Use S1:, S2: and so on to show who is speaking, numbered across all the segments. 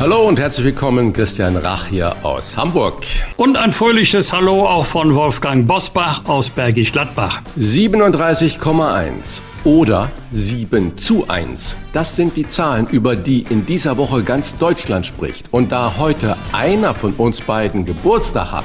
S1: Hallo und herzlich willkommen, Christian Rach hier aus Hamburg.
S2: Und ein fröhliches Hallo auch von Wolfgang Bosbach aus Bergisch Gladbach.
S1: 37,1 oder 7 zu 1. Das sind die Zahlen, über die in dieser Woche ganz Deutschland spricht. Und da heute einer von uns beiden Geburtstag hat,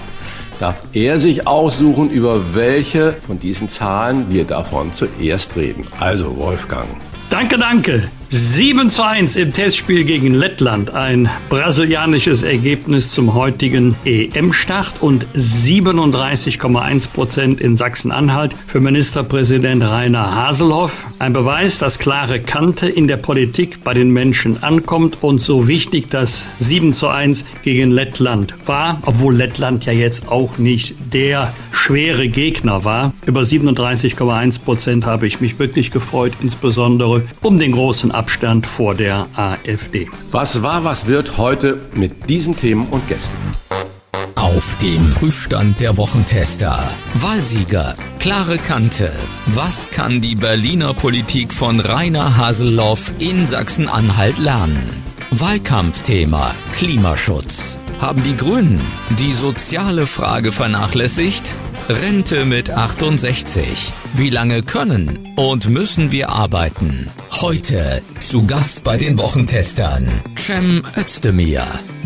S1: darf er sich aussuchen, über welche von diesen Zahlen wir davon zuerst reden. Also Wolfgang.
S2: Danke, danke. 7 zu 1 im Testspiel gegen Lettland. Ein brasilianisches Ergebnis zum heutigen EM-Start und 37,1 Prozent in Sachsen-Anhalt für Ministerpräsident Rainer Haselhoff. Ein Beweis, dass klare Kante in der Politik bei den Menschen ankommt und so wichtig das 7 zu 1 gegen Lettland war, obwohl Lettland ja jetzt auch nicht der schwere Gegner war. Über 37,1 Prozent habe ich mich wirklich gefreut, insbesondere um den großen Abstand vor der AfD.
S1: Was war, was wird heute mit diesen Themen und Gästen?
S3: Auf dem Prüfstand der Wochentester. Wahlsieger, klare Kante. Was kann die Berliner Politik von Rainer Haseloff in Sachsen-Anhalt lernen? Wahlkampfthema Klimaschutz. Haben die Grünen die soziale Frage vernachlässigt? Rente mit 68. Wie lange können und müssen wir arbeiten? Heute zu Gast bei den Wochentestern Cem Özdemir.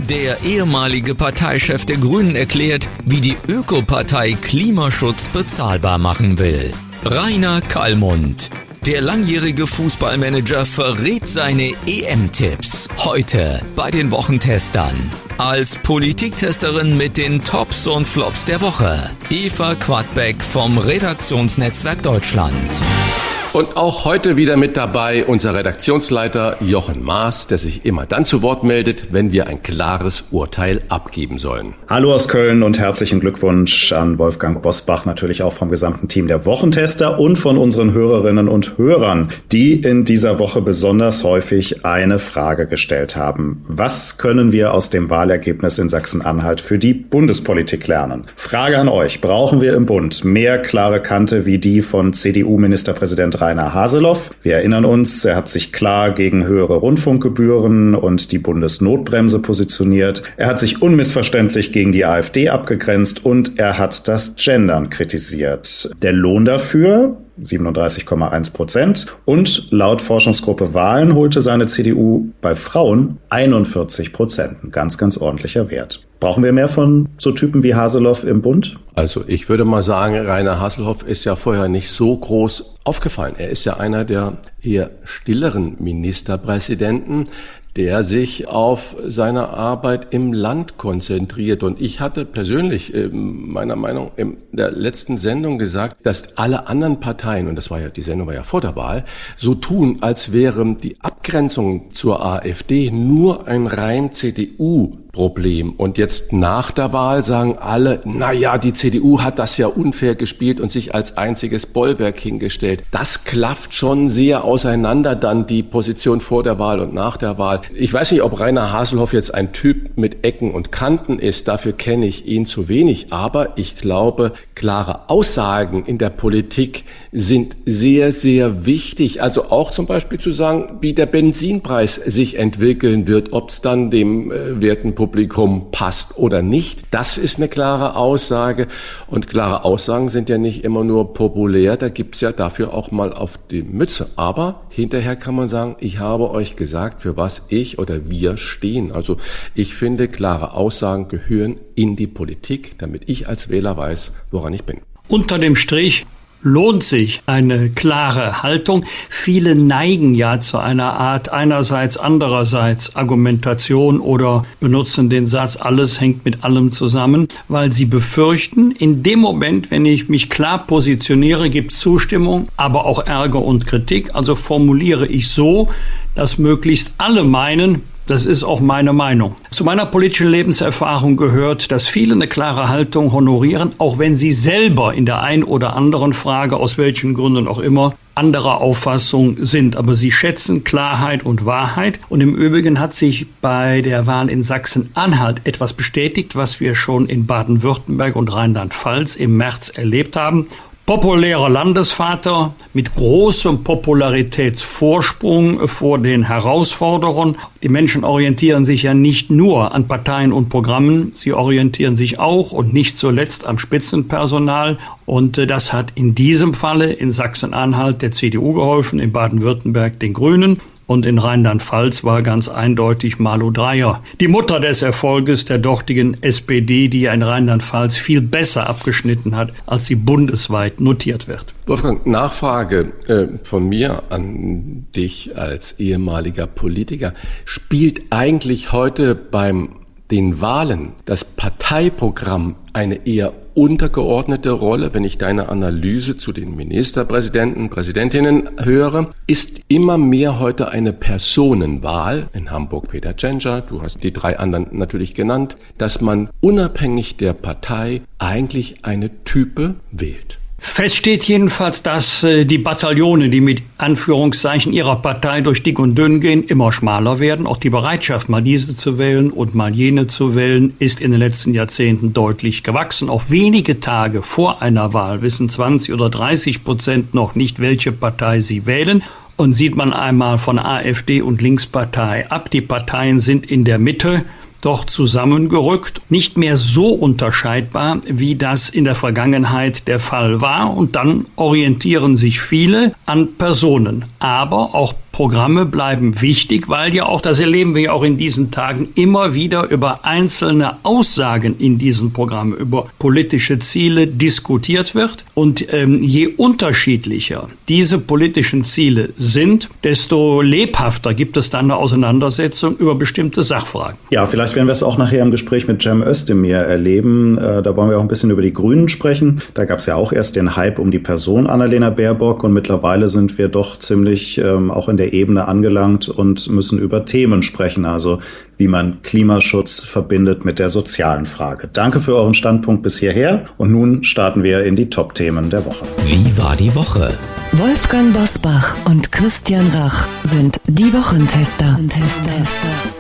S3: Der ehemalige Parteichef der Grünen erklärt, wie die Ökopartei Klimaschutz bezahlbar machen will. Rainer Kallmund, der langjährige Fußballmanager verrät seine EM-Tipps. Heute bei den Wochentestern. Als Politiktesterin mit den Tops und Flops der Woche. Eva Quadbeck vom Redaktionsnetzwerk Deutschland.
S1: Und auch heute wieder mit dabei unser Redaktionsleiter Jochen Maas, der sich immer dann zu Wort meldet, wenn wir ein klares Urteil abgeben sollen.
S4: Hallo aus Köln und herzlichen Glückwunsch an Wolfgang Bosbach, natürlich auch vom gesamten Team der Wochentester und von unseren Hörerinnen und Hörern, die in dieser Woche besonders häufig eine Frage gestellt haben. Was können wir aus dem Wahlergebnis in Sachsen-Anhalt für die Bundespolitik lernen? Frage an euch. Brauchen wir im Bund mehr klare Kante wie die von CDU-Ministerpräsident Rainer Haseloff. Wir erinnern uns, er hat sich klar gegen höhere Rundfunkgebühren und die Bundesnotbremse positioniert. Er hat sich unmissverständlich gegen die AfD abgegrenzt und er hat das Gendern kritisiert. Der Lohn dafür 37,1 Prozent. Und laut Forschungsgruppe Wahlen holte seine CDU bei Frauen 41 Prozent. Ein ganz, ganz ordentlicher Wert. Brauchen wir mehr von so Typen wie Haseloff im Bund?
S1: Also ich würde mal sagen, Rainer Haselhoff ist ja vorher nicht so groß aufgefallen. Er ist ja einer der eher stilleren Ministerpräsidenten der sich auf seine Arbeit im Land konzentriert. Und ich hatte persönlich äh, meiner Meinung in der letzten Sendung gesagt, dass alle anderen Parteien, und das war ja, die Sendung war ja vor der Wahl, so tun, als wäre die Abgrenzung zur AfD nur ein rein CDU Problem. Und jetzt nach der Wahl sagen alle, na ja, die CDU hat das ja unfair gespielt und sich als einziges Bollwerk hingestellt. Das klafft schon sehr auseinander dann die Position vor der Wahl und nach der Wahl. Ich weiß nicht, ob Rainer Haselhoff jetzt ein Typ mit Ecken und Kanten ist. Dafür kenne ich ihn zu wenig. Aber ich glaube, klare Aussagen in der Politik sind sehr, sehr wichtig. Also auch zum Beispiel zu sagen, wie der Benzinpreis sich entwickeln wird, ob es dann dem äh, werten Publikum passt oder nicht. Das ist eine klare Aussage. Und klare Aussagen sind ja nicht immer nur populär. Da gibt's ja dafür auch mal auf die Mütze. Aber hinterher kann man sagen, ich habe euch gesagt, für was ich oder wir stehen. Also ich finde, klare Aussagen gehören in die Politik, damit ich als Wähler weiß, woran ich bin.
S2: Unter dem Strich lohnt sich eine klare Haltung. Viele neigen ja zu einer Art einerseits, andererseits Argumentation oder benutzen den Satz, alles hängt mit allem zusammen, weil sie befürchten, in dem Moment, wenn ich mich klar positioniere, gibt es Zustimmung, aber auch Ärger und Kritik. Also formuliere ich so, dass möglichst alle meinen, Das ist auch meine Meinung. Zu meiner politischen Lebenserfahrung gehört, dass viele eine klare Haltung honorieren, auch wenn sie selber in der ein oder anderen Frage, aus welchen Gründen auch immer, anderer Auffassung sind. Aber sie schätzen Klarheit und Wahrheit. Und im Übrigen hat sich bei der Wahl in Sachsen-Anhalt etwas bestätigt, was wir schon in Baden-Württemberg und Rheinland-Pfalz im März erlebt haben populärer Landesvater mit großem Popularitätsvorsprung vor den Herausforderern. Die Menschen orientieren sich ja nicht nur an Parteien und Programmen, sie orientieren sich auch und nicht zuletzt am Spitzenpersonal. Und äh, das hat in diesem Falle in Sachsen-Anhalt der CDU geholfen, in Baden-Württemberg den Grünen und in Rheinland-Pfalz war ganz eindeutig Malu Dreyer. Die Mutter des Erfolges der dortigen SPD, die in Rheinland-Pfalz viel besser abgeschnitten hat, als sie bundesweit notiert wird.
S1: Wolfgang, Nachfrage äh, von mir an dich als ehemaliger Politiker. Spielt eigentlich heute beim den Wahlen das Parteiprogramm eine eher untergeordnete Rolle, wenn ich deine Analyse zu den Ministerpräsidenten, Präsidentinnen höre, ist immer mehr heute eine Personenwahl, in Hamburg Peter Tschentscher, du hast die drei anderen natürlich genannt, dass man unabhängig der Partei eigentlich eine Type wählt.
S2: Fest steht jedenfalls, dass äh, die Bataillone, die mit Anführungszeichen ihrer Partei durch dick und dünn gehen, immer schmaler werden. Auch die Bereitschaft, mal diese zu wählen und mal jene zu wählen, ist in den letzten Jahrzehnten deutlich gewachsen. Auch wenige Tage vor einer Wahl wissen 20 oder 30 Prozent noch nicht, welche Partei sie wählen. Und sieht man einmal von AfD und Linkspartei ab, die Parteien sind in der Mitte doch zusammengerückt, nicht mehr so unterscheidbar, wie das in der Vergangenheit der Fall war. Und dann orientieren sich viele an Personen. Aber auch Programme bleiben wichtig, weil ja auch, das erleben wir ja auch in diesen Tagen, immer wieder über einzelne Aussagen in diesen Programmen, über politische Ziele diskutiert wird. Und ähm, je unterschiedlicher diese politischen Ziele sind, desto lebhafter gibt es dann eine Auseinandersetzung über bestimmte Sachfragen.
S4: Ja, vielleicht werden wir es auch nachher im Gespräch mit Cem Özdemir erleben. Äh, da wollen wir auch ein bisschen über die Grünen sprechen. Da gab es ja auch erst den Hype um die Person Annalena Baerbock und mittlerweile sind wir doch ziemlich ähm, auch in der Ebene angelangt und müssen über Themen sprechen, also wie man Klimaschutz verbindet mit der sozialen Frage. Danke für euren Standpunkt bis hierher und nun starten wir in die Top-Themen der Woche.
S3: Wie war die Woche?
S5: Wolfgang Bosbach und Christian Rach sind die Wochentester. Wochentester.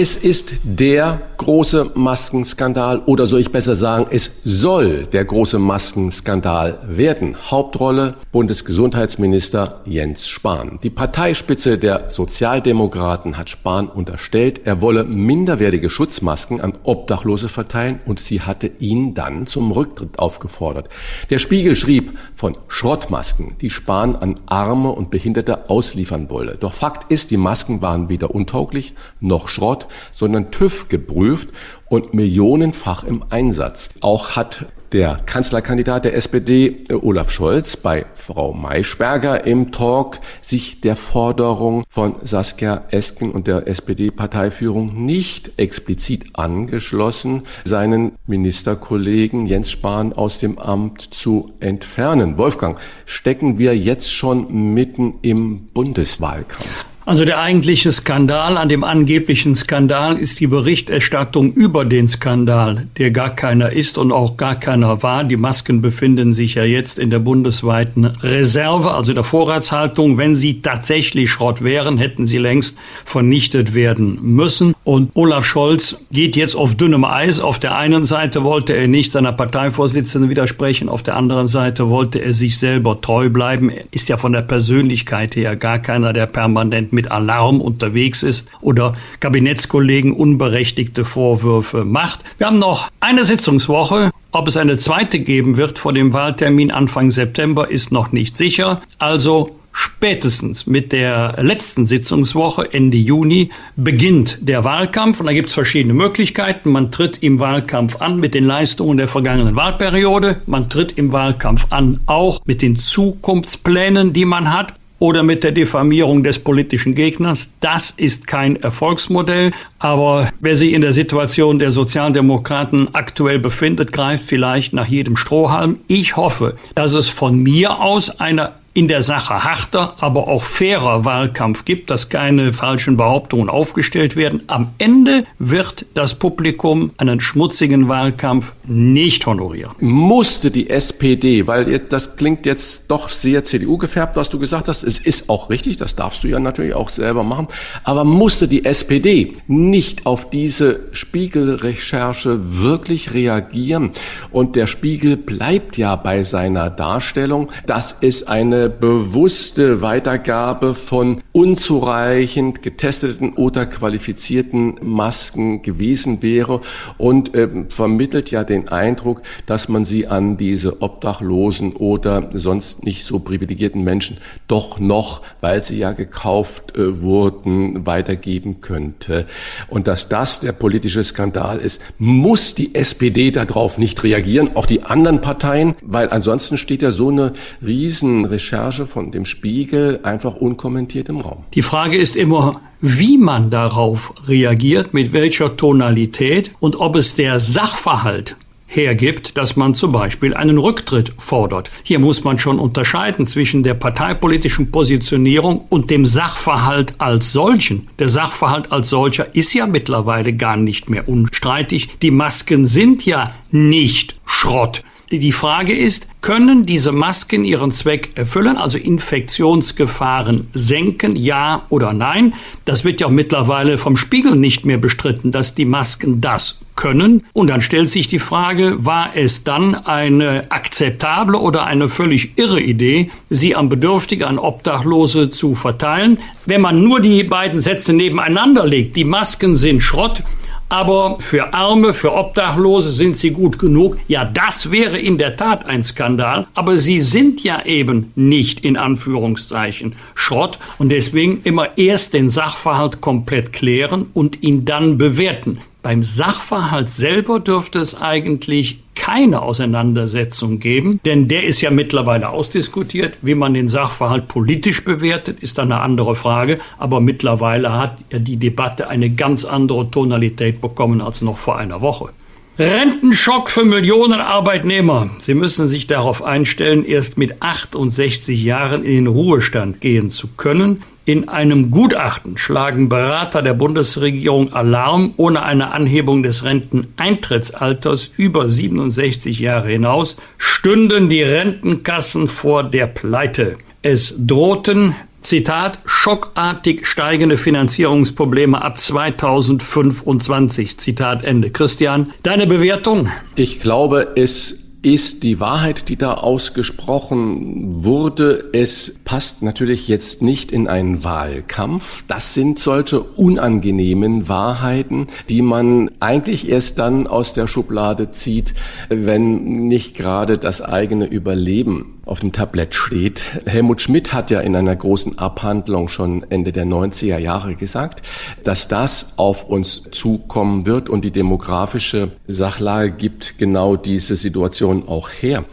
S1: Es ist der große Maskenskandal oder soll ich besser sagen, es soll der große Maskenskandal werden. Hauptrolle Bundesgesundheitsminister Jens Spahn. Die Parteispitze der Sozialdemokraten hat Spahn unterstellt, er wolle minderwertige Schutzmasken an Obdachlose verteilen und sie hatte ihn dann zum Rücktritt aufgefordert. Der Spiegel schrieb von Schrottmasken, die Spahn an Arme und Behinderte ausliefern wolle. Doch Fakt ist, die Masken waren weder untauglich noch Schrott, sondern TÜV geprüft und millionenfach im Einsatz. Auch hat der Kanzlerkandidat der SPD, äh, Olaf Scholz, bei Frau Maischberger im Talk sich der Forderung von Saskia Esken und der SPD-Parteiführung nicht explizit angeschlossen, seinen Ministerkollegen Jens Spahn aus dem Amt zu entfernen. Wolfgang, stecken wir jetzt schon mitten im Bundeswahlkampf?
S2: Also der eigentliche Skandal an dem angeblichen Skandal ist die Berichterstattung über den Skandal, der gar keiner ist und auch gar keiner war. Die Masken befinden sich ja jetzt in der bundesweiten Reserve, also der Vorratshaltung. Wenn sie tatsächlich Schrott wären, hätten sie längst vernichtet werden müssen. Und Olaf Scholz geht jetzt auf dünnem Eis. Auf der einen Seite wollte er nicht seiner Parteivorsitzenden widersprechen, auf der anderen Seite wollte er sich selber treu bleiben. Er ist ja von der Persönlichkeit her gar keiner, der permanent mit Alarm unterwegs ist oder Kabinettskollegen unberechtigte Vorwürfe macht. Wir haben noch eine Sitzungswoche. Ob es eine zweite geben wird vor dem Wahltermin Anfang September, ist noch nicht sicher. Also Spätestens mit der letzten Sitzungswoche Ende Juni beginnt der Wahlkampf und da gibt es verschiedene Möglichkeiten. Man tritt im Wahlkampf an mit den Leistungen der vergangenen Wahlperiode. Man tritt im Wahlkampf an auch mit den Zukunftsplänen, die man hat oder mit der Diffamierung des politischen Gegners. Das ist kein Erfolgsmodell. Aber wer sich in der Situation der Sozialdemokraten aktuell befindet, greift vielleicht nach jedem Strohhalm. Ich hoffe, dass es von mir aus eine in der Sache harter, aber auch fairer Wahlkampf gibt, dass keine falschen Behauptungen aufgestellt werden. Am Ende wird das Publikum einen schmutzigen Wahlkampf nicht honorieren.
S1: Musste die SPD, weil das klingt jetzt doch sehr CDU gefärbt, was du gesagt hast. Es ist auch richtig, das darfst du ja natürlich auch selber machen. Aber musste die SPD nicht auf diese Spiegelrecherche wirklich reagieren? Und der Spiegel bleibt ja bei seiner Darstellung, dass es eine bewusste Weitergabe von unzureichend getesteten oder qualifizierten Masken gewesen wäre und äh, vermittelt ja den Eindruck, dass man sie an diese Obdachlosen oder sonst nicht so privilegierten Menschen doch noch, weil sie ja gekauft äh, wurden, weitergeben könnte. Und dass das der politische Skandal ist, muss die SPD darauf nicht reagieren, auch die anderen Parteien, weil ansonsten steht ja so eine Riesenrecherche von dem Spiegel einfach unkommentiert im Raum.
S2: Die Frage ist immer, wie man darauf reagiert, mit welcher Tonalität und ob es der Sachverhalt hergibt, dass man zum Beispiel einen Rücktritt fordert. Hier muss man schon unterscheiden zwischen der parteipolitischen Positionierung und dem Sachverhalt als solchen. Der Sachverhalt als solcher ist ja mittlerweile gar nicht mehr unstreitig. Die Masken sind ja nicht Schrott. Die Frage ist, können diese Masken ihren Zweck erfüllen, also Infektionsgefahren senken, ja oder nein? Das wird ja auch mittlerweile vom Spiegel nicht mehr bestritten, dass die Masken das können. Und dann stellt sich die Frage, war es dann eine akzeptable oder eine völlig irre Idee, sie an Bedürftige, an Obdachlose zu verteilen? Wenn man nur die beiden Sätze nebeneinander legt, die Masken sind Schrott, aber für Arme, für Obdachlose sind sie gut genug. Ja, das wäre in der Tat ein Skandal, aber sie sind ja eben nicht in Anführungszeichen Schrott und deswegen immer erst den Sachverhalt komplett klären und ihn dann bewerten. Beim Sachverhalt selber dürfte es eigentlich keine Auseinandersetzung geben, denn der ist ja mittlerweile ausdiskutiert. Wie man den Sachverhalt politisch bewertet, ist eine andere Frage. Aber mittlerweile hat die Debatte eine ganz andere Tonalität bekommen als noch vor einer Woche. Rentenschock für Millionen Arbeitnehmer. Sie müssen sich darauf einstellen, erst mit 68 Jahren in den Ruhestand gehen zu können. In einem Gutachten schlagen Berater der Bundesregierung Alarm. Ohne eine Anhebung des Renteneintrittsalters über 67 Jahre hinaus stünden die Rentenkassen vor der Pleite. Es drohten Zitat, schockartig steigende Finanzierungsprobleme ab 2025. Zitat Ende. Christian, deine Bewertung?
S1: Ich glaube, es ist die Wahrheit, die da ausgesprochen wurde. Es passt natürlich jetzt nicht in einen Wahlkampf. Das sind solche unangenehmen Wahrheiten, die man eigentlich erst dann aus der Schublade zieht, wenn nicht gerade das eigene Überleben auf dem Tablett steht. Helmut Schmidt hat ja in einer großen Abhandlung schon Ende der 90er Jahre gesagt, dass das auf uns zukommen wird und die demografische Sachlage gibt genau diese Situation auch her.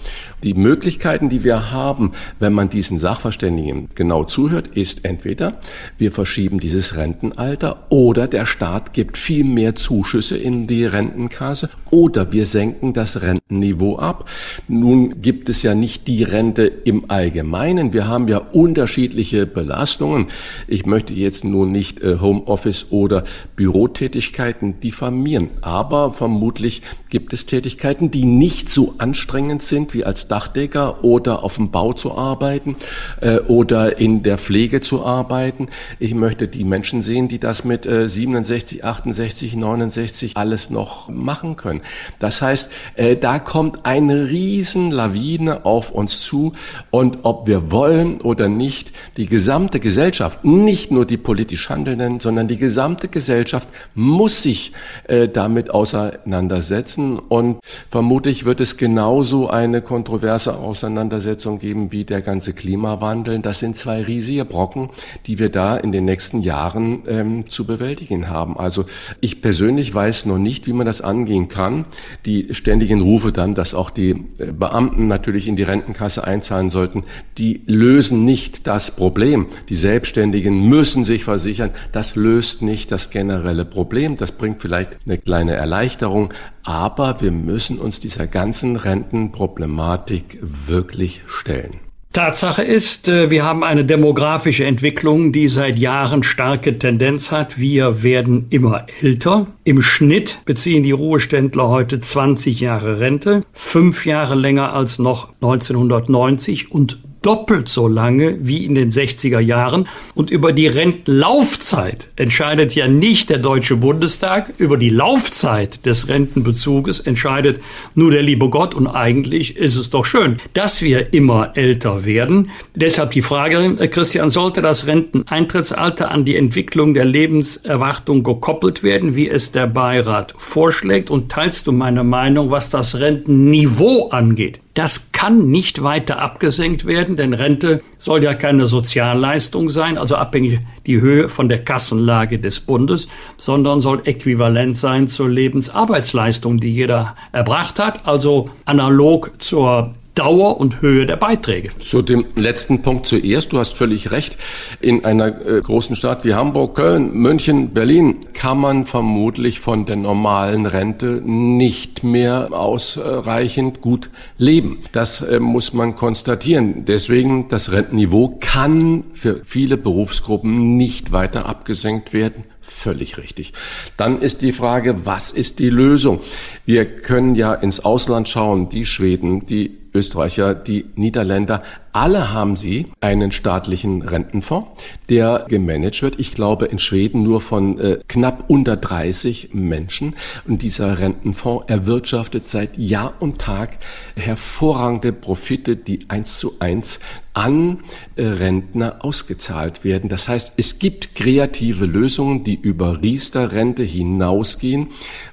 S1: Die Möglichkeiten, die wir haben, wenn man diesen Sachverständigen genau zuhört, ist entweder wir verschieben dieses Rentenalter oder der Staat gibt viel mehr Zuschüsse in die Rentenkasse oder wir senken das Rentenniveau ab. Nun gibt es ja nicht die Rente im Allgemeinen. Wir haben ja unterschiedliche Belastungen. Ich möchte jetzt nun nicht äh, Homeoffice oder Bürotätigkeiten diffamieren, aber vermutlich gibt es Tätigkeiten, die nicht so anstrengend sind wie als Dachdecker oder auf dem Bau zu arbeiten äh, oder in der Pflege zu arbeiten. Ich möchte die Menschen sehen, die das mit äh, 67, 68, 69 alles noch machen können. Das heißt, äh, da kommt eine riesen Lawine auf uns zu und ob wir wollen oder nicht, die gesamte Gesellschaft, nicht nur die politisch Handelnden, sondern die gesamte Gesellschaft muss sich äh, damit auseinandersetzen und vermutlich wird es genauso eine Kontroverse kontroverse Auseinandersetzung geben wie der ganze Klimawandel. Das sind zwei riesige Brocken, die wir da in den nächsten Jahren ähm, zu bewältigen haben. Also ich persönlich weiß noch nicht, wie man das angehen kann. Die ständigen Rufe dann, dass auch die äh, Beamten natürlich in die Rentenkasse einzahlen sollten, die lösen nicht das Problem. Die Selbstständigen müssen sich versichern. Das löst nicht das generelle Problem. Das bringt vielleicht eine kleine Erleichterung, aber wir müssen uns dieser ganzen Rentenproblematik wirklich stellen.
S2: Tatsache ist, äh, wir haben eine demografische Entwicklung, die seit Jahren starke Tendenz hat. Wir werden immer älter. Im Schnitt beziehen die Ruheständler heute 20 Jahre Rente, fünf Jahre länger als noch 1990 und doppelt so lange wie in den 60er Jahren. Und über die Rentenlaufzeit entscheidet ja nicht der Deutsche Bundestag. Über die Laufzeit des Rentenbezuges entscheidet nur der liebe Gott. Und eigentlich ist es doch schön, dass wir immer älter werden. Deshalb die Frage, äh, Christian, sollte das Renteneintrittsalter an die Entwicklung der Lebenserwartung gekoppelt werden, wie es der Beirat vorschlägt? Und teilst du meine Meinung, was das Rentenniveau angeht? Das kann nicht weiter abgesenkt werden, denn Rente soll ja keine Sozialleistung sein, also abhängig die Höhe von der Kassenlage des Bundes, sondern soll äquivalent sein zur Lebensarbeitsleistung, die jeder erbracht hat, also analog zur Dauer und Höhe der Beiträge.
S1: Zu dem letzten Punkt zuerst. Du hast völlig recht. In einer äh, großen Stadt wie Hamburg, Köln, München, Berlin kann man vermutlich von der normalen Rente nicht mehr ausreichend gut leben. Das äh, muss man konstatieren. Deswegen, das Rentenniveau kann für viele Berufsgruppen nicht weiter abgesenkt werden. Völlig richtig. Dann ist die Frage, was ist die Lösung? Wir können ja ins Ausland schauen, die Schweden, die Österreicher, die Niederländer, alle haben sie einen staatlichen Rentenfonds, der gemanagt wird. Ich glaube in Schweden nur von äh, knapp unter 30 Menschen. Und dieser Rentenfonds erwirtschaftet seit Jahr und Tag hervorragende Profite, die eins zu eins an äh, Rentner ausgezahlt werden. Das heißt, es gibt kreative Lösungen, die über Riester-Rente hinausgehen,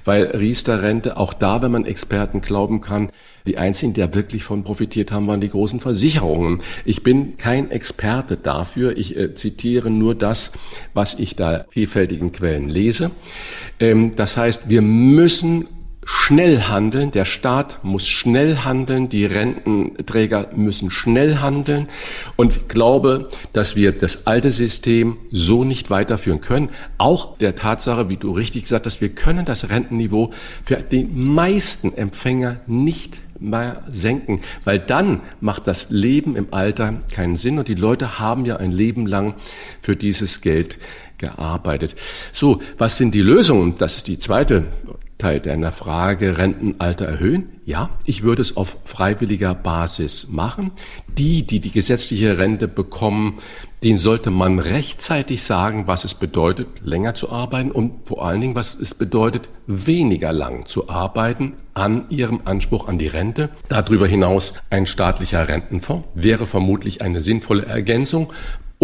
S1: weil Riester-Rente auch da, wenn man Experten glauben kann, die einzigen, die ja wirklich von profitiert haben, waren die großen Versicherungen. Ich bin kein Experte dafür. Ich äh, zitiere nur das, was ich da vielfältigen Quellen lese. Ähm, das heißt, wir müssen schnell handeln, der Staat muss schnell handeln, die Rententräger müssen schnell handeln und ich glaube, dass wir das alte System so nicht weiterführen können. Auch der Tatsache, wie du richtig gesagt hast, wir können das Rentenniveau für die meisten Empfänger nicht mehr senken, weil dann macht das Leben im Alter keinen Sinn und die Leute haben ja ein Leben lang für dieses Geld gearbeitet. So, was sind die Lösungen? Das ist die zweite Teil deiner Frage, Rentenalter erhöhen? Ja, ich würde es auf freiwilliger Basis machen. Die, die die gesetzliche Rente bekommen, denen sollte man rechtzeitig sagen, was es bedeutet, länger zu arbeiten und vor allen Dingen, was es bedeutet, weniger lang zu arbeiten an ihrem Anspruch an die Rente. Darüber hinaus ein staatlicher Rentenfonds wäre vermutlich eine sinnvolle Ergänzung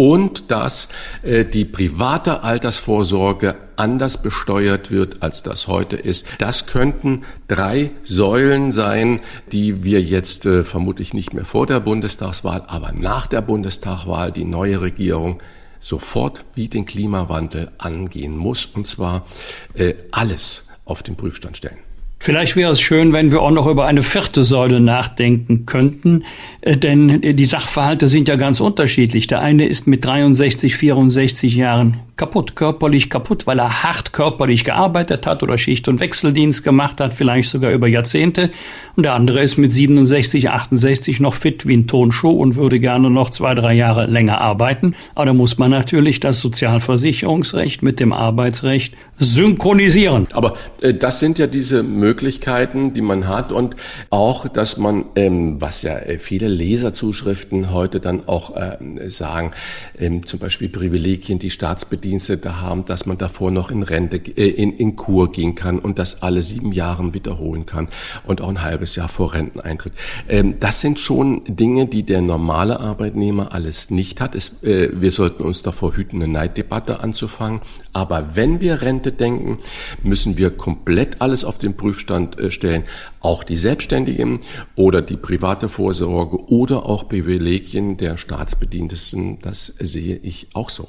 S1: und dass äh, die private Altersvorsorge anders besteuert wird, als das heute ist. Das könnten drei Säulen sein, die wir jetzt äh, vermutlich nicht mehr vor der Bundestagswahl, aber nach der Bundestagswahl die neue Regierung sofort wie den Klimawandel angehen muss, und zwar äh, alles auf den Prüfstand stellen.
S2: Vielleicht wäre es schön, wenn wir auch noch über eine vierte Säule nachdenken könnten, äh, denn die Sachverhalte sind ja ganz unterschiedlich. Der eine ist mit 63, 64 Jahren kaputt, körperlich kaputt, weil er hart körperlich gearbeitet hat oder Schicht- und Wechseldienst gemacht hat, vielleicht sogar über Jahrzehnte. Und der andere ist mit 67, 68 noch fit wie ein Tonschuh und würde gerne noch zwei, drei Jahre länger arbeiten. Aber da muss man natürlich das Sozialversicherungsrecht mit dem Arbeitsrecht synchronisieren.
S1: Aber äh, das sind ja diese Möglichkeiten, die man hat und auch, dass man, ähm, was ja äh, viele Leserzuschriften heute dann auch äh, sagen, ähm, zum Beispiel Privilegien, die Staatsbediensteten Bedienstete haben, dass man davor noch in Rente, äh, in, in Kur gehen kann und das alle sieben Jahren wiederholen kann und auch ein halbes Jahr vor Renteneintritt. Ähm, das sind schon Dinge, die der normale Arbeitnehmer alles nicht hat. Es, äh, wir sollten uns davor hüten, eine Neiddebatte anzufangen. Aber wenn wir Rente denken, müssen wir komplett alles auf den Prüfstand äh, stellen. Auch die Selbstständigen oder die private Vorsorge oder auch Privilegien der Staatsbedientesten. Das sehe ich auch so.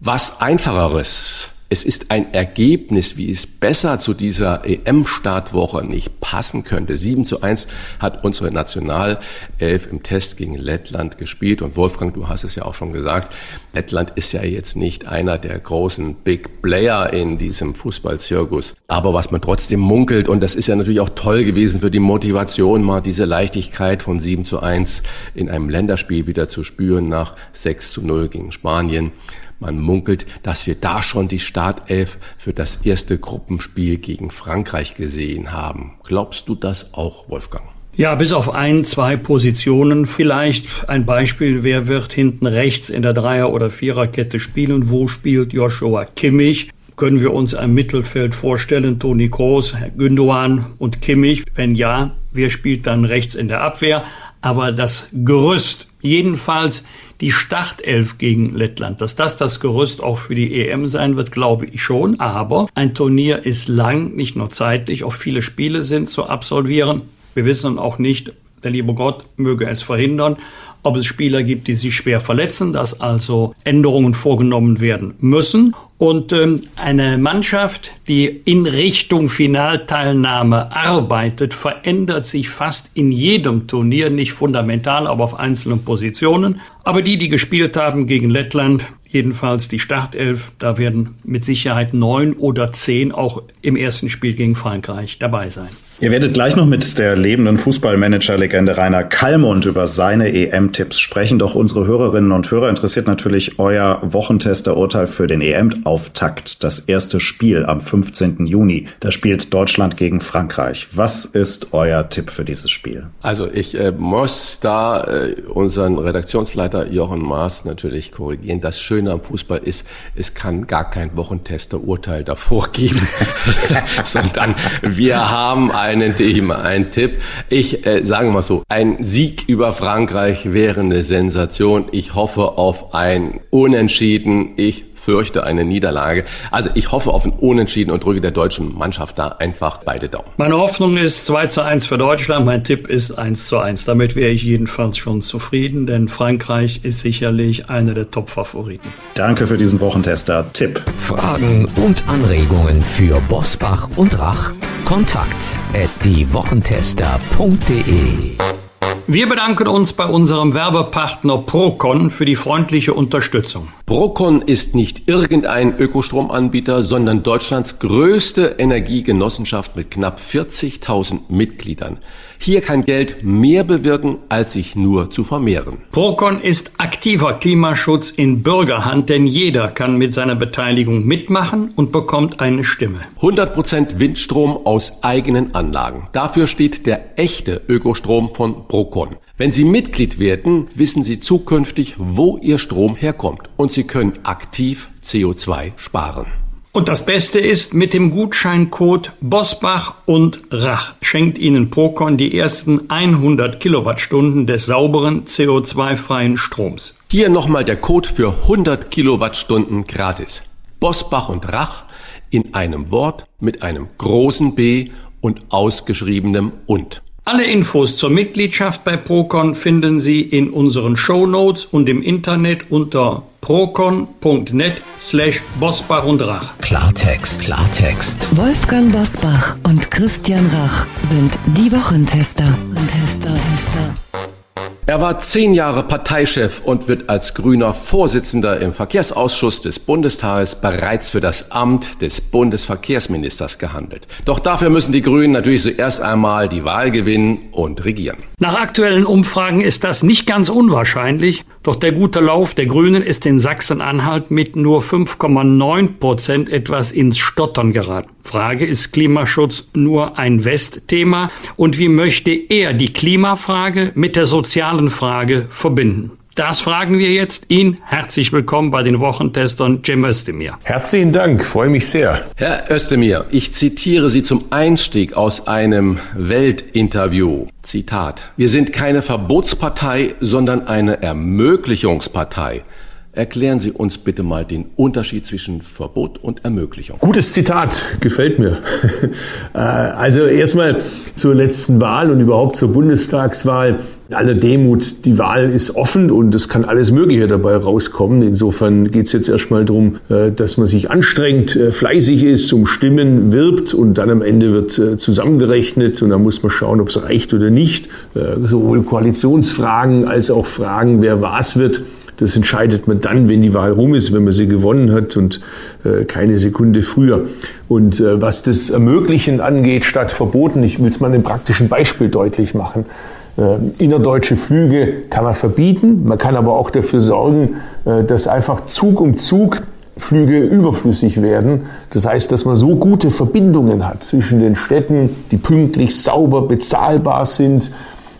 S1: Was einfacheres Es ist ein Ergebnis, wie es besser zu dieser EM-Startwoche nicht passen könnte. 7 zu 1 hat unsere Nationalelf im Test gegen Lettland gespielt. Und Wolfgang, du hast es ja auch schon gesagt, Lettland ist ja jetzt nicht einer der großen Big Player in diesem Fußballzirkus. Aber was man trotzdem munkelt, und das ist ja natürlich auch toll gewesen für die Motivation, mal diese Leichtigkeit von 7 zu 1 in einem Länderspiel wieder zu spüren nach 6 zu 0 gegen Spanien. Man munkelt, dass wir da schon die Startelf für das erste Gruppenspiel gegen Frankreich gesehen haben. Glaubst du das auch, Wolfgang?
S2: Ja, bis auf ein, zwei Positionen vielleicht. Ein Beispiel, wer wird hinten rechts in der Dreier- oder Viererkette spielen? Wo spielt Joshua Kimmich? Können wir uns ein Mittelfeld vorstellen? Toni Kroos, Gündogan und Kimmich? Wenn ja, wer spielt dann rechts in der Abwehr? Aber das Gerüst, jedenfalls die Startelf gegen Lettland. Dass das das Gerüst auch für die EM sein wird, glaube ich schon. Aber ein Turnier ist lang, nicht nur zeitlich, auch viele Spiele sind zu absolvieren. Wir wissen auch nicht, der liebe Gott möge es verhindern, ob es Spieler gibt, die sich schwer verletzen, dass also Änderungen vorgenommen werden müssen. Und ähm, eine Mannschaft, die in Richtung Finalteilnahme arbeitet, verändert sich fast in jedem Turnier, nicht fundamental, aber auf einzelnen Positionen. Aber die, die gespielt haben gegen Lettland, jedenfalls die Startelf, da werden mit Sicherheit neun oder zehn auch im ersten Spiel gegen Frankreich dabei sein.
S4: Ihr werdet gleich noch mit der lebenden Fußballmanager-Legende Rainer Kallmund über seine EM-Tipps sprechen. Doch unsere Hörerinnen und Hörer interessiert natürlich euer Wochentester-Urteil für den EM-Auftakt. Das erste Spiel am 15. Juni. Da spielt Deutschland gegen Frankreich. Was ist euer Tipp für dieses Spiel?
S1: Also ich äh, muss da äh, unseren Redaktionsleiter Jochen Maas natürlich korrigieren. Das Schöne am Fußball ist, es kann gar kein Wochentester-Urteil davor geben, sondern wir haben einen Team, ein Tipp. Ich äh, sage mal so, ein Sieg über Frankreich wäre eine Sensation. Ich hoffe auf ein Unentschieden. Ich fürchte eine Niederlage. Also ich hoffe auf ein Unentschieden und drücke der deutschen Mannschaft da einfach beide Daumen.
S2: Meine Hoffnung ist 2 zu 1 für Deutschland. Mein Tipp ist 1 zu 1. Damit wäre ich jedenfalls schon zufrieden, denn Frankreich ist sicherlich einer der Top-Favoriten.
S4: Danke für diesen Wochentester-Tipp.
S3: Fragen und Anregungen für Bosbach und Rach? Kontakt at diewochentester.de
S2: wir bedanken uns bei unserem Werbepartner Procon für die freundliche Unterstützung.
S1: Procon ist nicht irgendein Ökostromanbieter, sondern Deutschlands größte Energiegenossenschaft mit knapp 40.000 Mitgliedern. Hier kann Geld mehr bewirken, als sich nur zu vermehren.
S2: Procon ist aktiver Klimaschutz in Bürgerhand, denn jeder kann mit seiner Beteiligung mitmachen und bekommt eine Stimme.
S1: 100% Windstrom aus eigenen Anlagen. Dafür steht der echte Ökostrom von Procon. Wenn Sie Mitglied werden, wissen Sie zukünftig, wo Ihr Strom herkommt und Sie können aktiv CO2 sparen.
S2: Und das Beste ist, mit dem Gutscheincode Bosbach und Rach schenkt Ihnen Procon die ersten 100 Kilowattstunden des sauberen CO2-freien Stroms.
S1: Hier nochmal der Code für 100 Kilowattstunden gratis. Bosbach und Rach in einem Wort mit einem großen B und ausgeschriebenem und.
S2: Alle Infos zur Mitgliedschaft bei Procon finden Sie in unseren Show Notes und im Internet unter procon.net slash Bosbach und Rach.
S3: Klartext, Klartext.
S5: Wolfgang Bosbach und Christian Rach sind die Wochentester. Tester, Tester.
S1: Er war zehn Jahre Parteichef und wird als grüner Vorsitzender im Verkehrsausschuss des Bundestages bereits für das Amt des Bundesverkehrsministers gehandelt. Doch dafür müssen die Grünen natürlich zuerst einmal die Wahl gewinnen und regieren.
S2: Nach aktuellen Umfragen ist das nicht ganz unwahrscheinlich, doch der gute Lauf der Grünen ist in Sachsen-Anhalt mit nur 5,9 Prozent etwas ins Stottern geraten. Frage, ist Klimaschutz nur ein Westthema und wie möchte er die Klimafrage mit der sozialen Frage verbinden? Das fragen wir jetzt ihn. Herzlich willkommen bei den Wochentestern Jim Özdemir.
S6: Herzlichen Dank, freue mich sehr.
S1: Herr Özdemir, ich zitiere Sie zum Einstieg aus einem Weltinterview. Zitat. Wir sind keine Verbotspartei, sondern eine Ermöglichungspartei. Erklären Sie uns bitte mal den Unterschied zwischen Verbot und Ermöglichung.
S6: Gutes Zitat, gefällt mir. Äh, also erstmal zur letzten Wahl und überhaupt zur Bundestagswahl aller Demut, die Wahl ist offen und es kann alles Mögliche dabei rauskommen. Insofern geht es jetzt erstmal darum, äh, dass man sich anstrengt, äh, fleißig ist, um Stimmen wirbt und dann am Ende wird zusammengerechnet und dann muss man schauen, ob es reicht oder nicht. Sowohl Koalitionsfragen als auch Fragen, wer was wird. Das entscheidet man dann, wenn die Wahl rum ist, wenn man sie gewonnen hat und äh, keine Sekunde früher. Und äh, was das Ermöglichen angeht, statt Verboten, ich will es mal in einem praktischen Beispiel deutlich machen. Äh, innerdeutsche Flüge kann man verbieten, man kann aber auch dafür sorgen, äh, dass einfach Zug um Zug Flüge überflüssig werden. Das heißt, dass man so gute Verbindungen hat zwischen den Städten, die pünktlich, sauber, bezahlbar sind,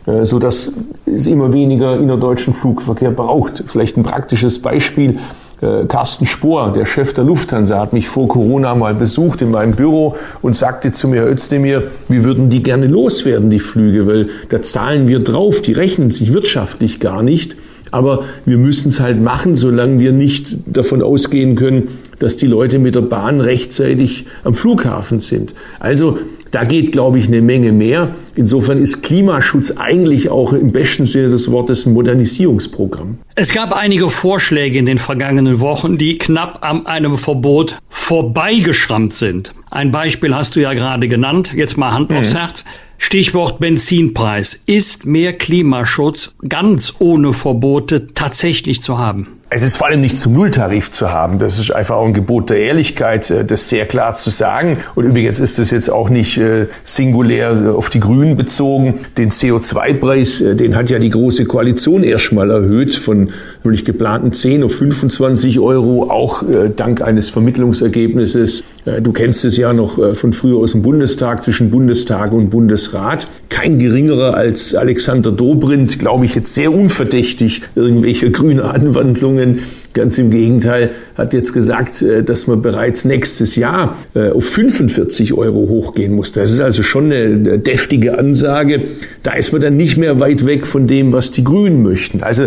S6: so dass es immer weniger innerdeutschen Flugverkehr braucht. Vielleicht ein praktisches Beispiel. Äh, Carsten Spohr, der Chef der Lufthansa, hat mich vor Corona mal besucht in meinem Büro und sagte zu mir, Özdemir, wir würden die gerne loswerden, die Flüge, weil da zahlen wir drauf, die rechnen sich wirtschaftlich gar nicht. Aber wir müssen es halt machen, solange wir nicht davon ausgehen können, dass die Leute mit der Bahn rechtzeitig am Flughafen sind. Also da geht, glaube ich, eine Menge mehr. Insofern ist Klimaschutz eigentlich auch im besten Sinne des Wortes ein Modernisierungsprogramm.
S2: Es gab einige Vorschläge in den vergangenen Wochen, die knapp an einem Verbot vorbeigeschrammt sind. Ein Beispiel hast du ja gerade genannt. Jetzt mal Hand aufs mhm. Herz. Stichwort Benzinpreis. Ist mehr Klimaschutz ganz ohne Verbote tatsächlich zu haben?
S6: Es ist vor allem nicht zum Nulltarif zu haben. Das ist einfach auch ein Gebot der Ehrlichkeit, äh, das sehr klar zu sagen. Und übrigens ist das jetzt auch nicht äh, singulär äh, auf die Grünen bezogen. Den CO2-Preis, den hat ja die Große Koalition erstmal erhöht von nämlich geplanten 10 auf 25 Euro, auch dank eines Vermittlungsergebnisses. Du kennst es ja noch von früher aus dem Bundestag zwischen Bundestag und Bundesrat. Kein geringerer als Alexander Dobrindt, glaube ich, jetzt sehr unverdächtig irgendwelche grüne Anwandlungen Regierungen. Ganz im Gegenteil, hat jetzt gesagt, äh, dass man bereits nächstes Jahr äh, auf 45 Euro hochgehen muss. Das ist also schon eine deftige Ansage. Da ist man dann nicht mehr weit weg von dem, was die Grünen möchten. Also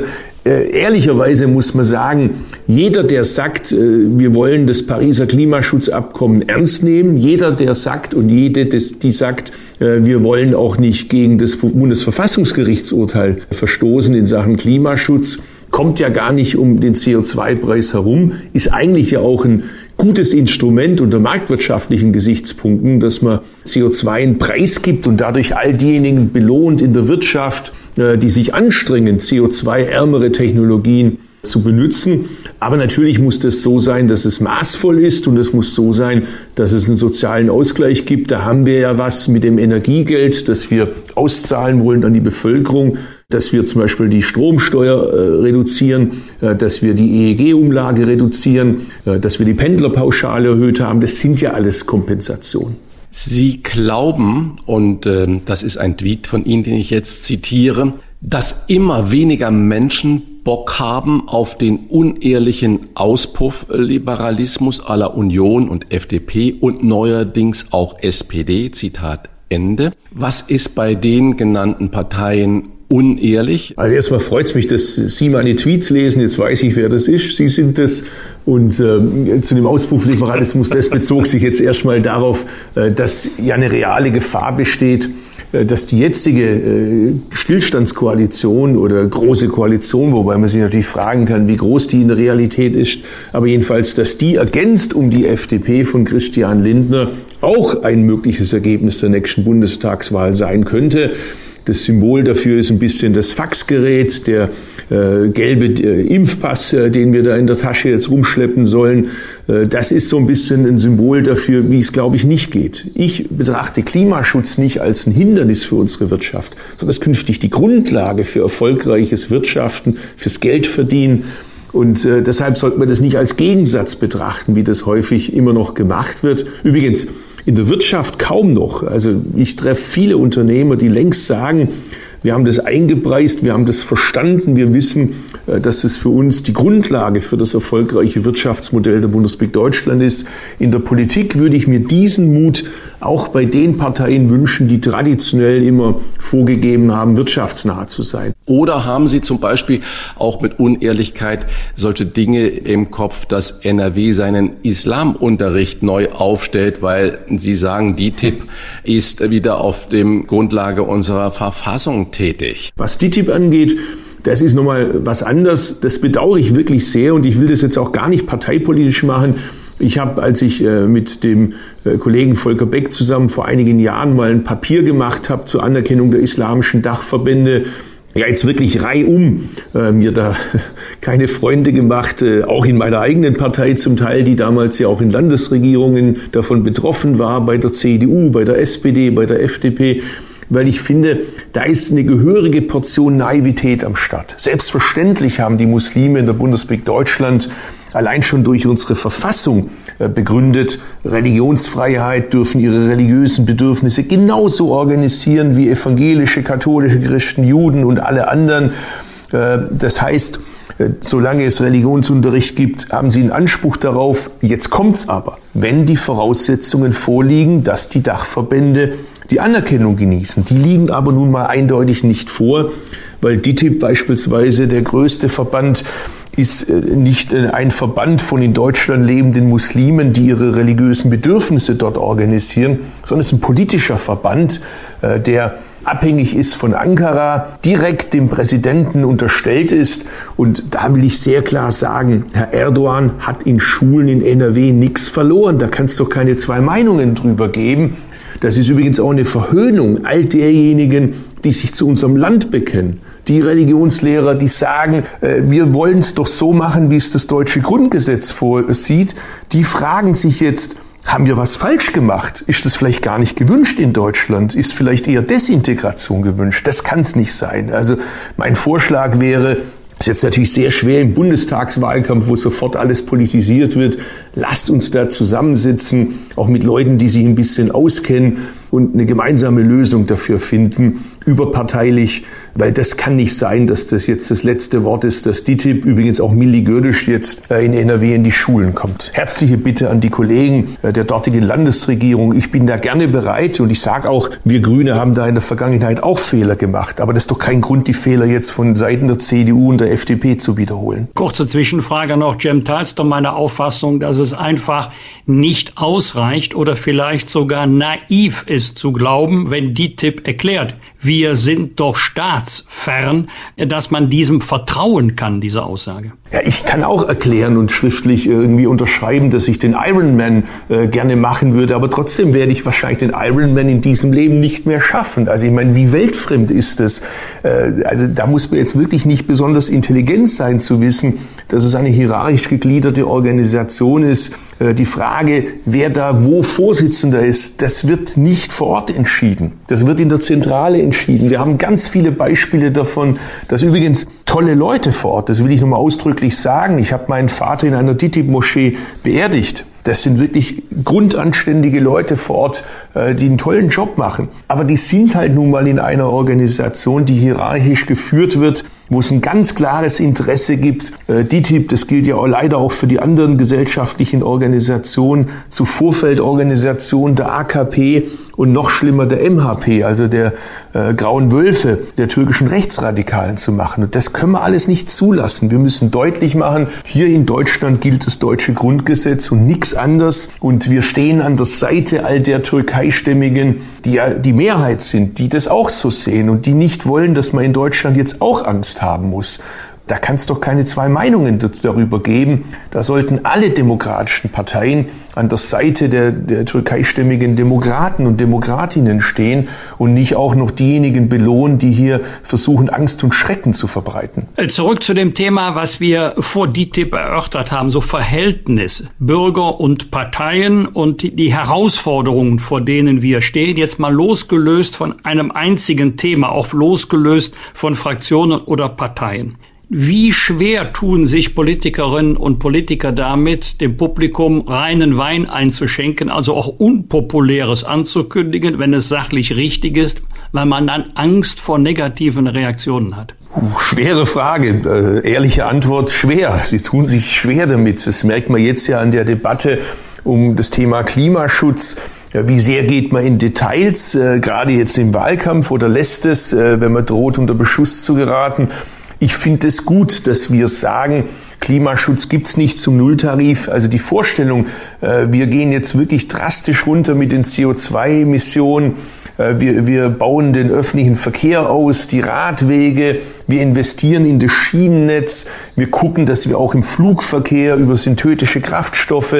S6: äh, ehrlicherweise muss man sagen, jeder, der sagt, wir wollen das Pariser Klimaschutzabkommen ernst nehmen, jeder, der sagt und jede, die sagt, wir wollen auch nicht gegen das Bundesverfassungsgerichtsurteil verstoßen in Sachen Klimaschutz, kommt ja gar nicht um den CO2-Preis herum, ist eigentlich ja auch ein gutes Instrument unter marktwirtschaftlichen Gesichtspunkten, dass man CO2 einen Preis gibt und dadurch all diejenigen belohnt in der Wirtschaft, äh, die sich anstrengen, CO2-ärmere Technologien zu benutzen. Aber natürlich muss das so sein, dass es maßvoll ist und es muss so sein, dass es einen sozialen Ausgleich gibt. Da haben wir ja was mit dem Energiegeld, das wir auszahlen wollen an die Bevölkerung dass wir zum Beispiel die Stromsteuer äh, reduzieren, äh, dass wir die EEG-Umlage reduzieren, äh, dass wir die Pendlerpauschale erhöht haben. Das sind ja alles Kompensationen.
S1: Sie glauben, und äh, das ist ein Tweet von Ihnen, den ich jetzt zitiere, dass immer weniger Menschen Bock haben auf den unehrlichen Auspuffliberalismus aller Union und FDP und neuerdings auch SPD, Zitat Ende. Was ist bei den genannten Parteien unehrlich?
S6: Also erstmal freut es mich, dass Sie meine Tweets lesen. Jetzt weiß ich, wer das ist. Sie sind das. Und äh, zu dem Auspuffliberalismus, das bezog sich jetzt erstmal darauf, äh, dass ja eine reale Gefahr besteht, äh, dass die jetzige äh, Stillstandskoalition oder große Koalition, wobei man sich natürlich fragen kann, wie groß die in der Realität ist, aber jedenfalls, dass die ergänzt um die FDP von Christian Lindner auch ein mögliches Ergebnis der nächsten Bundestagswahl sein könnte. Das Symbol dafür ist ein bisschen das Faxgerät, der äh, gelbe äh, Impfpass, äh, den wir da in der Tasche jetzt rumschleppen sollen. Äh, das ist so ein bisschen ein Symbol dafür, wie es, glaube ich, nicht geht. Ich betrachte Klimaschutz nicht als ein Hindernis für unsere Wirtschaft, sondern es künftig die Grundlage für erfolgreiches Wirtschaften, fürs Geldverdienen. Und äh, deshalb sollte man das nicht als Gegensatz betrachten, wie das häufig immer noch gemacht wird. Übrigens, in der Wirtschaft kaum noch. Also ich treffe viele Unternehmer, die längst sagen, wir haben das eingepreist, wir haben das verstanden, wir wissen, äh, dass es für uns die Grundlage für das erfolgreiche Wirtschaftsmodell der Bundesrepublik Deutschland ist. In der Politik würde ich mir diesen Mut auch bei den Parteien wünschen, die traditionell immer vorgegeben haben, wirtschaftsnah zu sein.
S1: Oder haben Sie zum Beispiel auch mit Unehrlichkeit solche Dinge im Kopf, dass NRW seinen Islamunterricht neu aufstellt, weil Sie sagen, DITIB ist wieder auf dem Grundlage unserer Verfassung tätig?
S6: Was DITIB angeht, das ist nochmal was anderes. Das bedauere ich wirklich sehr und ich will das jetzt auch gar nicht parteipolitisch machen. Ich habe, als ich äh, mit dem äh, Kollegen Volker Beck zusammen vor einigen Jahren mal ein Papier gemacht habe zur Anerkennung der islamischen Dachverbände, ja jetzt wirklich reihum äh, mir da keine Freunde gemacht, äh, auch in meiner eigenen Partei zum Teil, die damals ja auch in Landesregierungen davon betroffen war, bei der CDU, bei der SPD, bei der FDP weil ich finde, da ist eine gehörige Portion Naivität am Start. Selbstverständlich haben die Muslime in der Bundesrepublik Deutschland allein schon durch unsere Verfassung äh, begründet, Religionsfreiheit dürfen ihre religiösen Bedürfnisse genauso organisieren wie evangelische, katholische Christen, Juden und alle anderen. Äh, das heißt, äh, solange es Religionsunterricht gibt, haben sie einen Anspruch darauf. Jetzt kommt's aber, wenn die Voraussetzungen vorliegen, dass die Dachverbände die Anerkennung genießen. Die liegen aber nun mal eindeutig nicht vor, weil DITIB beispielsweise der größte Verband ist äh, nicht äh, ein Verband von in Deutschland lebenden Muslimen, die ihre religiösen Bedürfnisse dort organisieren, sondern es ist ein politischer Verband, äh, der abhängig ist von Ankara, direkt dem Präsidenten unterstellt ist. Und da will ich sehr klar sagen, Herr Erdogan hat in Schulen in NRW nichts verloren. Da kann es doch keine zwei Meinungen drüber geben. Das ist übrigens auch eine Verhöhnung all derjenigen, die sich zu unserem Land bekennen. Die Religionslehrer, die sagen, äh, wir wollen es doch so machen, wie es das deutsche Grundgesetz vorsieht, die fragen sich jetzt, haben wir was falsch gemacht? Ist das vielleicht gar nicht gewünscht in Deutschland? Ist vielleicht eher Desintegration gewünscht? Das kann es nicht sein. Also mein Vorschlag wäre, ist jetzt natürlich sehr schwer im Bundestagswahlkampf, wo sofort alles politisiert wird. Lasst uns da zusammensitzen, auch mit Leuten, die sich ein bisschen auskennen und eine gemeinsame Lösung dafür finden, überparteilich, weil das kann nicht sein, dass das jetzt das letzte Wort ist, dass DITIB, übrigens auch Milli Gödisch jetzt äh, in NRW in die Schulen kommt. Herzliche Bitte an die Kollegen äh, der dortigen Landesregierung. Ich bin da gerne bereit und ich sage auch, wir Grüne haben da in der Vergangenheit auch Fehler gemacht. Aber das ist doch kein Grund, die Fehler jetzt von Seiten der CDU und der FDP zu wiederholen.
S2: Kurze Zwischenfrage noch. Jem, teilst du meine Auffassung, dass es einfach nicht ausreicht oder vielleicht sogar naiv ist zu glauben, wenn DITIB erklärt, wir sind doch staatsfern, dass man diesem vertrauen kann, dieser Aussage.
S6: Ja, ich kann auch erklären und schriftlich irgendwie unterschreiben, dass ich den Ironman äh, gerne machen würde, aber trotzdem werde ich wahrscheinlich den Ironman in diesem Leben nicht mehr schaffen. Also ich meine, wie weltfremd ist das? Äh, also da muss man jetzt wirklich nicht besonders intelligent sein zu wissen, dass es eine hierarchisch gegliederte Organisation ist. Äh, die Frage, wer da wo Vorsitzender ist, das wird nicht vor Ort entschieden. Das wird in der Zentrale entschieden. Wir haben ganz viele Beispiele davon, dass übrigens tolle Leute vor Ort, das will ich nochmal ausdrücklich sagen. Ich habe meinen Vater in einer DITIB-Moschee beerdigt. Das sind wirklich grundanständige Leute vor Ort, äh, die einen tollen Job machen. Aber die sind halt nun mal in einer Organisation, die hierarchisch geführt wird, wo es ein ganz klares Interesse gibt. Äh, DITIB, das gilt ja auch leider auch für die anderen gesellschaftlichen Organisationen, zu Vorfeldorganisationen der AKP und noch schlimmer der MHP, also der äh, Grauen Wölfe, der türkischen Rechtsradikalen zu machen. Und das können wir alles nicht zulassen. Wir müssen deutlich machen, hier in Deutschland gilt das deutsche Grundgesetz und nichts anderes. Und wir stehen an der Seite all der Türkeistämmigen, die ja die Mehrheit sind, die das auch so sehen und die nicht wollen, dass man in Deutschland jetzt auch Angst haben muss. Da kann es doch keine zwei Meinungen darüber geben. Da sollten alle demokratischen Parteien an der Seite der, der türkeistimmigen Demokraten und Demokratinnen stehen und nicht auch noch diejenigen belohnen, die hier versuchen, Angst und Schrecken zu verbreiten.
S2: Äh, zurück zu dem Thema, was wir vor DITIB erörtert haben, so Verhältnis Bürger und Parteien und die Herausforderungen, vor denen wir stehen, jetzt mal losgelöst von einem einzigen Thema, auch losgelöst von Fraktionen oder Parteien. Wie schwer tun sich Politikerinnen und Politiker damit, dem Publikum reinen Wein einzuschenken, also auch Unpopuläres anzukündigen, wenn es sachlich richtig ist, weil man dann Angst vor negativen Reaktionen hat?
S6: Schwere Frage, äh, ehrliche Antwort, schwer. Sie tun sich schwer damit. Das merkt man jetzt ja an der Debatte um das Thema Klimaschutz Wie sehr geht man in Details, äh, gerade jetzt im Wahlkampf oder lässt es, äh, wenn man droht, unter Beschuss zu geraten? Ich finde es gut, dass wir sagen, Klimaschutz gibt's nicht zum Nulltarif. Also die Vorstellung, äh, wir gehen jetzt wirklich drastisch runter mit den CO2-Emissionen, äh, wir, wir bauen den öffentlichen Verkehr aus, die Radwege, wir investieren in das Schienennetz, wir gucken, dass wir auch im Flugverkehr über synthetische Kraftstoffe,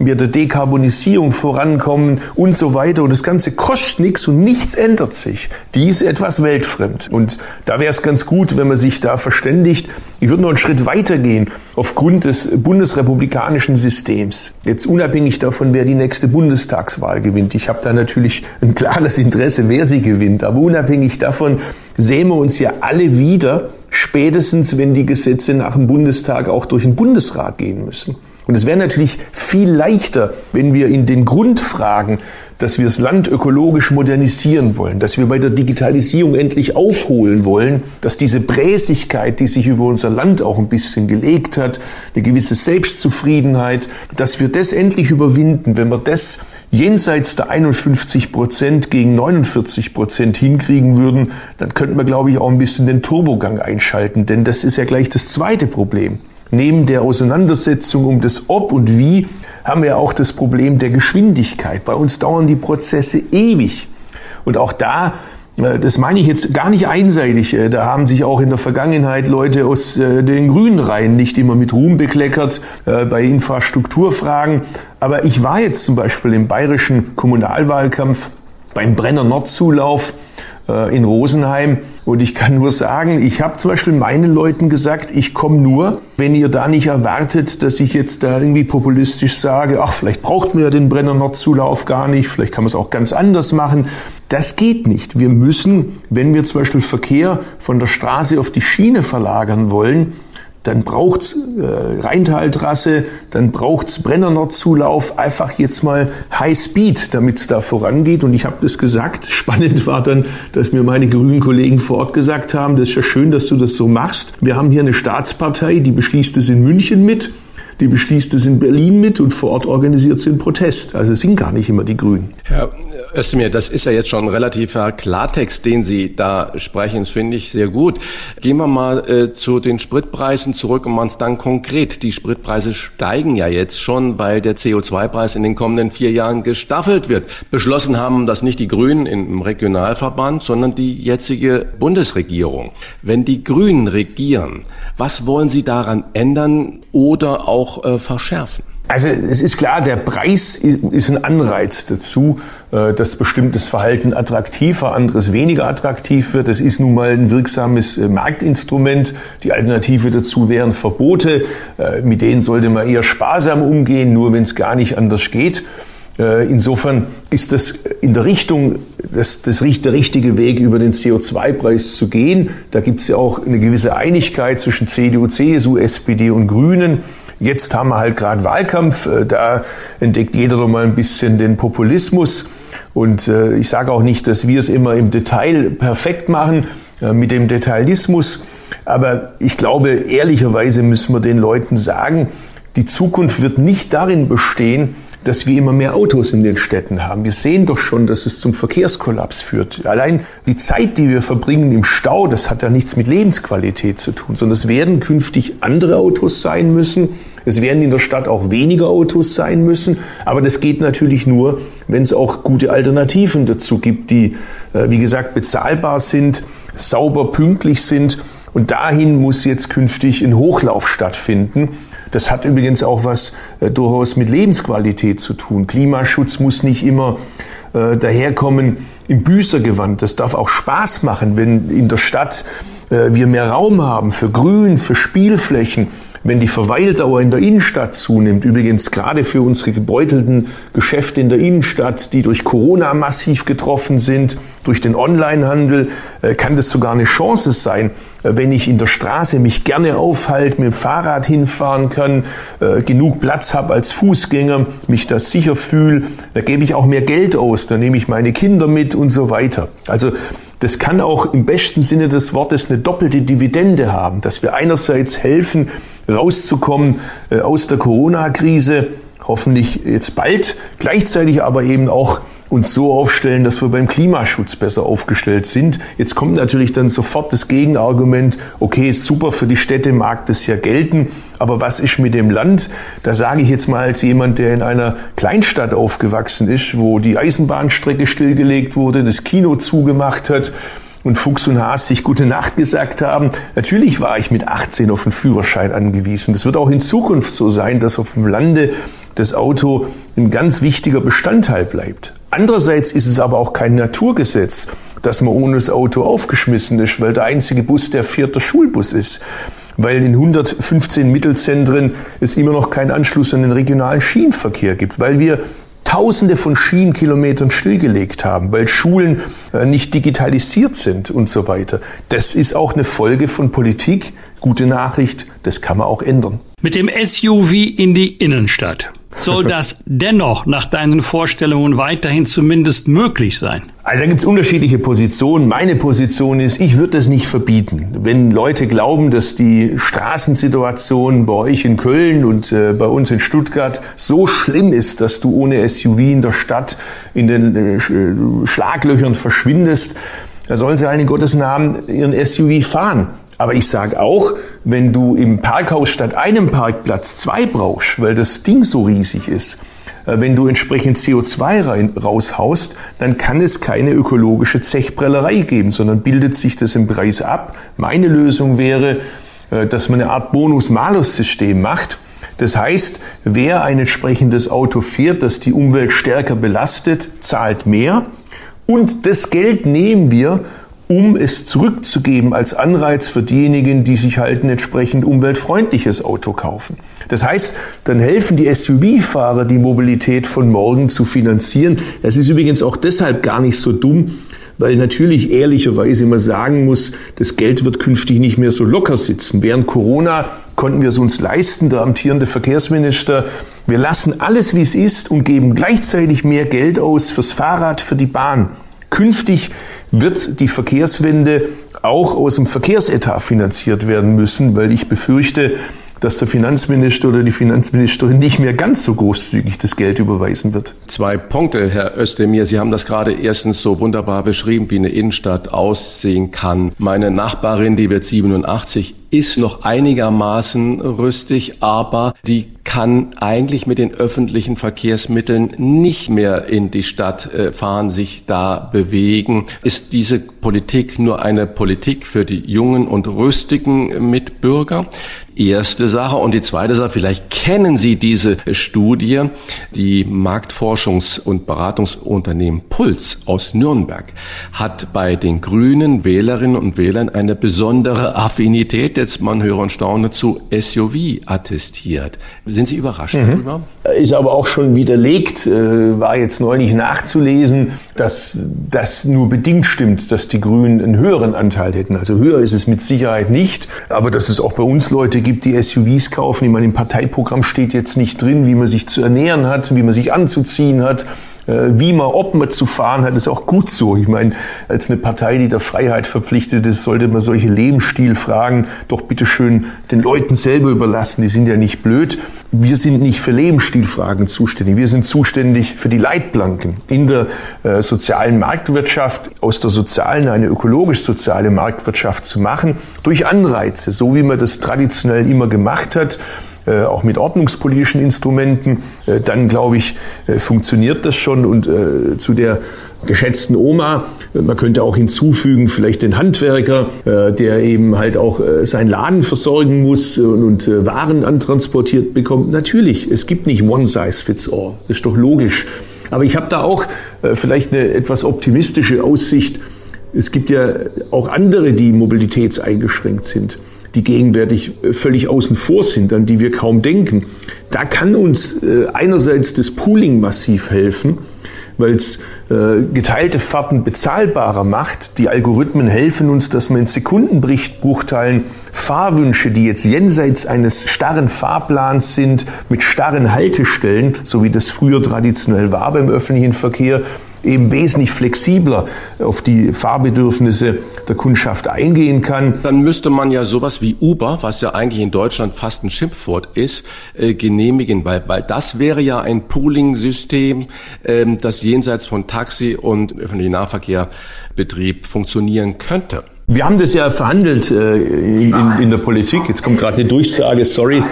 S6: wir der Dekarbonisierung vorankommen und so weiter. Und das Ganze kostet nichts und nichts ändert sich. Die ist etwas weltfremd. Und da wäre es ganz gut, wenn man sich da verständigt. Ich würde noch einen Schritt weiter gehen aufgrund des bundesrepublikanischen Systems. Jetzt unabhängig davon, wer die nächste Bundestagswahl gewinnt. Ich habe da natürlich ein klares Interesse, wer sie gewinnt. Aber unabhängig davon sehen wir uns ja alle wieder, spätestens wenn die Gesetze nach dem Bundestag auch durch den Bundesrat gehen müssen. Und es wäre natürlich viel leichter, wenn wir in den Grundfragen dass wir das Land ökologisch modernisieren wollen, dass wir bei der Digitalisierung endlich aufholen wollen, dass diese Bräsigkeit, die sich über unser Land auch ein bisschen gelegt hat, eine gewisse Selbstzufriedenheit, dass wir das endlich überwinden. Wenn wir das jenseits der 51 Prozent gegen 49 Prozent hinkriegen würden, dann könnten wir, glaube ich, auch ein bisschen den Turbogang einschalten, denn das ist ja gleich das zweite Problem. Neben der Auseinandersetzung um das Ob und Wie haben wir auch das Problem der Geschwindigkeit. Bei uns dauern die Prozesse ewig. Und auch da äh, das meine ich jetzt gar nicht einseitig. Äh, da haben sich auch in der Vergangenheit Leute aus äh, den grünen Reihen nicht immer mit Ruhm bekleckert bei Infrastrukturfragen. Aber ich war jetzt zum Beispiel im bayerischen Kommunalwahlkampf beim Brenner Nordzulauf äh, in Rosenheim. Und ich kann nur sagen, ich habe zum Beispiel meinen Leuten gesagt, ich komme nur, wenn ihr da nicht erwartet, dass ich jetzt da irgendwie populistisch sage, ach, vielleicht braucht man ja den Brenner Nordzulauf gar nicht, vielleicht kann man es auch ganz anders machen. Das geht nicht. Wir müssen, wenn wir zum Beispiel Verkehr von der Straße auf die Schiene verlagern wollen, dann braucht's äh, Rheintaltrasse, dann braucht's Brennernordzulauf, einfach jetzt mal High Speed, damit's da vorangeht. Und ich habe das gesagt. Spannend war dann, dass mir meine grünen Kollegen vor Ort gesagt haben, das ist ja schön, dass du das so machst. Wir haben hier eine Staatspartei, die beschließt es in München mit die beschließt es in Berlin mit und vor Ort organisiert sie einen Protest. Also es sind gar nicht immer die Grünen.
S1: Herr Özdemir, das ist ja jetzt schon ein relativer Klartext, den Sie da sprechen. Das finde ich sehr gut. Gehen wir mal äh, zu den Spritpreisen zurück und machen es dann konkret. Die Spritpreise steigen ja jetzt schon, weil der CO2-Preis in den kommenden vier Jahren gestaffelt wird. Beschlossen haben das nicht die Grünen im Regionalverband, sondern die jetzige Bundesregierung. Wenn die Grünen regieren, was wollen Sie daran ändern oder auch äh, verschärfen?
S6: Also es ist klar, der Preis ist ein Anreiz dazu, äh, dass bestimmtes Verhalten attraktiver, anderes weniger attraktiv wird. Das ist nun mal ein wirksames äh, Marktinstrument. Die Alternative dazu wären Verbote. Äh, mit denen sollte man eher sparsam umgehen, nur wenn es gar nicht anders geht. Insofern ist das in der Richtung, das, das der richtige Weg, über den CO2-Preis zu gehen. Da gibt es ja auch eine gewisse Einigkeit zwischen CDU, CSU, SPD und Grünen. Jetzt haben wir halt gerade Wahlkampf, äh, da entdeckt jeder noch mal ein bisschen den Populismus. Und äh, ich sage auch nicht, dass wir es immer im Detail perfekt machen äh, mit dem Detailismus. Aber ich glaube, ehrlicherweise müssen wir den Leuten sagen, die Zukunft wird nicht darin bestehen, dass wir immer mehr Autos in den Städten haben. Wir sehen doch schon, dass es zum Verkehrskollaps führt. Allein die Zeit, die wir verbringen im Stau, das hat ja nichts mit Lebensqualität zu tun, sondern es werden künftig andere Autos sein müssen. Es werden in der Stadt auch weniger Autos sein müssen. Aber das geht natürlich nur, wenn es auch gute Alternativen dazu gibt, die, äh, wie gesagt, bezahlbar sind, sauber, pünktlich sind. Und dahin muss jetzt künftig ein Hochlauf stattfinden. Das hat übrigens auch was äh, durchaus mit Lebensqualität zu tun. Klimaschutz muss nicht immer äh, daherkommen im Büßergewand. Das darf auch Spaß machen, wenn in der Stadt äh, wir mehr Raum haben für Grün, für Spielflächen, wenn die Verweildauer in der Innenstadt zunimmt, übrigens gerade für unsere gebeutelten Geschäfte in der Innenstadt, die durch Corona massiv getroffen sind, durch den Onlinehandel, äh, kann das sogar eine Chance sein, äh, wenn ich in der Straße mich gerne aufhalte, mit dem Fahrrad hinfahren kann, äh, genug Platz habe als Fußgänger, mich da sicher fühle, da gebe ich auch mehr Geld aus, da nehme ich meine Kinder mit und so weiter. Also das kann auch im besten Sinne des Wortes eine doppelte Dividende haben, dass wir einerseits helfen, rauszukommen äh, aus der Corona-Krise, hoffentlich jetzt bald, gleichzeitig aber eben auch uns so aufstellen, dass wir beim Klimaschutz besser aufgestellt sind. Jetzt kommt natürlich dann sofort das Gegenargument, okay, ist super für die Städte, mag das ja gelten, aber was ist mit dem Land? Da sage ich jetzt mal als jemand, der in einer Kleinstadt aufgewachsen ist, wo die Eisenbahnstrecke stillgelegt wurde, das Kino zugemacht hat, und Fuchs und Haas sich gute Nacht gesagt haben. Natürlich war ich mit 18 auf einen Führerschein angewiesen. Das wird auch in Zukunft so sein, dass auf dem Lande das Auto ein ganz wichtiger Bestandteil bleibt. Andererseits ist es aber auch kein Naturgesetz, dass man ohne das Auto aufgeschmissen ist, weil der einzige Bus der vierte Schulbus ist. Weil in 115 Mittelzentren es immer noch keinen Anschluss an den regionalen Schienenverkehr gibt, weil wir Tausende von Schienenkilometern stillgelegt haben, weil Schulen äh, nicht digitalisiert sind und so weiter. Das ist auch eine Folge von Politik. Gute Nachricht, das kann man auch ändern.
S2: Mit dem SUV in die Innenstadt. Soll das dennoch nach deinen Vorstellungen weiterhin zumindest möglich sein?
S6: Also da gibt es unterschiedliche Positionen. Meine Position ist, ich würde das nicht verbieten. Wenn Leute glauben, dass die Straßensituation bei euch in Köln und äh, bei uns in Stuttgart so schlimm ist, dass du ohne SUV in der Stadt in den äh, Schlaglöchern verschwindest, da sollen sie in Gottes Namen ihren SUV fahren. Aber ich sage auch, wenn du im Parkhaus statt einem Parkplatz zwei brauchst, weil das Ding so riesig ist, äh, wenn du entsprechend CO2 rein, raushaust, dann kann es keine ökologische Zechbrellerei geben, sondern bildet sich das im Preis ab. Meine Lösung wäre, äh, dass man eine Art Bonus-Malus-System macht. Das heißt, wer ein entsprechendes Auto fährt, das die Umwelt stärker belastet, zahlt mehr. Und das Geld nehmen wir um es zurückzugeben als Anreiz für diejenigen, die sich halt ein entsprechend umweltfreundliches Auto kaufen. Das heißt, dann helfen die SUV-Fahrer, die Mobilität von morgen zu finanzieren. Das ist übrigens auch deshalb gar nicht so dumm, weil natürlich ehrlicherweise immer sagen muss, das Geld wird künftig nicht mehr so locker sitzen. Während Corona konnten wir es uns leisten, der amtierende Verkehrsminister. Wir lassen alles, wie es ist und geben gleichzeitig mehr Geld aus fürs Fahrrad, für die Bahn. Künftig wird die Verkehrswende auch aus dem Verkehrsetat finanziert werden müssen, weil ich befürchte, dass der Finanzminister oder die Finanzministerin nicht mehr ganz so großzügig das Geld überweisen wird.
S1: Zwei Punkte, Herr Özdemir. Sie haben das gerade erstens so wunderbar beschrieben, wie eine Innenstadt aussehen kann. Meine Nachbarin, die wird 87, ist noch einigermaßen rüstig, aber die kann eigentlich mit den öffentlichen Verkehrsmitteln nicht mehr in die Stadt äh, fahren, sich da bewegen. Ist diese Politik nur eine Politik für die jungen und rüstigen Mitbürger? Erste Sache. Und die zweite Sache, vielleicht kennen Sie diese Studie, die Marktforschungs- und Beratungsunternehmen Puls aus Nürnberg hat bei den grünen Wählerinnen und Wählern eine besondere Affinität jetzt man höre und staune zu SUV attestiert. Sind Sie überrascht mhm. darüber?
S6: Ist aber auch schon widerlegt, äh, war jetzt neulich nachzulesen, dass das nur bedingt stimmt, dass die Grünen einen höheren Anteil hätten. Also höher ist es mit Sicherheit nicht, aber dass es auch bei uns Leute gibt, die SUVs kaufen, die man im Parteiprogramm steht jetzt nicht drin, wie man sich zu ernähren hat, wie man sich anzuziehen hat wie man, ob man zu fahren hat, ist auch gut so. Ich meine, als eine Partei, die der Freiheit verpflichtet ist, sollte man solche Lebensstilfragen doch bitteschön den Leuten selber überlassen. Die sind ja nicht blöd. Wir sind nicht für Lebensstilfragen zuständig. Wir sind zuständig für die Leitplanken in der äh, sozialen Marktwirtschaft, aus der sozialen eine ökologisch-soziale Marktwirtschaft zu machen, durch Anreize, so wie man das traditionell immer gemacht hat. Äh, auch mit ordnungspolitischen Instrumenten, äh, dann glaube ich, äh, funktioniert das schon. Und zu der geschätzten Oma. Man könnte auch hinzufügen, vielleicht den Handwerker, der eben halt auch seinen Laden versorgen muss und Waren antransportiert bekommt. Natürlich, es gibt nicht one size fits all. Das ist doch logisch. Aber ich habe da auch vielleicht eine etwas optimistische Aussicht. Es gibt ja auch andere, die mobilitätseingeschränkt sind die gegenwärtig äh, völlig außen vor sind, an die wir kaum denken. Da kann uns äh, einerseits das Pooling massiv helfen, weil es äh, geteilte Fahrten bezahlbarer macht. Die Algorithmen helfen uns, dass man in Sekundenbruchteilen Fahrwünsche, die jetzt jenseits eines starren Fahrplans sind, mit starren Haltestellen, so wie das früher traditionell war beim öffentlichen Verkehr, eben wesentlich flexibler auf die Fahrbedürfnisse der Kundschaft eingehen kann.
S1: Dann müsste man ja sowas wie Uber, was ja eigentlich in Deutschland fast ein Schimpfwort ist, äh, genehmigen, weil, weil das wäre ja ein Pooling-System, ähm, das jenseits von Taxi und öffentlichen Nahverkehrbetrieb funktionieren könnte.
S6: Wir haben das ja verhandelt äh, in, in, in, der Politik. Jetzt kommt gerade eine Durchsage, sorry,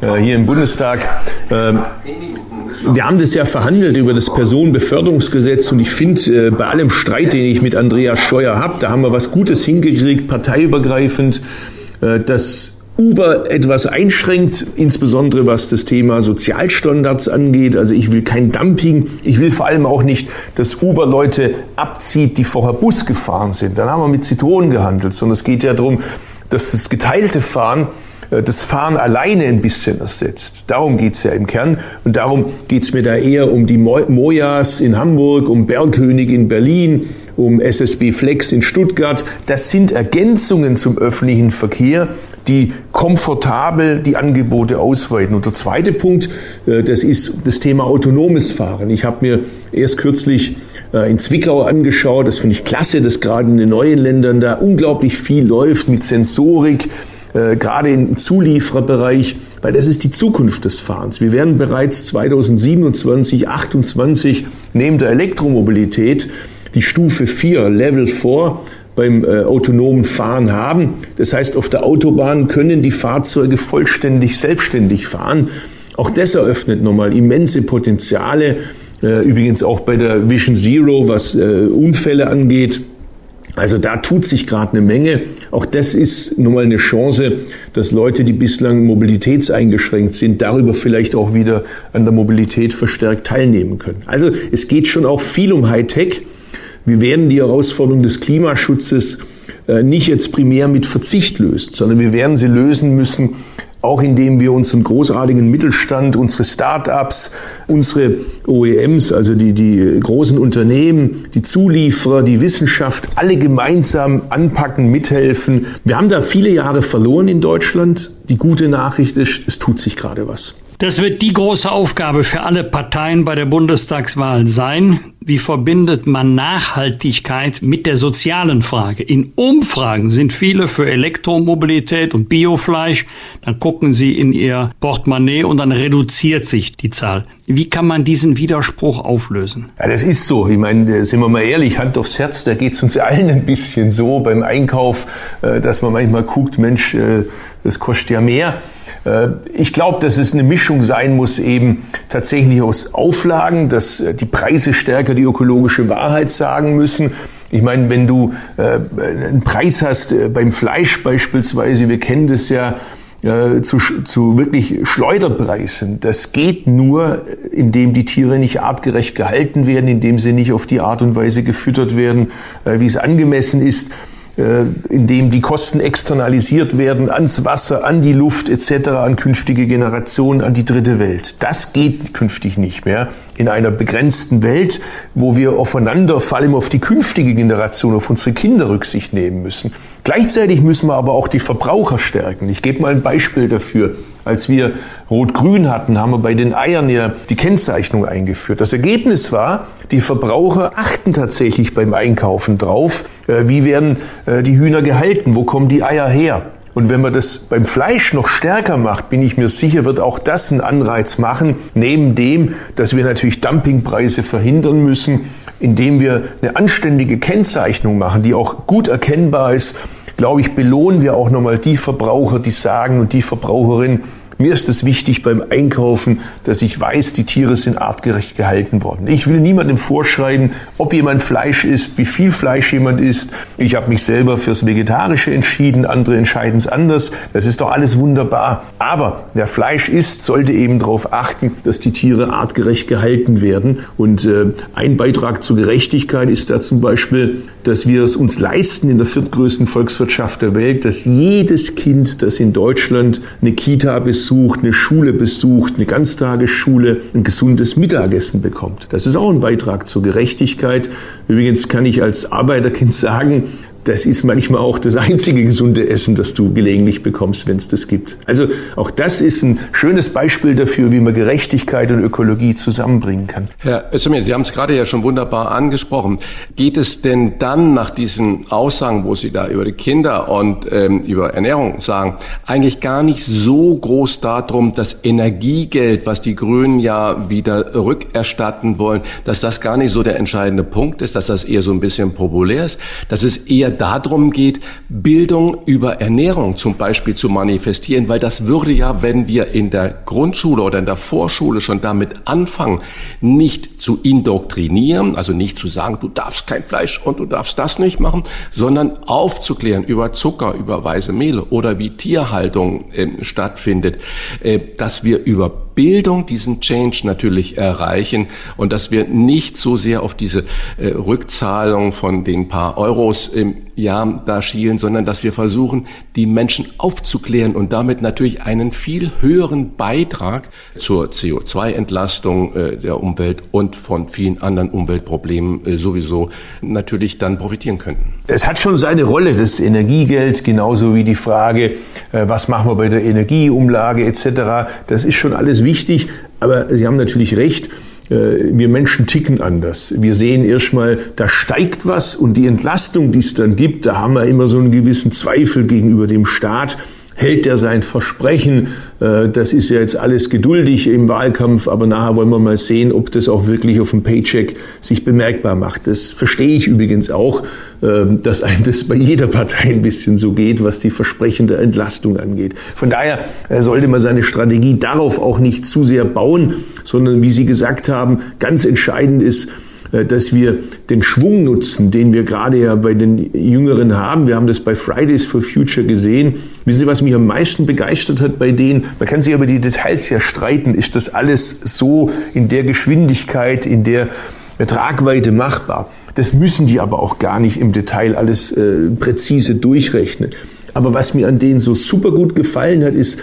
S6: äh, hier im Bundestag. Ähm, wir haben das ja verhandelt über das Personenbeförderungsgesetz und ich finde, äh, bei allem Streit, den ich mit Andreas Scheuer habe, da haben wir was Gutes hingekriegt, parteiübergreifend, äh, dass Uber etwas einschränkt, insbesondere was das Thema Sozialstandards angeht. Also ich will kein Dumping. Ich will vor allem auch nicht, dass Uber Leute abzieht, die vorher Bus gefahren sind. Dann haben wir mit Zitronen gehandelt, sondern es geht ja darum, dass das geteilte Fahren das Fahren alleine ein bisschen ersetzt. Darum geht's ja im Kern. Und darum geht's mir da eher um die Mojas in Hamburg, um Bergkönig in Berlin, um SSB Flex in Stuttgart. Das sind Ergänzungen zum öffentlichen Verkehr, die komfortabel die Angebote ausweiten. Und der zweite Punkt, äh, das ist das Thema autonomes Fahren. Ich habe mir erst kürzlich äh, in Zwickau angeschaut. Das finde ich klasse, dass gerade in den neuen Ländern da unglaublich viel läuft mit Sensorik, äh, gerade im Zuliefererbereich, weil das ist die Zukunft des Fahrens. Wir werden bereits 2027, 2028 neben der Elektromobilität die Stufe 4, Level 4 beim äh, autonomen Fahren haben. Das heißt, auf der Autobahn können die Fahrzeuge vollständig selbstständig fahren. Auch das eröffnet nochmal immense Potenziale. Äh, übrigens auch bei der Vision Zero, was äh, Unfälle angeht. Also da tut sich gerade eine Menge. Auch das ist nun mal eine Chance, dass Leute, die bislang mobilitätseingeschränkt sind, darüber vielleicht auch wieder an der Mobilität verstärkt teilnehmen können. Also es geht schon auch viel um Hightech. Wir werden die Herausforderung des Klimaschutzes äh, nicht jetzt primär mit Verzicht lösen, sondern wir werden sie lösen müssen, auch indem wir unseren großartigen Mittelstand, unsere Start-ups, unsere OEMs, also die, die großen Unternehmen, die Zulieferer, die Wissenschaft, alle gemeinsam anpacken, mithelfen. Wir haben da viele Jahre verloren in Deutschland. Die gute Nachricht ist, es tut sich gerade was.
S2: Das wird die große Aufgabe für alle Parteien bei der Bundestagswahl sein. Wie verbindet man Nachhaltigkeit mit der sozialen Frage? In Umfragen sind viele für Elektromobilität und Biofleisch. Dann gucken sie in ihr Portemonnaie und dann reduziert sich die Zahl. Wie kann man diesen Widerspruch auflösen?
S6: Ja, das ist so. Ich meine, sind wir mal ehrlich, Hand aufs Herz, da geht es uns allen ein bisschen so beim Einkauf, äh, dass man manchmal guckt, Mensch, äh, das kostet ja mehr. Äh, ich glaube, dass es eine Mischung sein muss, eben tatsächlich aus Auflagen, dass äh, die Preise stärker die ökologische Wahrheit sagen müssen. Ich meine, wenn du äh, einen Preis hast beim Fleisch beispielsweise, wir kennen das ja, zu, zu wirklich Schleuderpreisen. Das geht nur, indem die Tiere nicht artgerecht gehalten werden, indem sie nicht auf die Art und Weise gefüttert werden, wie es angemessen ist. Äh, in dem die Kosten externalisiert werden ans Wasser, an die Luft etc., an künftige Generationen, an die dritte Welt. Das geht künftig nicht mehr in einer begrenzten Welt, wo wir aufeinander, vor allem auf die künftige Generation, auf unsere Kinder Rücksicht nehmen müssen. Gleichzeitig müssen wir aber auch die Verbraucher stärken. Ich gebe mal ein Beispiel dafür. Als wir Rot-Grün hatten, haben wir bei den Eiern ja die Kennzeichnung eingeführt. Das Ergebnis war, die Verbraucher achten tatsächlich beim Einkaufen drauf, äh, wie werden äh, die Hühner gehalten, wo kommen die Eier her. Und wenn man das beim Fleisch noch stärker macht, bin ich mir sicher, wird auch das einen Anreiz machen, neben dem, dass wir natürlich Dumpingpreise verhindern müssen, indem wir eine anständige Kennzeichnung machen, die auch gut erkennbar ist. Glaube ich, belohnen wir auch nochmal die Verbraucher, die sagen und die Verbraucherinnen, mir ist es wichtig beim Einkaufen, dass ich weiß, die Tiere sind artgerecht gehalten worden. Ich will niemandem vorschreiben, ob jemand Fleisch isst, wie viel Fleisch jemand isst. Ich habe mich selber fürs Vegetarische entschieden, andere entscheiden es anders. Das ist doch alles wunderbar. Aber wer Fleisch isst, sollte eben darauf achten, dass die Tiere artgerecht gehalten werden. Und äh, ein Beitrag zur Gerechtigkeit ist da zum Beispiel, dass wir es uns leisten in der viertgrößten Volkswirtschaft der Welt, dass jedes Kind, das in Deutschland eine Kita besucht, besucht, eine Schule besucht, eine Ganztagesschule, ein gesundes Mittagessen bekommt. Das ist auch ein Beitrag zur Gerechtigkeit. Übrigens kann ich als Arbeiterkind sagen, das ist manchmal auch das einzige gesunde Essen, das du gelegentlich bekommst, wenn es das gibt. Also auch das ist ein schönes Beispiel dafür, wie man Gerechtigkeit und Ökologie zusammenbringen kann.
S1: Herr Özdemir, Sie haben es gerade ja schon wunderbar angesprochen. Geht es denn dann nach diesen Aussagen, wo Sie da über die Kinder und ähm, über Ernährung sagen, eigentlich gar nicht so groß darum, das Energiegeld, was die Grünen ja wieder rückerstatten wollen, dass das gar nicht so der entscheidende Punkt ist, dass das eher so ein bisschen populär ist, dass es eher darum geht, Bildung über Ernährung zum Beispiel zu manifestieren, weil das würde ja, wenn wir in der Grundschule oder in der Vorschule schon damit anfangen, nicht zu indoktrinieren, also nicht zu sagen, du darfst kein Fleisch und du darfst das nicht machen, sondern aufzuklären über Zucker, über weiße Mehle oder wie Tierhaltung äh, stattfindet, äh, dass wir über Bildung diesen Change natürlich erreichen und dass wir nicht so sehr auf diese äh, Rückzahlung von den paar Euros im Jahr da schielen, sondern dass wir versuchen, die Menschen aufzuklären und damit natürlich einen viel höheren Beitrag zur CO2-Entlastung äh, der Umwelt und von vielen anderen Umweltproblemen äh, sowieso natürlich dann profitieren könnten.
S6: Es hat schon seine Rolle, das Energiegeld, genauso wie die Frage, äh, was machen wir bei der Energieumlage etc. Das ist schon alles wichtig, aber Sie haben natürlich recht. Äh, wir Menschen ticken anders. Wir sehen erstmal, da steigt was und die Entlastung, die es dann gibt, da haben wir immer so einen gewissen Zweifel gegenüber dem Staat hält er sein Versprechen. Äh, das ist ja jetzt alles geduldig im Wahlkampf, aber nachher wollen wir mal sehen, ob das auch wirklich auf dem Paycheck sich bemerkbar macht. Das verstehe ich übrigens auch, ähm, dass einem das bei jeder Partei ein bisschen so geht, was die Versprechen der Entlastung angeht. Von daher äh, sollte man seine Strategie darauf auch nicht zu sehr bauen, sondern wie Sie gesagt haben, ganz entscheidend ist, dass wir den Schwung nutzen, den wir gerade ja bei den Jüngeren haben. Wir haben das bei Fridays for Future gesehen. Wissen Sie, was mich am meisten begeistert hat bei denen? Man kann sich über die Details ja streiten. Ist das alles so in der Geschwindigkeit, in der Tragweite machbar? Das müssen die aber auch gar nicht im Detail alles äh, präzise durchrechnen. Aber was mir an denen so super gut gefallen hat, ist,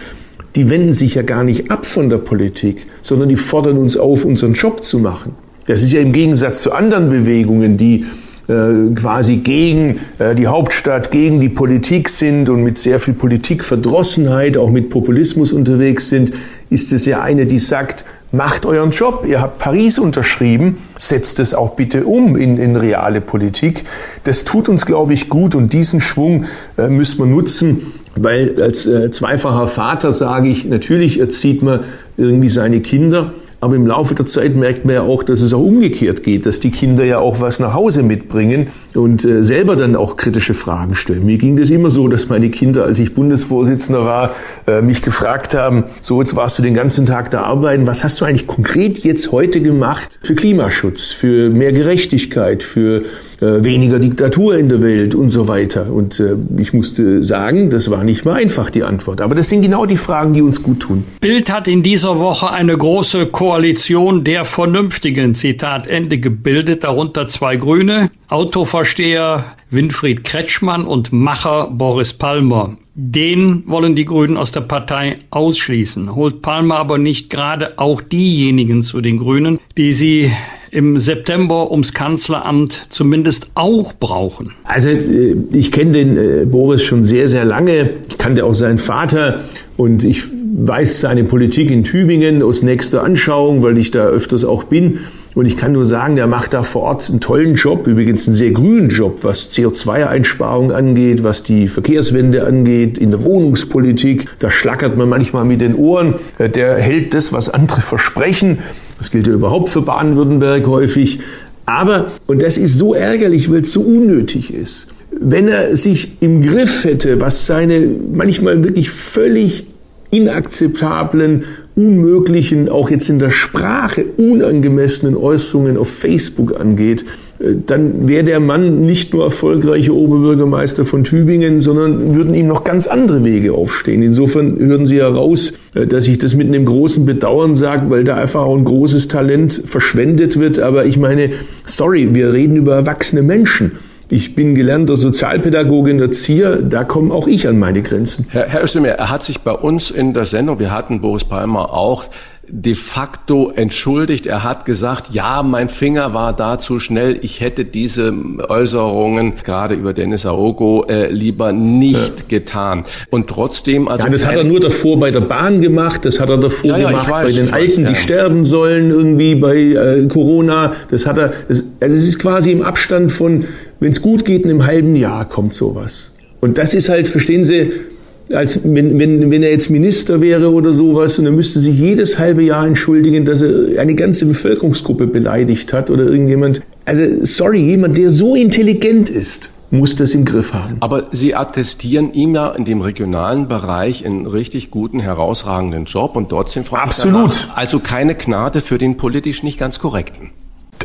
S6: die wenden sich ja gar nicht ab von der Politik, sondern die fordern uns auf, unseren Job zu machen. Das ist ja im Gegensatz zu anderen Bewegungen, die äh, quasi gegen äh, die Hauptstadt, gegen die Politik sind und mit sehr viel Politikverdrossenheit, auch mit Populismus unterwegs sind, ist es ja eine, die sagt, macht euren Job. Ihr habt Paris unterschrieben, setzt es auch bitte um in, in reale Politik. Das tut uns, glaube ich, gut und diesen Schwung äh, müssen wir nutzen, weil als äh, zweifacher Vater sage ich, natürlich erzieht man irgendwie seine Kinder, aber im Laufe der Zeit merkt man ja auch, dass es auch umgekehrt geht, dass die Kinder ja auch was nach Hause mitbringen und äh, selber dann auch kritische Fragen stellen. Mir ging das immer so, dass meine Kinder, als ich Bundesvorsitzender war, äh, mich gefragt haben, so jetzt warst du den ganzen Tag da arbeiten, was hast du eigentlich konkret jetzt heute gemacht für Klimaschutz, für mehr Gerechtigkeit, für äh, weniger Diktatur in der Welt und so weiter. Und äh, ich musste sagen, das war nicht mal einfach die Antwort. Aber das sind genau die Fragen, die uns gut tun.
S2: Bild hat in dieser Woche eine große Koalition der Vernünftigen, Zitat Ende, gebildet, darunter zwei Grüne, Autoversteher Winfried Kretschmann und Macher Boris Palmer. Den wollen die Grünen aus der Partei ausschließen. Holt Palmer aber nicht gerade auch diejenigen zu den Grünen, die sie im September ums Kanzleramt zumindest auch brauchen?
S6: Also äh, ich kenne den äh, Boris schon sehr, sehr lange. Ich kannte auch seinen Vater und ich weiß seine Politik in Tübingen aus nächster Anschauung, weil ich da öfters auch bin. Und ich kann nur sagen, der macht da vor Ort einen tollen Job, übrigens einen sehr grünen Job, was CO2-Einsparung angeht, was die Verkehrswende angeht, in der Wohnungspolitik. Da schlackert man manchmal mit den Ohren. Äh, der hält das, was andere versprechen. Das gilt ja überhaupt für Baden-Württemberg häufig. Aber, und das ist so ärgerlich, weil es so unnötig ist, wenn er sich im Griff hätte, was seine manchmal wirklich völlig inakzeptablen, unmöglichen, auch jetzt in der Sprache unangemessenen Äußerungen auf Facebook angeht, äh, dann wäre der Mann nicht nur erfolgreicher Oberbürgermeister von Tübingen, sondern würden ihm noch ganz andere Wege aufstehen. Insofern hören Sie heraus, äh, dass ich das mit einem großen Bedauern sage, weil da einfach auch ein großes Talent verschwendet wird. Aber ich meine, sorry, wir reden über erwachsene Menschen. Ich bin gelernter Sozialpädagoge und Erzieher, da komme auch ich an meine Grenzen.
S1: Herr, Herr Özdemir, er hat sich bei uns in der Sendung, wir hatten Boris Palmer auch, de facto entschuldigt. Er hat gesagt, ja, mein Finger war da zu schnell. Ich hätte diese Äußerungen gerade über Dennis Aogo äh, lieber nicht ja. getan. Und trotzdem,
S6: also ja, das hat er nur davor bei der Bahn gemacht. Das hat er davor ja, ja, gemacht weiß, bei den Alten, weiß, die sterben sollen irgendwie bei äh, Corona. Das hat er. Das, also es ist quasi im Abstand von, wenn es gut geht, in einem halben Jahr kommt sowas. Und das ist halt, verstehen Sie, als wenn, wenn, wenn er jetzt Minister wäre oder sowas und er müsste sich jedes halbe Jahr entschuldigen, dass er eine ganze Bevölkerungsgruppe beleidigt hat oder irgendjemand. Also sorry, jemand, der so intelligent ist, muss das im Griff haben.
S1: Aber Sie attestieren ihm ja in dem regionalen Bereich einen richtig guten, herausragenden Job und dort sind Frau
S6: Absolut.
S1: also keine Gnade für den politisch nicht ganz korrekten.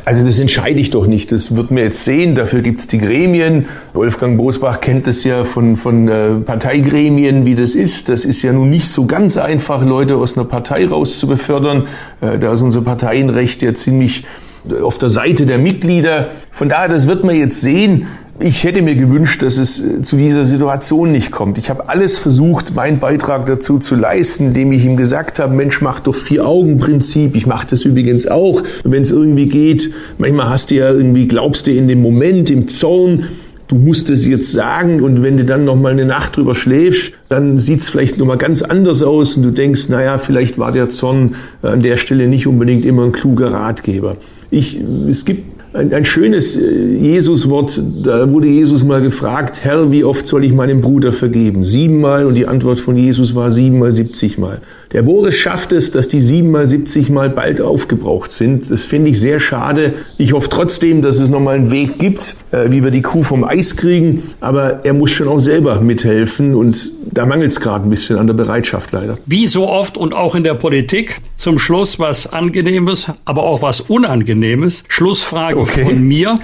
S6: Also das entscheide ich doch nicht. Das wird mir jetzt sehen. Dafür gibt es die Gremien. Wolfgang Bosbach kennt es ja von, von äh, Parteigremien, wie das ist. Das ist ja nun nicht so ganz einfach, Leute aus einer Partei rauszubefördern. Äh, da ist unser Parteienrecht ja ziemlich äh, auf der Seite der Mitglieder. Von daher, das wird man jetzt sehen. Ich hätte mir gewünscht, dass es äh, zu dieser Situation nicht kommt. Ich habe alles versucht, meinen Beitrag dazu zu leisten, indem ich ihm gesagt habe, Mensch, mach doch Vier-Augen-Prinzip. Ich mache das übrigens auch, wenn es irgendwie geht. Manchmal hast du ja irgendwie, glaubst du in dem Moment, im Zorn, du musst es jetzt sagen und wenn du dann noch mal eine Nacht drüber schläfst, dann sieht es vielleicht noch mal ganz anders aus und du denkst, naja, vielleicht war der Zorn an der Stelle nicht unbedingt immer ein kluger Ratgeber. Ich, es gibt ein, ein schönes äh, Jesuswort, da wurde Jesus mal gefragt, Herr, wie oft soll ich meinem Bruder vergeben? Siebenmal und die Antwort von Jesus war siebenmal, siebzigmal. Der Boris schafft es, dass die siebenmal, siebzigmal bald aufgebraucht sind. Das finde ich sehr schade. Ich hoffe trotzdem, dass es nochmal einen Weg gibt, äh, wie wir die Kuh vom Eis kriegen. Aber er muss schon auch selber mithelfen und da mangelt es gerade ein bisschen an der Bereitschaft leider.
S2: Wie so oft und auch in der Politik zum Schluss was Angenehmes, aber auch was Unangenehmes. Schlussfrage okay. von mir.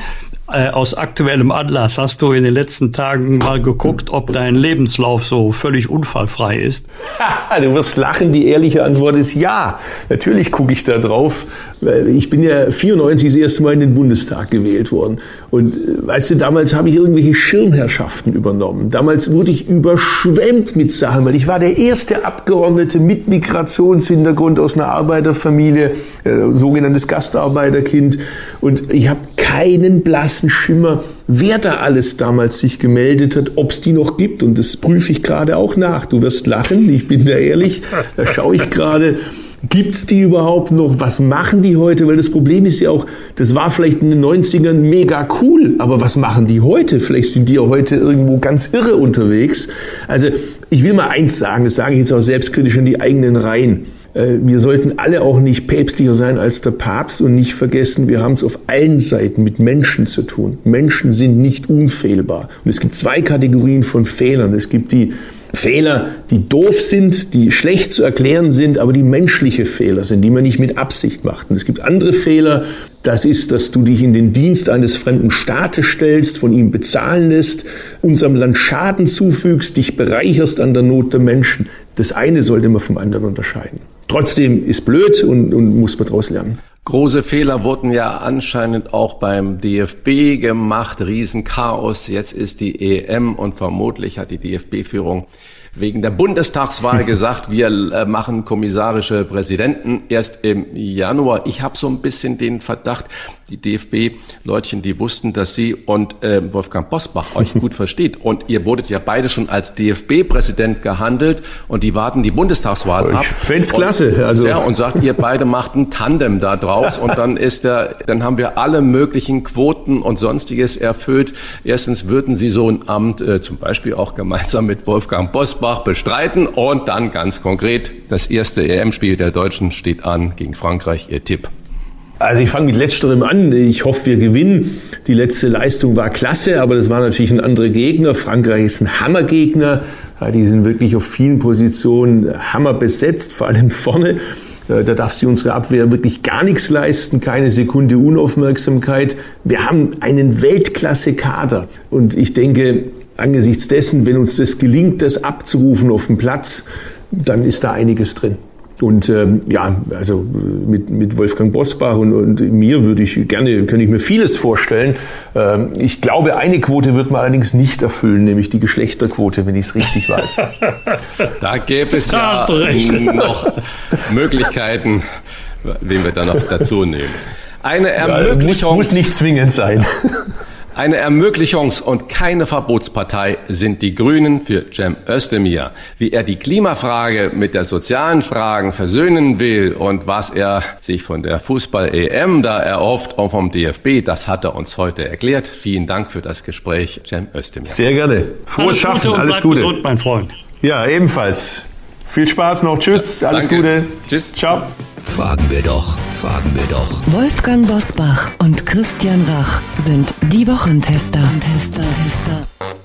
S2: Äh, aus aktuellem Anlass hast du in den letzten Tagen mal geguckt, ob dein Lebenslauf so völlig unfallfrei ist?
S6: du wirst lachen, die ehrliche Antwort ist ja. Natürlich gucke ich da drauf. Ich bin ja 94 das erste Mal in den Bundestag gewählt worden. Und äh, weißt du, damals habe ich irgendwelche Schirmherrschaften übernommen. Damals wurde ich überschwemmt mit Sachen, weil ich war der erste Abgeordnete mit Migrationshintergrund aus einer Arbeiterfamilie, äh, sogenanntes Gastarbeiterkind. Und ich habe keinen blassen Schimmer, wer da alles damals sich gemeldet hat, ob es die noch gibt. Und das prüfe ich gerade auch nach. Du wirst lachen, ich bin da ehrlich. Da schaue ich gerade. Gibt's die überhaupt noch? Was machen die heute? Weil das Problem ist ja auch, das war vielleicht in den 90ern mega cool, aber was machen die heute? Vielleicht sind die ja heute irgendwo ganz irre unterwegs. Also ich will mal eins sagen, das sage ich jetzt auch selbstkritisch in die eigenen Reihen. Äh, wir sollten alle auch nicht päpstlicher sein als der Papst und nicht vergessen, wir haben es auf allen Seiten mit Menschen zu tun. Menschen sind nicht unfehlbar. Und es gibt zwei Kategorien von Fehlern. Es gibt die Fehler, die doof sind, die schlecht zu erklären sind, aber die menschliche Fehler sind, die man nicht mit Absicht macht. Und es gibt andere Fehler, das ist, dass du dich in den Dienst eines fremden Staates stellst, von ihm bezahlen lässt, unserem Land Schaden zufügst, dich bereicherst an der Not der Menschen. Das eine sollte man vom anderen unterscheiden. Trotzdem ist blöd und, und muss man daraus lernen.
S1: Große Fehler wurden ja anscheinend auch beim DFB gemacht. Riesenchaos. Jetzt ist die EM und vermutlich hat die DFB-Führung wegen der Bundestagswahl gesagt, wir äh, machen kommissarische Präsidenten erst im Januar. Ich habe so ein bisschen den Verdacht, die DFB-Leutchen, die wussten, dass Sie und äh, Wolfgang Bosbach euch gut versteht. Und ihr wurdet ja beide schon als DFB-Präsident gehandelt und die warten die Bundestagswahl
S6: ich ab. Ich fände klasse.
S1: Also. Ja, und sagt, ihr beide macht ein Tandem da draus und dann ist der, dann haben wir alle möglichen Quoten und sonstiges erfüllt. Erstens würden Sie so ein Amt äh, zum Beispiel auch gemeinsam mit Wolfgang Bosbach bestreiten und dann ganz konkret, das erste EM-Spiel der Deutschen steht an gegen Frankreich. Ihr Tipp.
S6: Also ich fange mit letzterem an. Ich hoffe, wir gewinnen. Die letzte Leistung war klasse, aber das war natürlich ein anderer Gegner. Frankreich ist ein Hammergegner. Die sind wirklich auf vielen Positionen Hammer besetzt, vor allem vorne. Äh, da darf sie unsere Abwehr wirklich gar nichts leisten, keine Sekunde Unaufmerksamkeit. Wir haben einen Weltklasse-Kader. Und ich denke, angesichts dessen, wenn uns das gelingt, das abzurufen auf dem Platz, dann ist da einiges drin. Und ähm, ja, also mit, mit Wolfgang Bosbach und, und mir würde ich gerne, könnte ich mir vieles vorstellen. Ähm, ich glaube, eine Quote wird man allerdings nicht erfüllen, nämlich die Geschlechterquote, wenn ich es richtig weiß.
S1: da gäbe es ja noch Möglichkeiten, wen wir da noch dazu nehmen.
S6: Eine Ermöglichung. Ja, muss, muss nicht zwingend sein.
S1: Eine Ermöglichungs- und keine Verbotspartei sind die Grünen für Cem Özdemir. Wie er die Klimafrage mit der sozialen Fragen versöhnen will und was er sich von der Fußball-EM da erhofft und vom DFB, das hat er uns heute erklärt. Vielen Dank für das Gespräch, Cem Özdemir.
S6: Sehr gerne.
S2: Frohes Schaffen, Gute alles Gute. Gesund, mein Freund.
S6: Ja, ebenfalls. Viel Spaß noch. Tschüss, alles Danke. Gute.
S1: Tschüss. Ciao.
S3: Fragen wir doch, fragen wir doch.
S5: Wolfgang Bosbach und Christian Rach sind die Wochentester. Tester, Tester.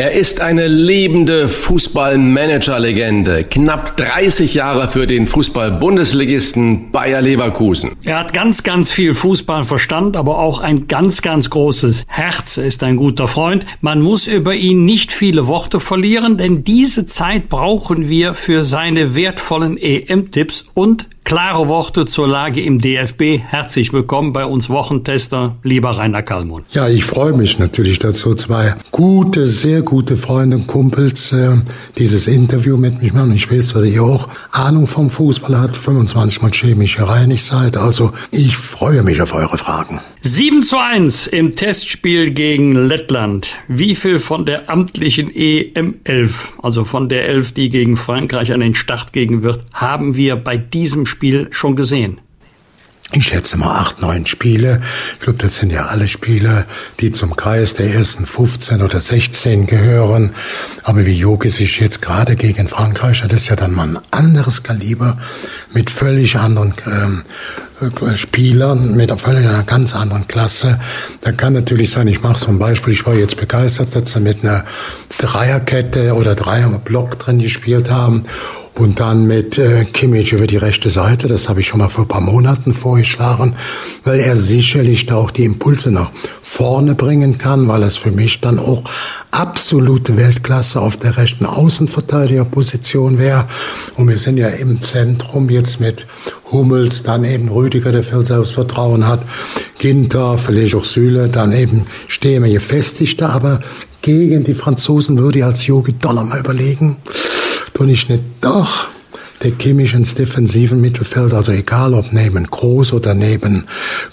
S1: Er ist eine lebende Fußballmanager-Legende. Knapp 30 Jahre für den Fußball-Bundesligisten Bayer Leverkusen.
S2: Er hat ganz, ganz viel Fußballverstand, aber auch ein ganz, ganz großes Herz. Er ist ein guter Freund. Man muss über ihn nicht viele Worte verlieren, denn diese Zeit brauchen wir für seine wertvollen EM-Tipps und Klare Worte zur Lage im DFB. Herzlich willkommen bei uns Wochentester, lieber Rainer Kallmund.
S7: Ja, ich freue mich natürlich dazu, zwei gute, sehr gute Freunde und Kumpels äh, dieses Interview mit mich machen. Ich weiß, dass ihr auch Ahnung vom Fußball hat, 25 Mal chemische seid. Also ich freue mich auf eure Fragen.
S2: 7 zu 1 im Testspiel gegen Lettland. Wie viel von der amtlichen EM11, also von der 11, die gegen Frankreich an den Start gehen wird, haben wir bei diesem Spiel schon gesehen?
S7: Ich schätze mal acht, neun Spiele. Ich glaube, das sind ja alle Spiele, die zum Kreis der ersten 15 oder 16 gehören. Aber wie Jogi sich jetzt gerade gegen Frankreich, das ist ja dann mal ein anderes Kaliber mit völlig anderen ähm, äh, Spielern, mit einer ganz anderen Klasse. Da kann natürlich sein, ich mache so ein Beispiel, ich war jetzt begeistert, dass sie mit einer Dreierkette oder Dreierblock drin gespielt haben und dann mit äh, Kimmich über die rechte Seite, das habe ich schon mal vor ein paar Monaten vorgeschlagen, weil er sicherlich da auch die Impulse nach vorne bringen kann, weil es für mich dann auch absolute Weltklasse auf der rechten Außenverteidigerposition wäre. Und wir sind ja im Zentrum jetzt mit Hummels, dann eben Rüdiger, der viel Selbstvertrauen hat, Ginter, vielleicht auch Süle, dann eben stehen wir gefestigter, aber gegen die Franzosen würde ich als Yogi doch nochmal überlegen, tue ich nicht doch der Kimmich ins defensiven Mittelfeld, also egal ob neben Groß oder neben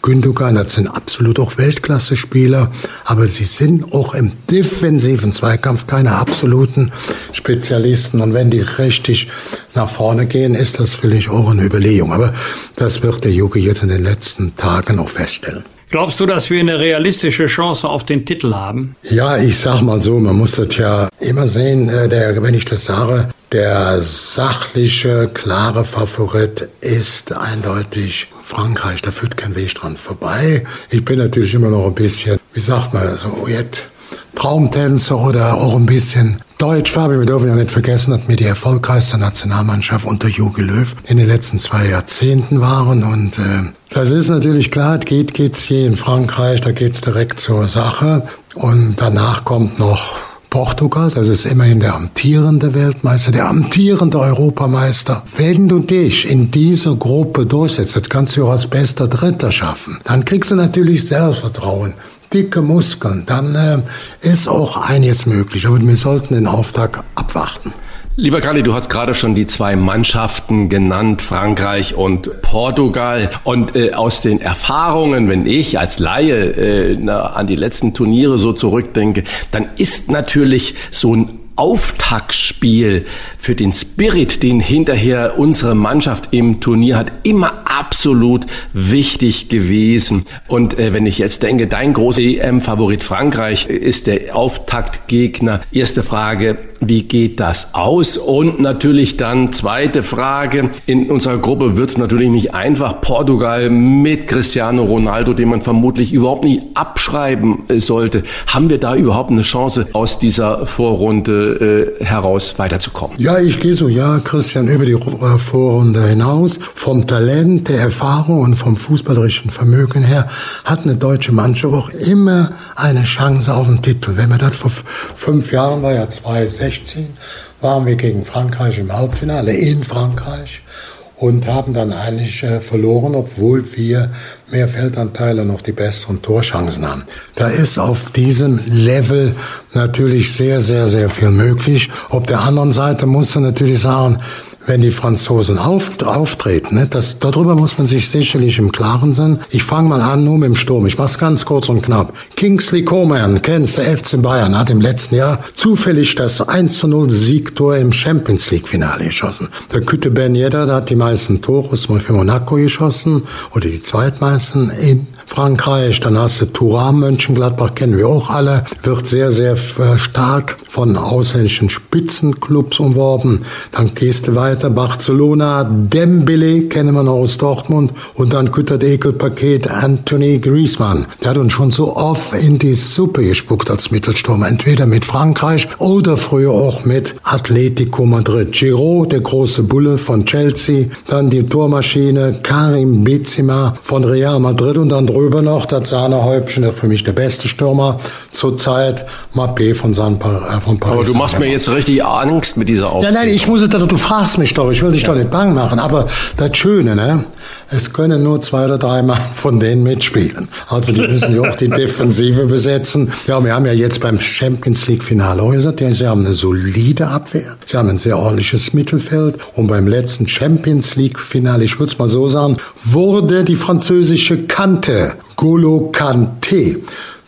S7: Gündogan, das sind absolut auch Weltklasse-Spieler, aber sie sind auch im defensiven Zweikampf keine absoluten Spezialisten und wenn die richtig nach vorne gehen, ist das vielleicht auch eine Überlegung, aber das wird der Juge jetzt in den letzten Tagen noch feststellen.
S2: Glaubst du, dass wir eine realistische Chance auf den Titel haben?
S7: Ja, ich sag mal so, man muss das ja immer sehen, äh, der, wenn ich das sage, der sachliche, klare Favorit ist eindeutig Frankreich. Da führt kein Weg dran vorbei. Ich bin natürlich immer noch ein bisschen, wie sagt man, so jetzt Traumtänzer oder auch ein bisschen Deutsch, Fabi, wir dürfen ja nicht vergessen, dass wir die erfolgreichste Nationalmannschaft unter Jogi Löw in den letzten zwei Jahrzehnten waren. Und äh, das ist natürlich klar, geht geht's hier in Frankreich, da geht's direkt zur Sache. Und danach kommt noch Portugal, das ist immerhin der amtierende Weltmeister, der amtierende Europameister. Wenn du dich in dieser Gruppe durchsetzt, das kannst du auch als bester Dritter schaffen, dann kriegst du natürlich Selbstvertrauen dicke Muskeln, dann äh, ist auch einiges möglich. Aber wir sollten den Auftrag abwarten.
S1: Lieber Kali, du hast gerade schon die zwei Mannschaften genannt, Frankreich und Portugal. Und äh, aus den Erfahrungen, wenn ich als Laie äh, na, an die letzten Turniere so zurückdenke, dann ist natürlich so ein Auftaktspiel für den Spirit, den hinterher unsere Mannschaft im Turnier hat, immer absolut wichtig gewesen. Und äh, wenn ich jetzt denke, dein großer EM-Favorit Frankreich ist der Auftaktgegner. Erste Frage, wie geht das aus? Und natürlich dann zweite Frage, in unserer Gruppe wird es natürlich nicht einfach. Portugal mit Cristiano Ronaldo, den man vermutlich überhaupt nicht abschreiben sollte. Haben wir da überhaupt eine Chance aus dieser Vorrunde äh, heraus weiterzukommen.
S7: Ja, ich gehe so, ja, Christian, über die äh, Vorrunde hinaus. Vom Talent, der Erfahrung und vom fußballerischen Vermögen her hat eine deutsche Mannschaft auch immer eine Chance auf den Titel. Wenn man das vor fünf Jahren war, ja 2016, 2016 waren wir gegen Frankreich im Halbfinale in Frankreich und haben dann eigentlich äh, verloren, obwohl wir mehr Feldanteile noch die besseren Torchancen haben. Da ist auf diesem Level natürlich sehr, sehr, sehr viel möglich. Auf der anderen Seite muss man natürlich sagen, wenn die Franzosen auf, auftreten. Ne? Das, darüber muss man sich sicherlich im Klaren sein. Ich fange mal an nur mit dem Sturm. Ich mach's ganz kurz und knapp. Kingsley Coman, kennst der FC Bayern, hat im letzten Jahr zufällig das 1 zu 0 Siegtor im Champions League Finale geschossen. Der Kütte Ben Yedder, der hat die meisten Tore für Monaco geschossen oder die zweitmeisten in Frankreich. Dann hast du Thuram, Mönchengladbach, kennen wir auch alle, wird sehr, sehr äh, stark von ausländischen Spitzenclubs umworben. Dann gehst du weiter, Barcelona, Dembele, kennen wir noch aus Dortmund. Und dann küttert Ekelpaket Anthony Griezmann. Der hat uns schon so oft in die Suppe gespuckt als Mittelsturm. Entweder mit Frankreich oder früher auch mit Atletico Madrid. Giroud, der große Bulle von Chelsea. Dann die Tormaschine Karim Benzema von Real Madrid und dann drüber noch das Sahnehäubchen, für mich der beste Stürmer zurzeit, Mappé von, San äh, von Paris.
S1: Aber du machst mir jetzt richtig Angst mit dieser Aufzählung.
S7: Ja, nein, ich muss es, du fragst mich doch, ich will dich ja. doch nicht bang machen, aber das Schöne, ne, es können nur zwei oder drei Mal von denen mitspielen. Also die müssen ja auch die Defensive besetzen. Ja, wir haben ja jetzt beim Champions League Finale gesagt, ja, sie haben eine solide Abwehr, sie haben ein sehr ordentliches Mittelfeld und beim letzten Champions League Finale, ich würde es mal so sagen, wurde die französische Kante Golo Kante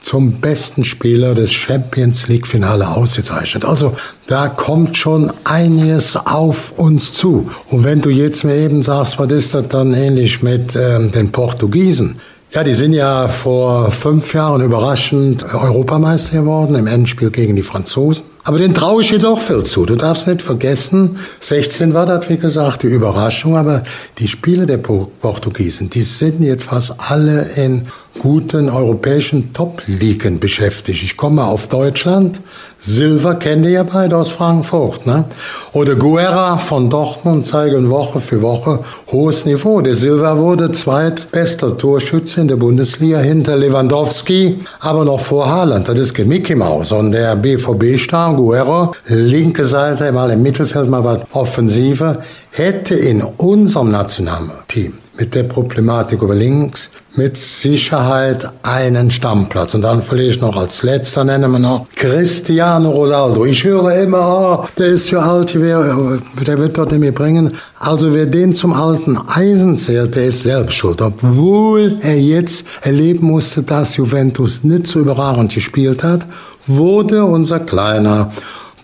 S7: zum besten Spieler des Champions League Finale ausgezeichnet. Also da kommt schon einiges auf uns zu. Und wenn du jetzt mir eben sagst, was ist das dann ähnlich mit ähm, den Portugiesen? Ja, die sind ja vor fünf Jahren überraschend Europameister geworden im Endspiel gegen die Franzosen. Aber den traue ich jetzt auch viel zu. Du darfst nicht vergessen, 16 war das, wie gesagt, die Überraschung, aber die Spiele der Portugiesen, die sind jetzt fast alle in guten europäischen Top-Ligen beschäftigt. Ich komme auf Deutschland. Silver kennt ihr ja beide aus Frankfurt. Ne? Oder Guerra von Dortmund zeigen Woche für Woche hohes Niveau. Der Silver wurde zweitbester Torschütze in der Bundesliga hinter Lewandowski, aber noch vor Haaland. Das ist Mickey Maus. Und der BVB-Star Guerra, linke Seite, mal im Mittelfeld, mal was Offensive, hätte in unserem Nationalteam mit der Problematik über links mit Sicherheit einen Stammplatz. Und dann vielleicht noch als letzter nennen wir noch Cristiano Ronaldo. Ich höre immer, oh, der ist ja alt, der wird dort nicht mehr bringen. Also wer den zum alten Eisen zählt, der ist selbst schuld. Obwohl er jetzt erleben musste, dass Juventus nicht so überragend gespielt hat, wurde unser kleiner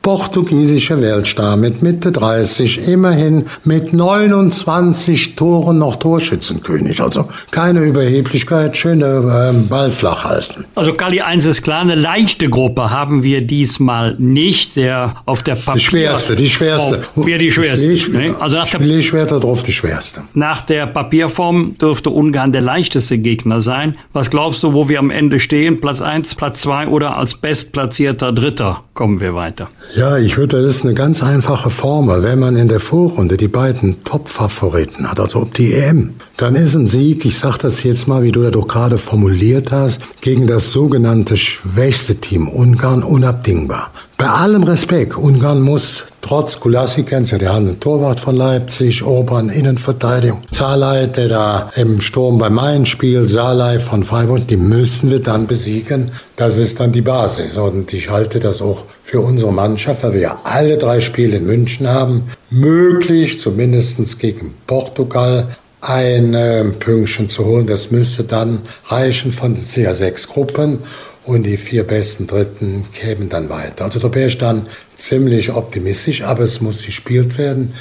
S7: portugiesischer Weltstar mit Mitte 30, immerhin mit 29 Toren noch Torschützenkönig. Also keine Überheblichkeit, schöne äh, Ball flach halten.
S2: Also Kali 1 ist klar, eine leichte Gruppe haben wir diesmal nicht. Der auf der Papier
S7: Die schwerste, die schwerste.
S2: Wäre die schwerste.
S7: Ich, ne? Also nach der, schwerer drauf die schwerste.
S2: Nach der Papierform dürfte Ungarn der leichteste Gegner sein. Was glaubst du, wo wir am Ende stehen? Platz 1, Platz 2 oder als bestplatzierter Dritter kommen wir weiter?
S7: Ja, ich würde, das ist eine ganz einfache Formel. Wenn man in der Vorrunde die beiden Top-Favoriten hat, also ob die EM, dann ist ein Sieg, ich sage das jetzt mal, wie du das doch gerade formuliert hast, gegen das sogenannte schwächste Team Ungarn unabdingbar. Bei allem Respekt, Ungarn muss trotz Gulassi, kennst ja, der hat Torwart von Leipzig, Orban, Innenverteidigung, Zalai, der da im Sturm bei Main spielt, Salai von Freiburg, die müssen wir dann besiegen. Das ist dann die Basis. Und ich halte das auch für unsere Mannschaft, weil wir ja alle drei Spiele in München haben, möglich, zumindest gegen Portugal, ein äh, Pünktchen zu holen. Das müsste dann reichen von CA6 Gruppen und die vier besten Dritten kämen dann weiter. Also da wäre ich dann ziemlich optimistisch, aber es muss gespielt werden.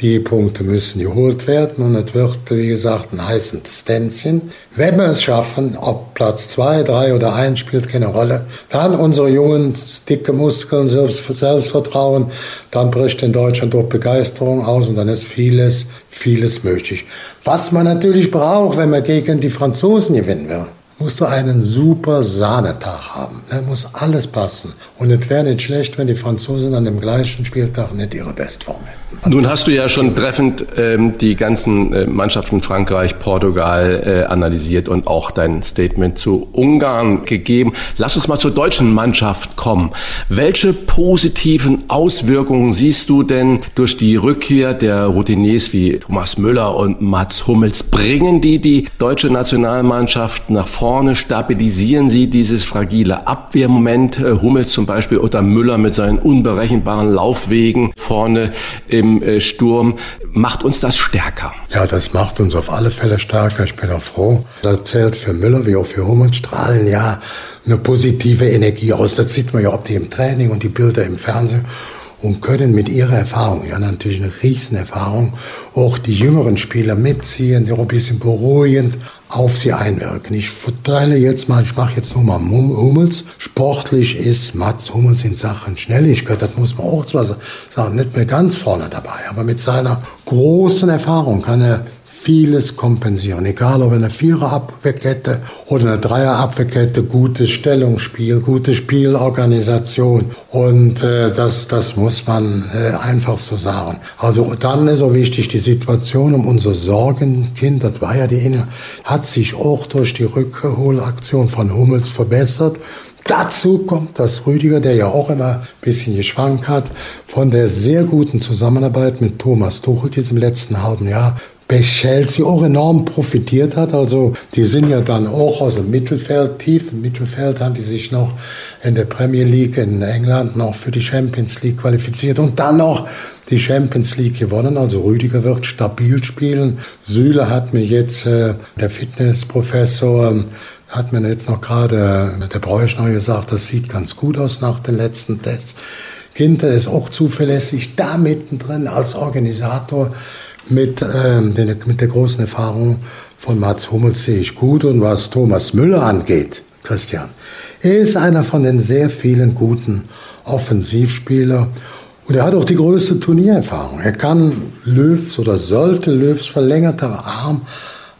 S7: Die Punkte müssen geholt werden und es wird, wie gesagt, ein heißes Stänzchen. Wenn wir es schaffen, ob Platz zwei, drei oder eins spielt keine Rolle, dann unsere jungen, dicke Muskeln, Selbst Selbstvertrauen, dann bricht in Deutschland durch Begeisterung aus und dann ist vieles, vieles möglich. Was man natürlich braucht, wenn man gegen die Franzosen gewinnen will musst du einen super Sahnetag haben. Da muss alles passen. Und es wäre nicht schlecht, wenn die Franzosen an dem gleichen Spieltag nicht ihre Bestform hätten.
S1: Nun hast du ja schon treffend ähm, die ganzen äh, Mannschaften Frankreich, Portugal äh, analysiert und auch dein Statement zu Ungarn gegeben. Lass uns mal zur deutschen Mannschaft kommen. Welche positiven Auswirkungen siehst du denn durch die Rückkehr der Routiniers wie Thomas Müller und Mats Hummels? Bringen die die deutsche Nationalmannschaft nach vorne? Stabilisieren sie dieses fragile Abwehrmoment? Äh, Hummels zum Beispiel oder Müller mit seinen unberechenbaren Laufwegen vorne im äh, Sturm. Macht uns das stärker?
S7: Ja, das macht uns auf alle Fälle stärker. Ich bin auch froh. Das zählt für Müller wie auch für Hummels strahlen ja eine positive Energie aus. Das sieht man ja, ob die im Training und die Bilder im Fernsehen und können mit ihrer Erfahrung, ja natürlich eine Riesenerfahrung, auch die jüngeren Spieler mitziehen, die auch ein bisschen beruhigend auf sie einwirken. Ich verteile jetzt mal, ich mache jetzt nur mal Hummels. Sportlich ist Mats Hummels in Sachen Schnelligkeit, das muss man auch zwar sagen, nicht mehr ganz vorne dabei, aber mit seiner großen Erfahrung kann er vieles kompensieren. Egal ob eine Vierer-Abwehrkette oder eine Dreier-Abwehrkette, gutes Stellungsspiel, gute Spielorganisation. Und äh, das, das muss man äh, einfach so sagen. Also dann ist auch wichtig, die Situation um unser Sorgenkind, das war ja die Inne, hat sich auch durch die Rückholaktion von Hummels verbessert. Dazu kommt, dass Rüdiger, der ja auch immer ein bisschen geschwankt hat, von der sehr guten Zusammenarbeit mit Thomas Tuchel jetzt im letzten halben Jahr bei Chelsea auch enorm profitiert hat. Also die sind ja dann auch aus dem Mittelfeld, tief im Mittelfeld, haben die sich noch in der Premier League in England noch für die Champions League qualifiziert und dann noch die Champions League gewonnen. Also Rüdiger wird stabil spielen. Süle hat mir jetzt, äh, der Fitnessprofessor, hat mir jetzt noch gerade, äh, der Bräuchner gesagt, das sieht ganz gut aus nach den letzten Tests. Ginter ist auch zuverlässig da mittendrin als Organisator mit, ähm, den, mit der großen Erfahrung von Mats Hummels sehe ich gut. Und was Thomas Müller angeht, Christian, er ist einer von den sehr vielen guten Offensivspielern. Und er hat auch die größte Turniererfahrung. Er kann Löws oder sollte Löws verlängerter Arm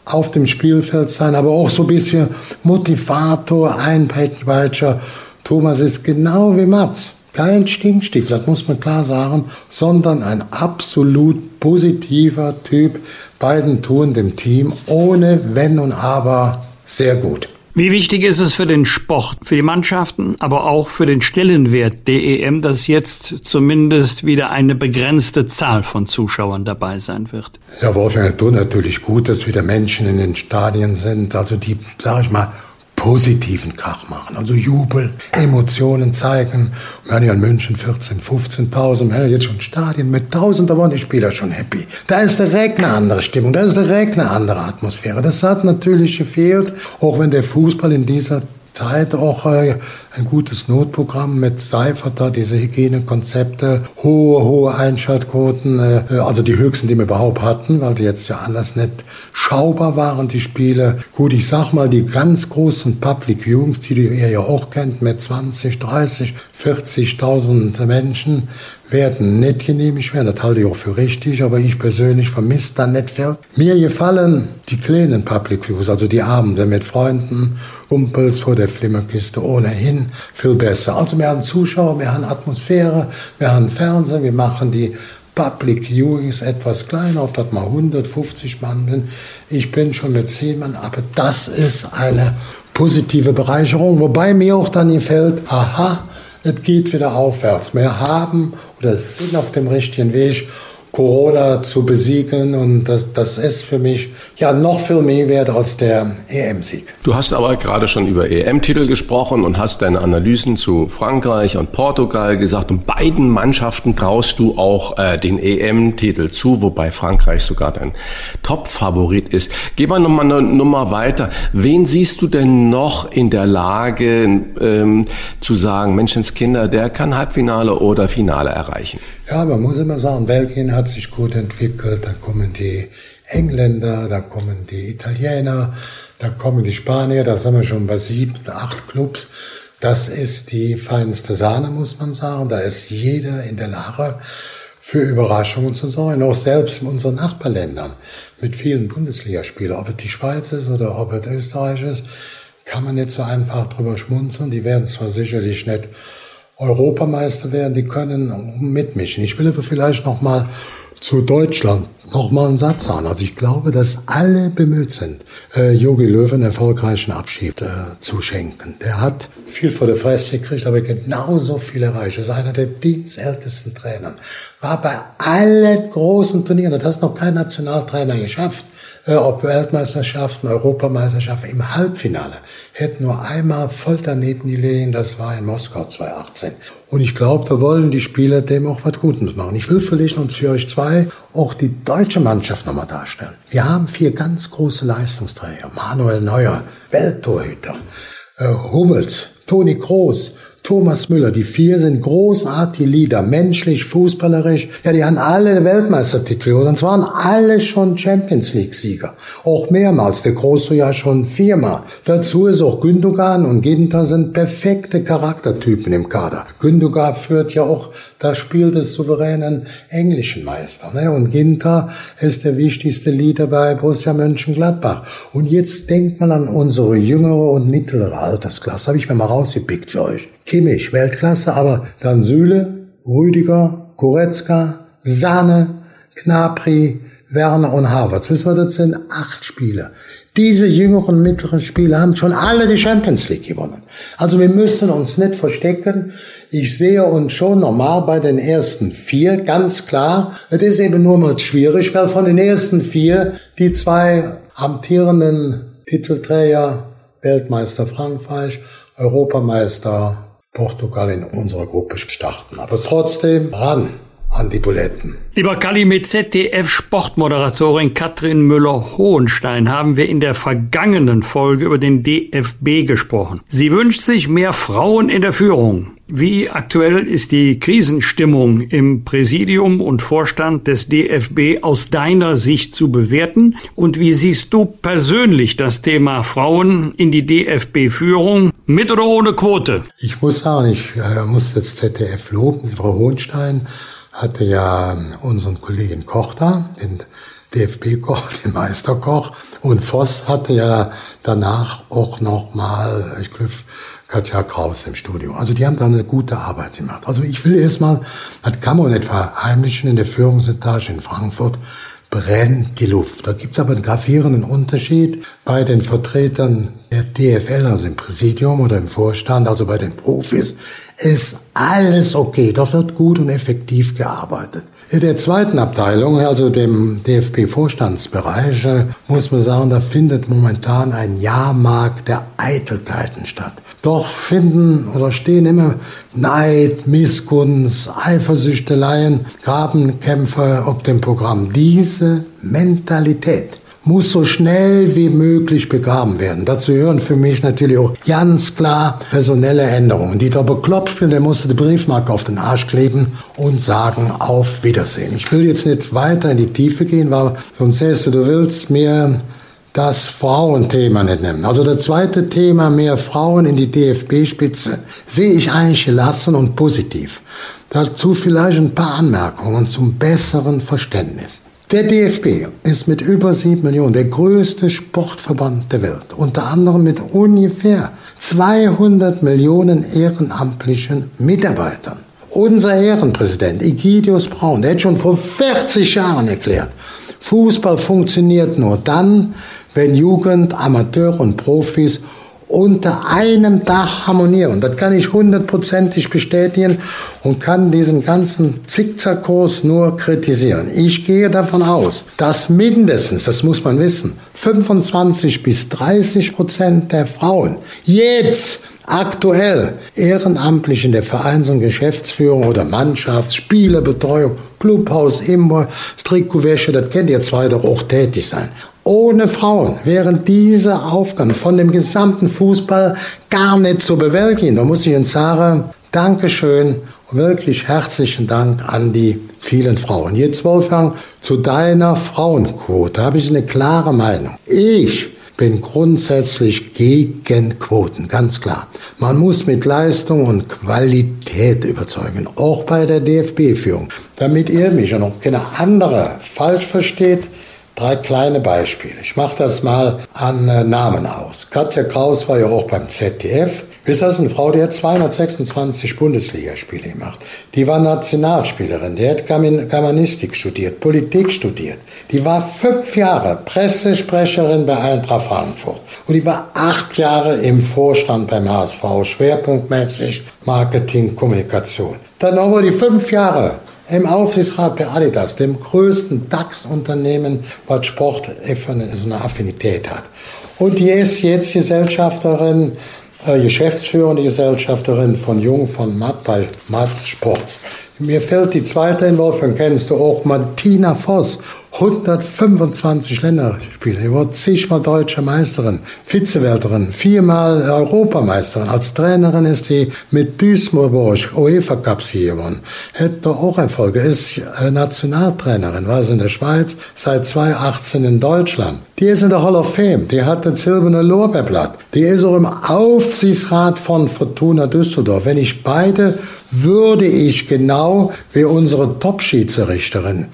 S7: auf dem Spielfeld sein, aber auch so ein bisschen Motivator, Einpeitscher. Thomas ist genau wie Mats. Kein Stinkstiefel, das muss man klar sagen, sondern ein absolut positiver Typ. Beiden tun dem Team ohne Wenn und Aber sehr gut.
S2: Wie wichtig ist es für den Sport, für die Mannschaften, aber auch für den Stellenwert der EM, dass jetzt zumindest wieder eine begrenzte Zahl von Zuschauern dabei sein wird?
S7: Ja, Wolfgang, es tut natürlich gut, dass wieder Menschen in den Stadien sind, also die, sag ich mal, positiven Krach machen. Also Jubel, Emotionen zeigen. Wir haben ja in München 14, 15.000, wir haben ja jetzt schon Stadien mit 1000, da waren die Spieler schon happy. Da ist direkt eine andere Stimmung, da ist direkt eine andere Atmosphäre. Das hat natürlich gefehlt, auch wenn der Fußball in dieser Zeit auch äh, ein gutes Notprogramm mit Seifert da, diese Hygienekonzepte, hohe, hohe Einschaltquoten, äh, also die höchsten, die wir überhaupt hatten, weil die jetzt ja anders nicht schaubar waren, die Spiele. Gut, ich sag mal, die ganz großen Public Viewings, die ihr ja auch kennt, mit 20, 30, 40.000 Menschen, werden nicht genehmigt werden. Das halte ich auch für richtig, aber ich persönlich vermisse da nicht viel. Mir gefallen die kleinen Public Views, also die Abende mit Freunden Kumpels vor der Flimmerkiste ohnehin viel besser. Also wir haben Zuschauer, wir haben Atmosphäre, wir haben Fernsehen, wir machen die Public Viewings etwas kleiner, ob das mal 150 Mann sind. Ich bin schon mit 10 Mann, aber das ist eine positive Bereicherung, wobei mir auch dann gefällt, aha, es geht wieder aufwärts. Wir haben oder sind auf dem richtigen Weg Corona zu besiegen und das, das ist für mich ja noch viel mehr wert als der EM-Sieg.
S1: Du hast aber gerade schon über EM-Titel gesprochen und hast deine Analysen zu Frankreich und Portugal gesagt und beiden Mannschaften traust du auch äh, den EM-Titel zu, wobei Frankreich sogar dein Top-Favorit ist. Geh mal nochmal eine Nummer weiter. Wen siehst du denn noch in der Lage ähm, zu sagen, Menschenskinder, der kann Halbfinale oder Finale erreichen?
S7: Ja, man muss immer sagen, Belgien hat sich gut entwickelt, dann kommen die Engländer, dann kommen die Italiener, dann kommen die Spanier, da sind wir schon bei sieben, acht Clubs. Das ist die feinste Sahne, muss man sagen. Da ist jeder in der Lage, für Überraschungen zu sorgen. Auch selbst in unseren Nachbarländern mit vielen Bundesligaspielern, ob es die Schweiz ist oder ob es Österreich ist. kann man nicht so einfach drüber schmunzeln. Die werden zwar sicherlich nicht Europameister werden, die können mitmischen. Ich will aber vielleicht noch mal zu Deutschland noch mal einen Satz sagen. Also ich glaube, dass alle bemüht sind, äh, Jogi Löw einen erfolgreichen Abschied äh, zu schenken. Der hat viel vor der Fresse gekriegt, aber genauso viel erreicht. Er ist einer der dienstältesten Trainer. War bei allen großen Turnieren, das hat noch kein Nationaltrainer geschafft ob Weltmeisterschaften, Europameisterschaften im Halbfinale, hätten nur einmal voll daneben gelegen, das war in Moskau 2018. Und ich glaube, da wollen die Spieler dem auch was Gutes machen. Ich will vielleicht uns für euch zwei auch die deutsche Mannschaft nochmal darstellen. Wir haben vier ganz große Leistungsträger. Manuel Neuer, Welttorhüter, äh, Hummels, Toni Kroos, Thomas Müller. Die vier sind großartige Lieder, menschlich, fußballerisch. Ja, die haben alle Weltmeistertitel und zwar waren alle schon Champions League Sieger. Auch mehrmals. Der Große ja schon viermal. Dazu ist auch Gündogan und Ginter sind perfekte Charaktertypen im Kader. Gündogan führt ja auch das Spiel des souveränen englischen Meisters. Ne? Und Ginter ist der wichtigste Leader bei Borussia Mönchengladbach. Und jetzt denkt man an unsere jüngere und mittlere Altersklasse. Habe ich mir mal rausgepickt für euch. Kimmich, Weltklasse, aber dann Süle, Rüdiger, Goretzka, Sahne, Knapri, Werner und Harvard. Wissen wir, das sind acht Spieler. Diese jüngeren, mittleren Spieler haben schon alle die Champions League gewonnen. Also wir müssen uns nicht verstecken. Ich sehe uns schon normal bei den ersten vier, ganz klar. Es ist eben nur mal schwierig, weil von den ersten vier die zwei amtierenden Titelträger, Weltmeister Frankreich, Europameister Portugal in unserer Gruppe starten. Aber trotzdem ran an die Buletten.
S2: Lieber Kali, mit ZDF-Sportmoderatorin Katrin Müller-Hohenstein haben wir in der vergangenen Folge über den DFB gesprochen. Sie wünscht sich mehr Frauen in der Führung. Wie aktuell ist die Krisenstimmung im Präsidium und Vorstand des DFB aus deiner Sicht zu bewerten? Und wie siehst du persönlich das Thema Frauen in die DFB-Führung mit oder ohne Quote?
S7: Ich muss sagen, ich äh, muss das ZDF loben. Frau Hohenstein hatte ja unseren Kollegen Koch da, den DFB-Koch, den Meisterkoch. Und Voss hatte ja danach auch noch mal, ich glaube, Katja Kraus im Studio. Also die haben da eine gute Arbeit gemacht. Also ich will erstmal, das kann man nicht verheimlichen, in der Führungsetage in Frankfurt brennt die Luft. Da gibt's aber einen gravierenden Unterschied bei den Vertretern der DFL, also im Präsidium oder im Vorstand, also bei den Profis, ist alles okay. Da wird gut und effektiv gearbeitet. In der zweiten Abteilung, also dem DFB-Vorstandsbereich, muss man sagen, da findet momentan ein Jahrmarkt der Eitelkeiten statt. Doch finden oder stehen immer Neid, Missgunst, Eifersüchteleien, Grabenkämpfe auf dem Programm. Diese Mentalität muss so schnell wie möglich begraben werden. Dazu gehören für mich natürlich auch ganz klar personelle Änderungen. Dieter Bekloppspiel, der musste die Briefmarke auf den Arsch kleben und sagen auf Wiedersehen. Ich will jetzt nicht weiter in die Tiefe gehen, weil sonst sägst du, du willst mir das Frauenthema nicht nehmen. Also das zweite Thema, mehr Frauen in die DFB-Spitze, sehe ich eigentlich gelassen und positiv. Dazu vielleicht ein paar Anmerkungen zum besseren Verständnis. Der DFB ist mit über sieben Millionen der größte Sportverband der Welt, unter anderem mit ungefähr 200 Millionen ehrenamtlichen Mitarbeitern. Unser Ehrenpräsident Egidius Braun, der hat schon vor 40 Jahren erklärt, Fußball funktioniert nur dann, wenn Jugend, Amateur und Profis unter einem Dach harmonieren. Das kann ich hundertprozentig bestätigen und kann diesen ganzen Zickzackkurs nur kritisieren. Ich gehe davon aus, dass mindestens, das muss man wissen, 25 bis 30 Prozent der Frauen jetzt aktuell ehrenamtlich in der Vereins- und Geschäftsführung oder Mannschafts-, Spielerbetreuung, Clubhaus, Imbo, Strikowäsche, das kennt ihr zwei doch auch tätig sein. Ohne Frauen wären diese Aufgaben von dem gesamten Fußball gar nicht zu bewältigen. Da muss ich Ihnen sagen, Dankeschön und wirklich herzlichen Dank an die vielen Frauen. Jetzt, Wolfgang, zu deiner Frauenquote habe ich eine klare Meinung. Ich bin grundsätzlich gegen Quoten, ganz klar. Man muss mit Leistung und Qualität überzeugen, auch bei der DFB-Führung. Damit ihr mich und auch keine andere falsch versteht, Drei kleine Beispiele. Ich mache das mal an äh, Namen aus. Katja Kraus war ja auch beim ZDF. Ist das eine Frau, die hat 226 Bundesligaspiele gemacht. Die war Nationalspielerin, die hat Germanistik studiert, Politik studiert. Die war fünf Jahre Pressesprecherin bei Eintracht Frankfurt. Und die war acht Jahre im Vorstand beim HSV, schwerpunktmäßig Marketing, Kommunikation. Dann nochmal die fünf Jahre im Aufsichtsrat bei Adidas, dem größten DAX-Unternehmen, was Sport so eine Affinität hat. Und die ist jetzt Gesellschafterin äh, geschäftsführende Gesellschafterin von Jung von Matt bei Matz Sports. Mir fällt die zweite in Wolfgang, kennst du auch, Martina Voss. 125 Länderspiele. Sie wurde zigmal deutsche Meisterin, Vizewelterin, viermal Europameisterin. Als Trainerin ist sie mit Duisburg UEFA Cup Sieger gewonnen. Hätte auch Erfolge. Ist äh, Nationaltrainerin, war sie in der Schweiz, seit 2018 in Deutschland. Die ist in der Hall of Fame. Die hat das silberne Lorbeerblatt. Die ist auch im Aufsichtsrat von Fortuna Düsseldorf. Wenn ich beide würde ich genau wie unsere Top-Schiedsrichterin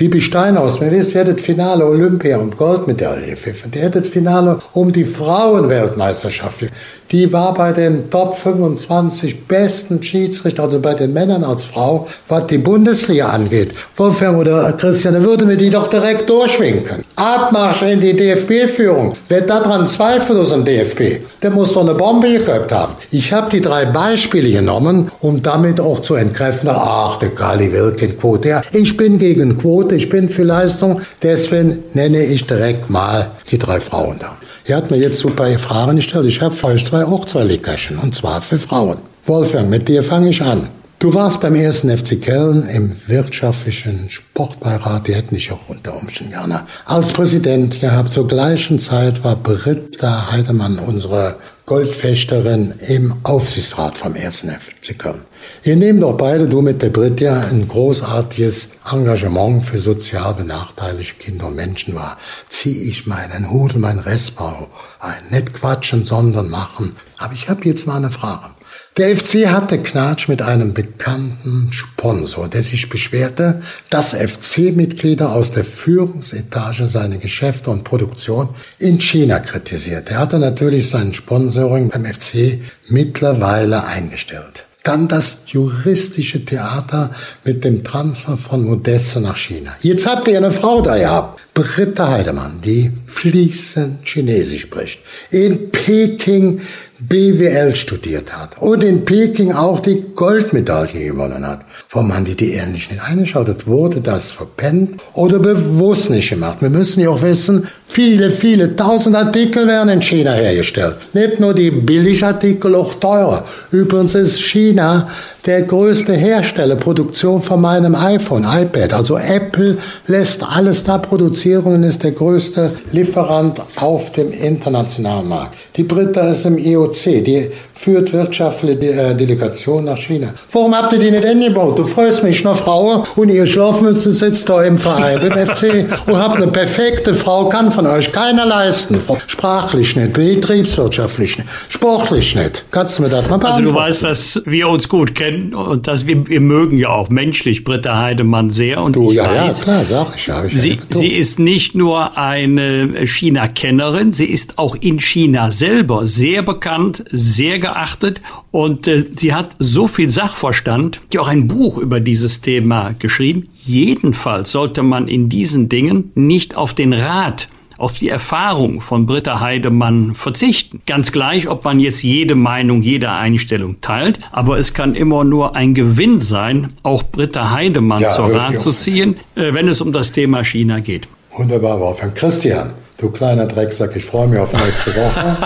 S7: Bibi Steinhaus, wir wissen, die hat das Finale Olympia und Goldmedaille gepfiffen. Die hat das Finale um die Frauenweltmeisterschaft Die war bei den Top 25 besten Schiedsrichter, also bei den Männern als Frau, was die Bundesliga angeht. Wolfgang oder Christian, da würden wir die doch direkt durchwinken. Abmarsch in die DFB-Führung. Wer daran zweifelt aus dem DFB, der muss doch eine Bombe geköpft haben. Ich habe die drei Beispiele genommen, um damit auch zu entkräften, ach, der Kali will keine Quote. Ja, ich bin gegen Quote ich bin für Leistung, deswegen nenne ich direkt mal die drei Frauen da. Er hat mir jetzt super Fragen gestellt. Ich habe für euch zwei auch zwei Leckerchen, und zwar für Frauen. Wolfgang, mit dir fange ich an. Du warst beim ersten FC Köln im wirtschaftlichen Sportbeirat, die hätten dich auch unter Umständen gerne als Präsident gehabt. Zur gleichen Zeit war Britta Heidemann unsere Goldfechterin im Aufsichtsrat vom ersten FC Köln. Ihr nehmt doch beide, du mit der Britta, ein großartiges Engagement für sozial benachteiligte Kinder und Menschen wahr. Zieh ich meinen Hut und meinen Restbau ein. Nicht quatschen, sondern machen. Aber ich habe jetzt mal eine Frage. Der FC hatte Knatsch mit einem bekannten Sponsor, der sich beschwerte, dass FC-Mitglieder aus der Führungsetage seine Geschäfte und Produktion in China kritisiert. Er hatte natürlich sein Sponsoring beim FC mittlerweile eingestellt. Dann das juristische Theater mit dem Transfer von Modesto nach China. Jetzt habt ihr eine Frau da gehabt, Britta Heidemann, die fließend Chinesisch spricht. In Peking BWL studiert hat und in Peking auch die Goldmedaille gewonnen hat. Warum haben die die ehrlich nicht eingeschaltet? Wurde das verpennt oder bewusst nicht gemacht? Wir müssen ja auch wissen, viele, viele tausend Artikel werden in China hergestellt. Nicht nur die Billigartikel, auch teurer. Übrigens ist China der größte Hersteller, Produktion von meinem iPhone, iPad. Also Apple lässt alles da produzieren und ist der größte Lieferant auf dem internationalen Markt. Die Britta ist im IOC, die führt wirtschaftliche äh, Delegation nach China. Warum habt ihr die nicht eingebaut? Du freust mich noch Frau und ihr Schlafmütze sitzt da im Verein, im FC und habt eine perfekte Frau, kann von euch keiner leisten. Sprachlich nicht, betriebswirtschaftlich nicht, sportlich nicht. Kannst du mir das mal
S2: beantworten? Also du weißt, dass wir uns gut kennen und dass wir, wir mögen ja auch menschlich Britta Heidemann sehr. Und
S7: du, ich ja, weiß, ja, klar, sag ich. Ja,
S2: ich sie, sie ist nicht nur eine China-Kennerin, sie ist auch in China selber sehr bekannt, sehr geachtet geachtet und äh, sie hat so viel Sachverstand, die auch ein Buch über dieses Thema geschrieben. Jedenfalls sollte man in diesen Dingen nicht auf den Rat auf die Erfahrung von Britta Heidemann verzichten. Ganz gleich, ob man jetzt jede Meinung, jede Einstellung teilt, aber es kann immer nur ein Gewinn sein, auch Britta Heidemann ja, zur Rat zu ziehen, äh, wenn es um das Thema China geht.
S7: Wunderbar, Wolfgang. Christian, Du kleiner Drecksack, ich freue mich auf nächste Woche.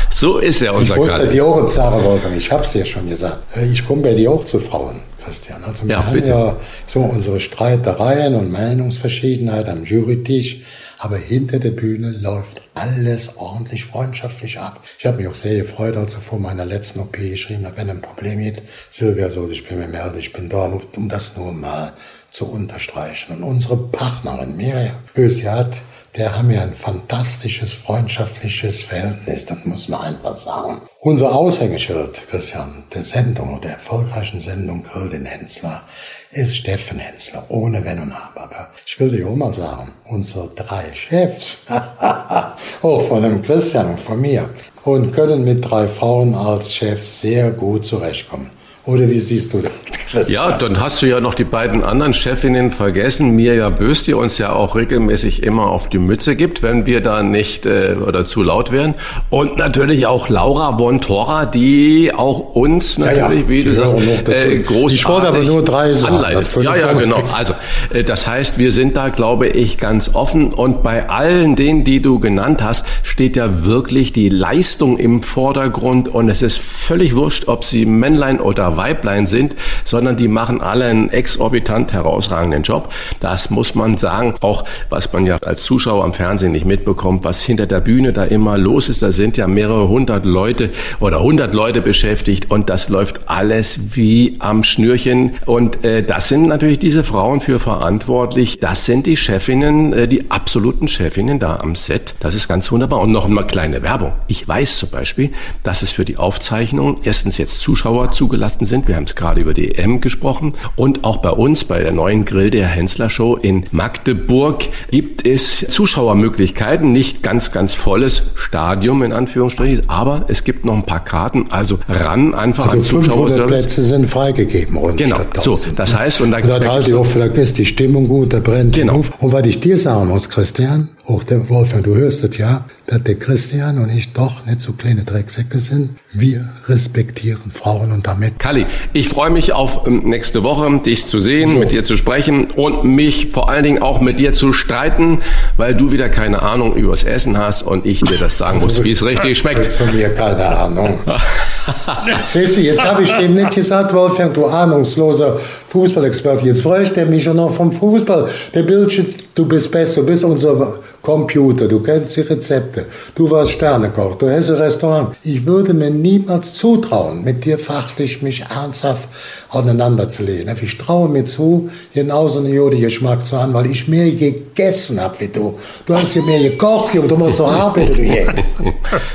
S1: so ist er, unser
S7: Ich wusste dir auch, Sarah Wolfgang, ich habe es dir schon gesagt. Ich komme bei dir auch zu Frauen, Christian. Also wir ja, haben bitte. ja so unsere Streitereien und Meinungsverschiedenheit am Jurytisch. Aber hinter der Bühne läuft alles ordentlich freundschaftlich ab. Ich habe mich auch sehr gefreut, als er vor meiner letzten OP geschrieben hat, wenn ein Problem gibt, Silvia so, ich bin mir melden, ich bin da, um das nur mal zu unterstreichen. Und unsere Partnerin Miriam Bös, hat der haben ja ein fantastisches freundschaftliches Verhältnis, das muss man einfach sagen. Unser Aushängeschild, Christian, der Sendung, der erfolgreichen Sendung Grill den Hensler, ist Steffen Hensler, ohne Wenn und Aber. Aber ich will dir auch mal sagen, unsere drei Chefs, auch von dem Christian und von mir, und können mit drei Frauen als Chefs sehr gut zurechtkommen. Oder wie siehst du das?
S1: Ja, dann hast du ja noch die beiden anderen Chefinnen vergessen. Mirja Bös, die uns ja auch regelmäßig immer auf die Mütze gibt, wenn wir da nicht äh, oder zu laut werden. Und natürlich auch Laura Bontora, die auch uns natürlich, ja, ja, wie du sagst, äh, großartig
S7: Die Sport aber nur drei
S1: anleitet. Ja, ja, genau. Also äh, das heißt, wir sind da, glaube ich, ganz offen. Und bei allen denen, die du genannt hast, steht ja wirklich die Leistung im Vordergrund. Und es ist völlig wurscht, ob sie Männlein oder Weiblein sind, sondern die machen alle einen exorbitant herausragenden Job. Das muss man sagen. Auch was man ja als Zuschauer am Fernsehen nicht mitbekommt, was hinter der Bühne da immer los ist. Da sind ja mehrere hundert Leute oder hundert Leute beschäftigt und das läuft alles wie am Schnürchen. Und äh, das sind natürlich diese Frauen für verantwortlich. Das sind die Chefinnen, äh, die absoluten Chefinnen da am Set. Das ist ganz wunderbar. Und noch einmal kleine Werbung. Ich weiß zum Beispiel, dass es für die Aufzeichnung erstens jetzt Zuschauer zugelassen sind. Wir haben es gerade über die EM gesprochen. Und auch bei uns, bei der neuen Grill der Hensler Show in Magdeburg, gibt es Zuschauermöglichkeiten. Nicht ganz, ganz volles Stadium in Anführungsstrichen, aber es gibt noch ein paar Karten. Also ran einfach
S7: also
S1: an
S7: 500 Plätze sind freigegeben. Rund
S1: genau, so, das heißt, und da,
S7: und da halte ich auch, vielleicht ist die Stimmung gut, da brennt
S1: genau.
S7: auf. Und was ich dir sagen muss, Christian, auch der Wolfgang, du hörst es ja, dass der Christian und ich doch nicht so kleine Drecksäcke sind. Wir respektieren Frauen und damit.
S1: Kalli, ich freue mich auf ähm, nächste Woche, dich zu sehen, so. mit dir zu sprechen und mich vor allen Dingen auch mit dir zu streiten, weil du wieder keine Ahnung übers Essen hast und ich dir das sagen muss, wie es richtig schmeckt.
S7: Von mir keine Ahnung. weißt du, jetzt habe ich dem nicht gesagt, Wolfgang, du ahnungsloser Fußballexperte. Jetzt freue ich mich schon noch vom Fußball. Der Bildschirm, du bist besser, du bist unser Computer, du kennst die Rezepte, du warst Sternekoch, du hast ein Restaurant. Ich würde mir niemals zutrauen, mit dir fachlich mich ernsthaft auseinanderzulegen. Ich traue mir zu, genauso einen Jodi-Geschmack zu haben, weil ich mehr gegessen habe wie du. Du hast ja mehr gekocht, und du musst so arbeiten, je.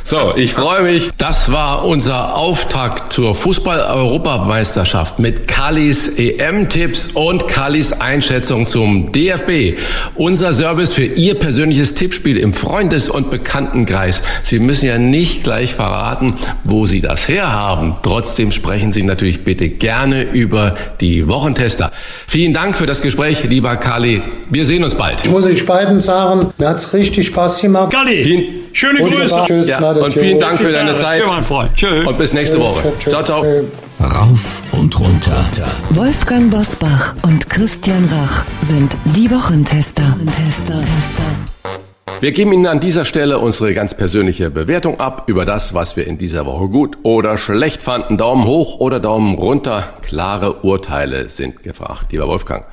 S1: So, ich freue mich. Das war unser Auftakt zur Fußball-Europameisterschaft mit Kallis EM-Tipps und Kallis Einschätzung zum DFB. Unser Service für Ihr persönliches Tippspiel im Freundes- und Bekanntenkreis. Sie müssen ja nicht gleich verraten, wo Sie das herhaben. Trotzdem sprechen Sie natürlich bitte gerne über die Wochentester. Vielen Dank für das Gespräch, lieber Kali. Wir sehen uns bald.
S7: Ich muss euch beiden sagen, mir hat es richtig Spaß gemacht.
S2: Kali, vielen, schöne Grüße.
S1: Tschüss, ja, und vielen Dank für deine Zeit. Tschüss, und bis nächste Woche. Ciao, ciao.
S3: Rauf und runter.
S5: Wolfgang Bosbach und Christian Rach sind die Wochentester. Wochentester.
S1: Wir geben Ihnen an dieser Stelle unsere ganz persönliche Bewertung ab über das, was wir in dieser Woche gut oder schlecht fanden. Daumen hoch oder Daumen runter. Klare Urteile sind gefragt. Lieber Wolfgang,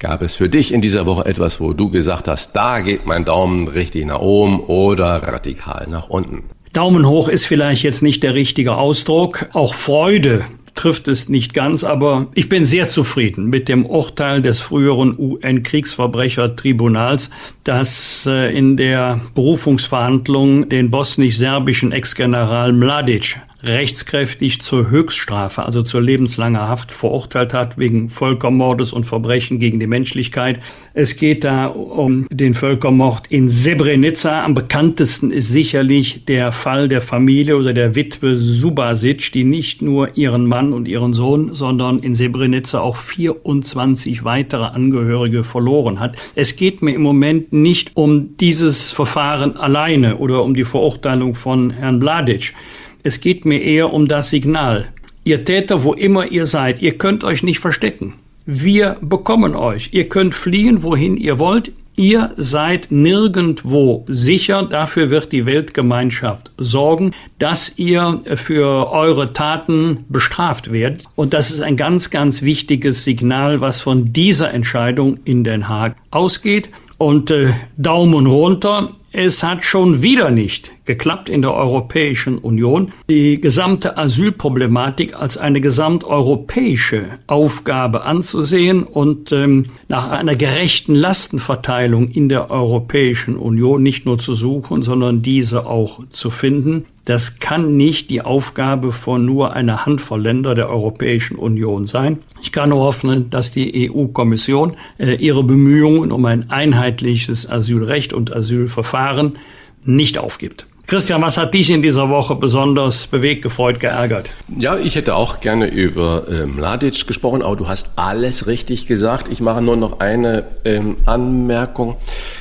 S1: gab es für dich in dieser Woche etwas, wo du gesagt hast, da geht mein Daumen richtig nach oben oder radikal nach unten?
S2: Daumen hoch ist vielleicht jetzt nicht der richtige Ausdruck. Auch Freude trifft es nicht ganz, aber ich bin sehr zufrieden mit dem Urteil des früheren UN-Kriegsverbrechertribunals, das äh, in der Berufungsverhandlung den bosnisch-serbischen Ex-General Mladic rechtskräftig zur Höchststrafe, also zur lebenslanger Haft verurteilt hat wegen Völkermordes und Verbrechen gegen die Menschlichkeit. Es geht da um den Völkermord in Srebrenica. Am bekanntesten ist sicherlich der Fall der Familie oder der Witwe Subasic, die nicht nur ihren Mann und ihren Sohn, sondern in Srebrenica auch 24 weitere Angehörige verloren hat. Es geht mir im Moment nicht um dieses Verfahren alleine oder um die Verurteilung von Herrn Bladic. Es geht mir eher um das Signal. Ihr Täter, wo immer ihr seid, ihr könnt euch nicht verstecken. Wir bekommen euch. Ihr könnt fliehen, wohin ihr wollt. Ihr seid nirgendwo sicher. Dafür wird die Weltgemeinschaft sorgen, dass ihr für eure Taten bestraft werdet. Und das ist ein ganz, ganz wichtiges Signal, was von dieser Entscheidung in Den Haag ausgeht. Und äh, Daumen runter Es hat schon wieder nicht geklappt in der Europäischen Union, die gesamte Asylproblematik als eine gesamteuropäische Aufgabe anzusehen und ähm, nach einer gerechten Lastenverteilung in der Europäischen Union nicht nur zu suchen, sondern diese auch zu finden. Das kann nicht die Aufgabe von nur einer Handvoll Länder der Europäischen Union sein. Ich kann nur hoffen, dass die EU-Kommission äh, ihre Bemühungen um ein einheitliches Asylrecht und Asylverfahren nicht aufgibt. Christian, was hat dich in dieser Woche besonders bewegt, gefreut, geärgert?
S1: Ja, ich hätte auch gerne über äh, Mladic gesprochen, aber du hast alles richtig gesagt. Ich mache nur noch eine ähm, Anmerkung.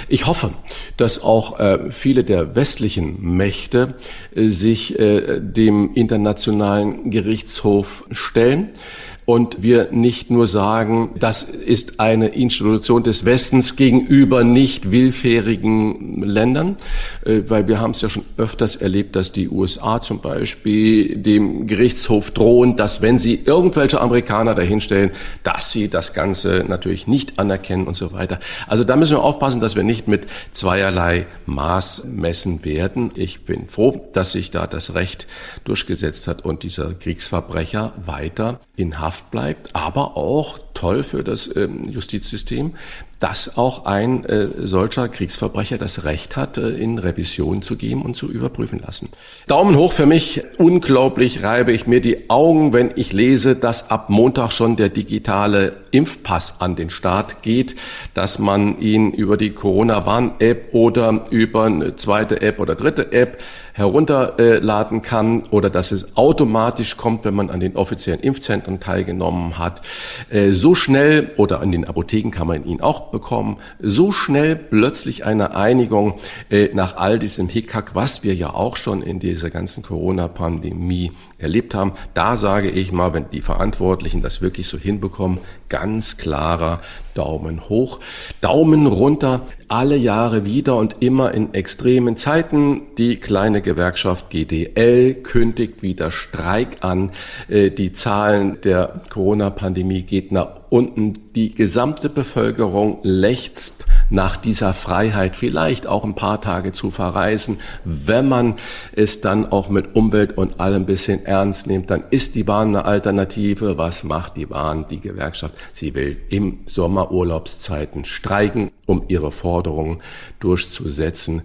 S1: Ich hoffe, dass auch äh, viele der westlichen Mächte äh, sich äh, dem Internationalen Gerichtshof stellen und wir nicht nur sagen, das ist eine Institution des Westens gegenüber nicht willfährigen Ländern, äh, weil wir haben es ja schon öfters erlebt, dass die USA zum Beispiel dem Gerichtshof drohen, dass wenn sie irgendwelche Amerikaner dahinstellen, dass sie das Ganze natürlich nicht anerkennen und so weiter. Also da müssen wir aufpassen, dass wir nicht mit zweierlei Maß messen werden. Ich bin froh, dass sich da das Recht durchgesetzt hat und dieser Kriegsverbrecher weiter in Haft bleibt, aber auch toll für das ähm, Justizsystem, dass auch ein äh, solcher Kriegsverbrecher das Recht hat, äh, in Revision zu gehen und zu überprüfen lassen. Daumen hoch für mich. Unglaublich reibe ich mir die Augen, wenn ich lese, dass ab Montag schon der digitale Impfpass an den Start geht, dass man ihn über die Corona-Warn-App oder über eine zweite App oder dritte App herunterladen kann oder dass es automatisch kommt, wenn man an den offiziellen Impfzentren teilgenommen hat. Äh, so schnell oder an den Apotheken kann man ihn auch bekommen. So schnell plötzlich eine Einigung äh, nach all diesem Hickhack, was wir ja auch schon in dieser ganzen Corona-Pandemie erlebt haben. Da sage ich mal, wenn die Verantwortlichen das wirklich so hinbekommen, ganz klarer Daumen hoch. Daumen runter, alle Jahre wieder und immer in extremen Zeiten. Die kleine Gewerkschaft GDL kündigt wieder Streik an. Äh, die Zahlen der Corona-Pandemie geht nach unten. Die gesamte Bevölkerung lechzt nach dieser Freiheit vielleicht auch ein paar Tage zu verreisen. Wenn man es dann auch mit Umwelt und allem ein bisschen ernst nimmt, dann ist die Bahn eine Alternative. Was macht die Bahn, die Gewerkschaft? Sie will im Sommerurlaubszeiten streiken, um ihre Forderungen durchzusetzen.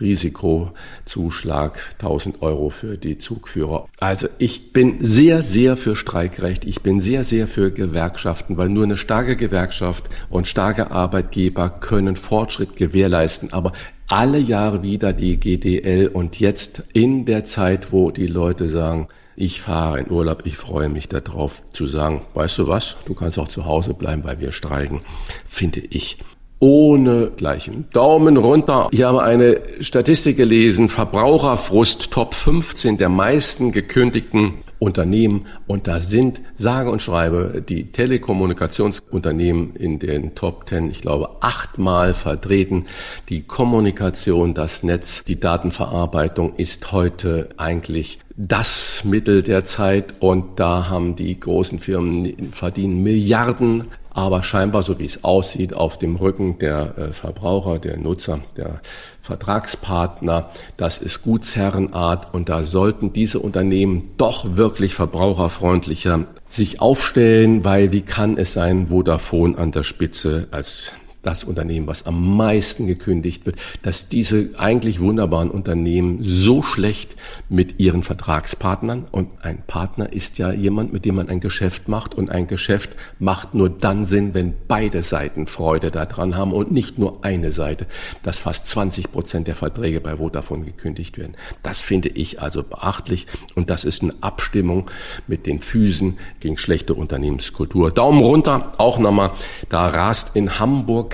S1: Risikozuschlag 1000 Euro für die Zugführer. Also ich bin sehr, sehr für Streikrecht. Ich bin sehr, sehr für Gewerkschaften, weil nur eine starke Gewerkschaft und starke Arbeitgeber können Fortschritt gewährleisten. Aber alle Jahre wieder die GDL und jetzt in der Zeit, wo die Leute sagen, ich fahre in Urlaub, ich freue mich darauf zu sagen, weißt du was, du kannst auch zu Hause bleiben, weil wir streiken, finde ich ohne Gleichen. Daumen runter. Ich habe eine Statistik gelesen, Verbraucherfrust Top 15 der meisten gekündigten Unternehmen. Und da sind, sage und schreibe, die Telekommunikationsunternehmen in den Top 10, ich glaube, achtmal vertreten. Die Kommunikation, das Netz, die Datenverarbeitung ist heute eigentlich das Mittel der Zeit und da haben die großen Firmen verdienen Milliarden aber scheinbar, so wie es aussieht, auf dem Rücken der äh, Verbraucher, der Nutzer, der Vertragspartner. Das ist Gutsherrenart und da sollten diese Unternehmen doch wirklich verbraucherfreundlicher sich aufstellen, weil wie kann es sein, Vodafone an der Spitze als das Unternehmen, was am meisten gekündigt wird, dass diese eigentlich wunderbaren Unternehmen so schlecht mit ihren Vertragspartnern und ein Partner ist ja jemand, mit dem man ein Geschäft macht und ein Geschäft macht nur dann Sinn, wenn beide Seiten Freude daran haben und nicht nur eine Seite, dass fast 20 Prozent der Verträge bei Vodafone gekündigt werden. Das finde ich also beachtlich und das ist eine Abstimmung mit den Füßen gegen schlechte Unternehmenskultur. Daumen runter, auch nochmal, da rast in Hamburg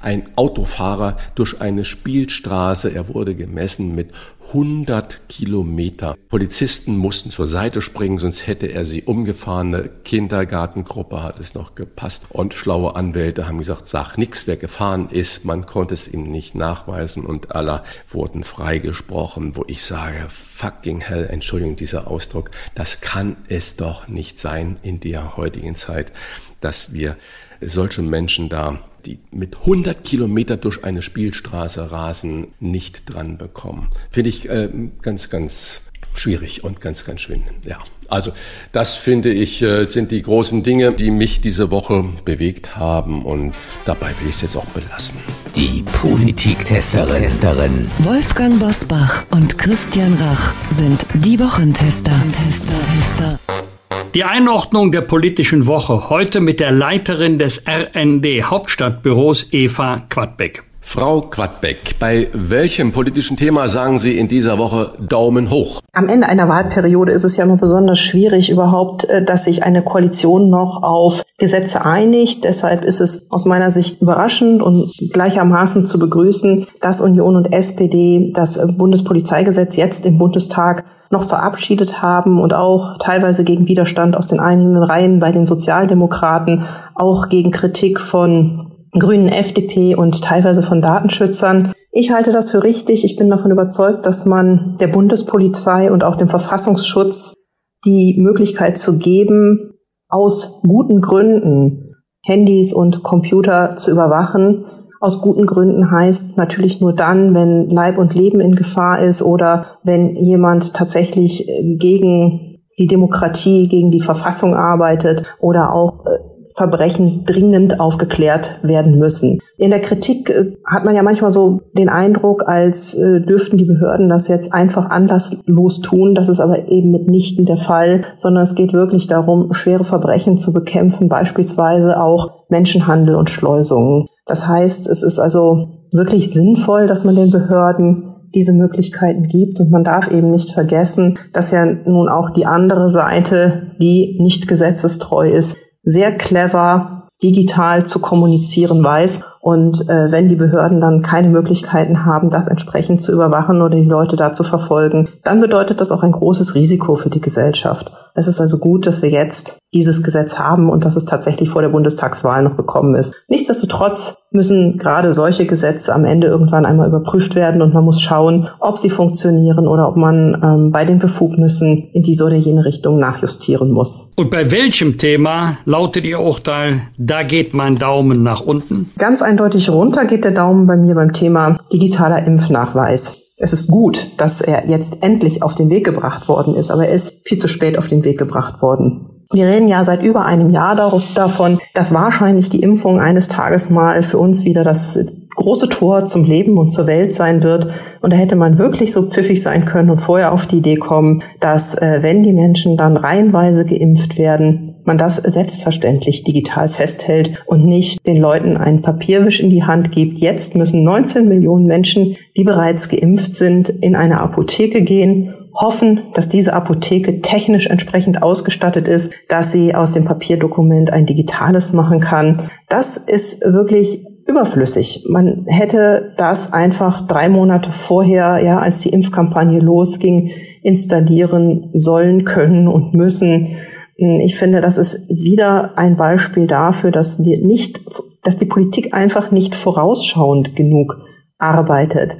S1: ein Autofahrer durch eine Spielstraße. Er wurde gemessen mit 100 Kilometer. Polizisten mussten zur Seite springen, sonst hätte er sie umgefahren. Eine Kindergartengruppe hat es noch gepasst. Und schlaue Anwälte haben gesagt, sag nichts, wer gefahren ist. Man konnte es ihm nicht nachweisen und aller wurden freigesprochen, wo ich sage, fucking hell, Entschuldigung, dieser Ausdruck, das kann es doch nicht sein in der heutigen Zeit, dass wir solche Menschen da die mit 100 Kilometer durch eine Spielstraße rasen, nicht dran bekommen. Finde ich äh, ganz, ganz schwierig und ganz, ganz schön. Ja. Also das finde ich äh, sind die großen Dinge, die mich diese Woche bewegt haben und dabei will ich es jetzt auch belassen.
S3: Die Politiktesterin.
S5: Wolfgang Bosbach und Christian Rach sind die Wochentester. Tester, Tester.
S2: Die Einordnung der politischen Woche heute mit der Leiterin des RND Hauptstadtbüros Eva Quadbeck.
S1: Frau Quadbeck, bei welchem politischen Thema sagen Sie in dieser Woche Daumen hoch?
S8: Am Ende einer Wahlperiode ist es ja immer besonders schwierig überhaupt, äh, dass sich eine Koalition noch auf Gesetze einigt. Deshalb ist es aus meiner Sicht überraschend und gleichermaßen zu begrüßen, dass Union und SPD das Bundespolizeigesetz jetzt im Bundestag noch verabschiedet haben und auch teilweise gegen Widerstand aus den eigenen Reihen bei den Sozialdemokraten, auch gegen Kritik von Grünen, FDP und teilweise von Datenschützern. Ich halte das für richtig. Ich bin davon überzeugt, dass man der Bundespolizei und auch dem Verfassungsschutz die Möglichkeit zu geben, aus guten Gründen Handys und Computer zu überwachen. Aus guten Gründen heißt natürlich nur dann, wenn Leib und Leben in Gefahr ist oder wenn jemand tatsächlich gegen die Demokratie, gegen die Verfassung arbeitet oder auch äh, Verbrechen dringend aufgeklärt werden müssen. In der Kritik äh, hat man ja manchmal so den Eindruck, als äh, dürften die Behörden das jetzt einfach anlasslos tun. Das ist aber eben mitnichten der Fall, sondern es geht wirklich darum, schwere Verbrechen zu bekämpfen, beispielsweise auch Menschenhandel und Schleusungen. Das heißt, es ist also wirklich sinnvoll, dass man den Behörden diese Möglichkeiten gibt. Und man darf eben nicht vergessen, dass ja nun auch die andere Seite, die nicht gesetzestreu ist, sehr clever digital zu kommunizieren weiß. Und äh, wenn die Behörden dann keine Möglichkeiten haben, das entsprechend zu überwachen oder die Leute da zu verfolgen, dann bedeutet das auch ein großes Risiko für die Gesellschaft. Es ist also gut, dass wir jetzt dieses Gesetz haben und dass es tatsächlich vor der Bundestagswahl noch gekommen ist. Nichtsdestotrotz müssen gerade solche Gesetze am Ende irgendwann einmal überprüft werden und man muss schauen, ob sie funktionieren oder ob man ähm, bei den Befugnissen in diese oder jene Richtung nachjustieren muss.
S2: Und bei welchem Thema lautet Ihr Urteil, da geht mein Daumen nach unten?
S8: Ganz eindeutig runter geht der Daumen bei mir beim Thema digitaler Impfnachweis. Es ist gut, dass er jetzt endlich auf den Weg gebracht worden ist, aber er ist viel zu spät auf den Weg gebracht worden. Wir reden ja seit über einem Jahr darauf, davon, dass wahrscheinlich die Impfung eines Tages mal für uns wieder das große Tor zum Leben und zur Welt sein wird. Und da hätte man wirklich so pfiffig sein können und vorher auf die Idee kommen, dass äh, wenn die Menschen dann reihenweise geimpft werden, man das selbstverständlich digital festhält und nicht den Leuten einen Papierwisch in die Hand gibt. Jetzt müssen 19 Millionen Menschen, die bereits geimpft sind, in eine Apotheke gehen hoffen, dass diese Apotheke technisch entsprechend ausgestattet ist, dass sie aus dem Papierdokument ein digitales machen kann. Das ist wirklich überflüssig. Man hätte das einfach drei Monate vorher, ja, als die Impfkampagne losging, installieren sollen können und müssen. Ich finde, das ist wieder ein Beispiel dafür, dass wir nicht, dass die Politik einfach nicht vorausschauend genug arbeitet.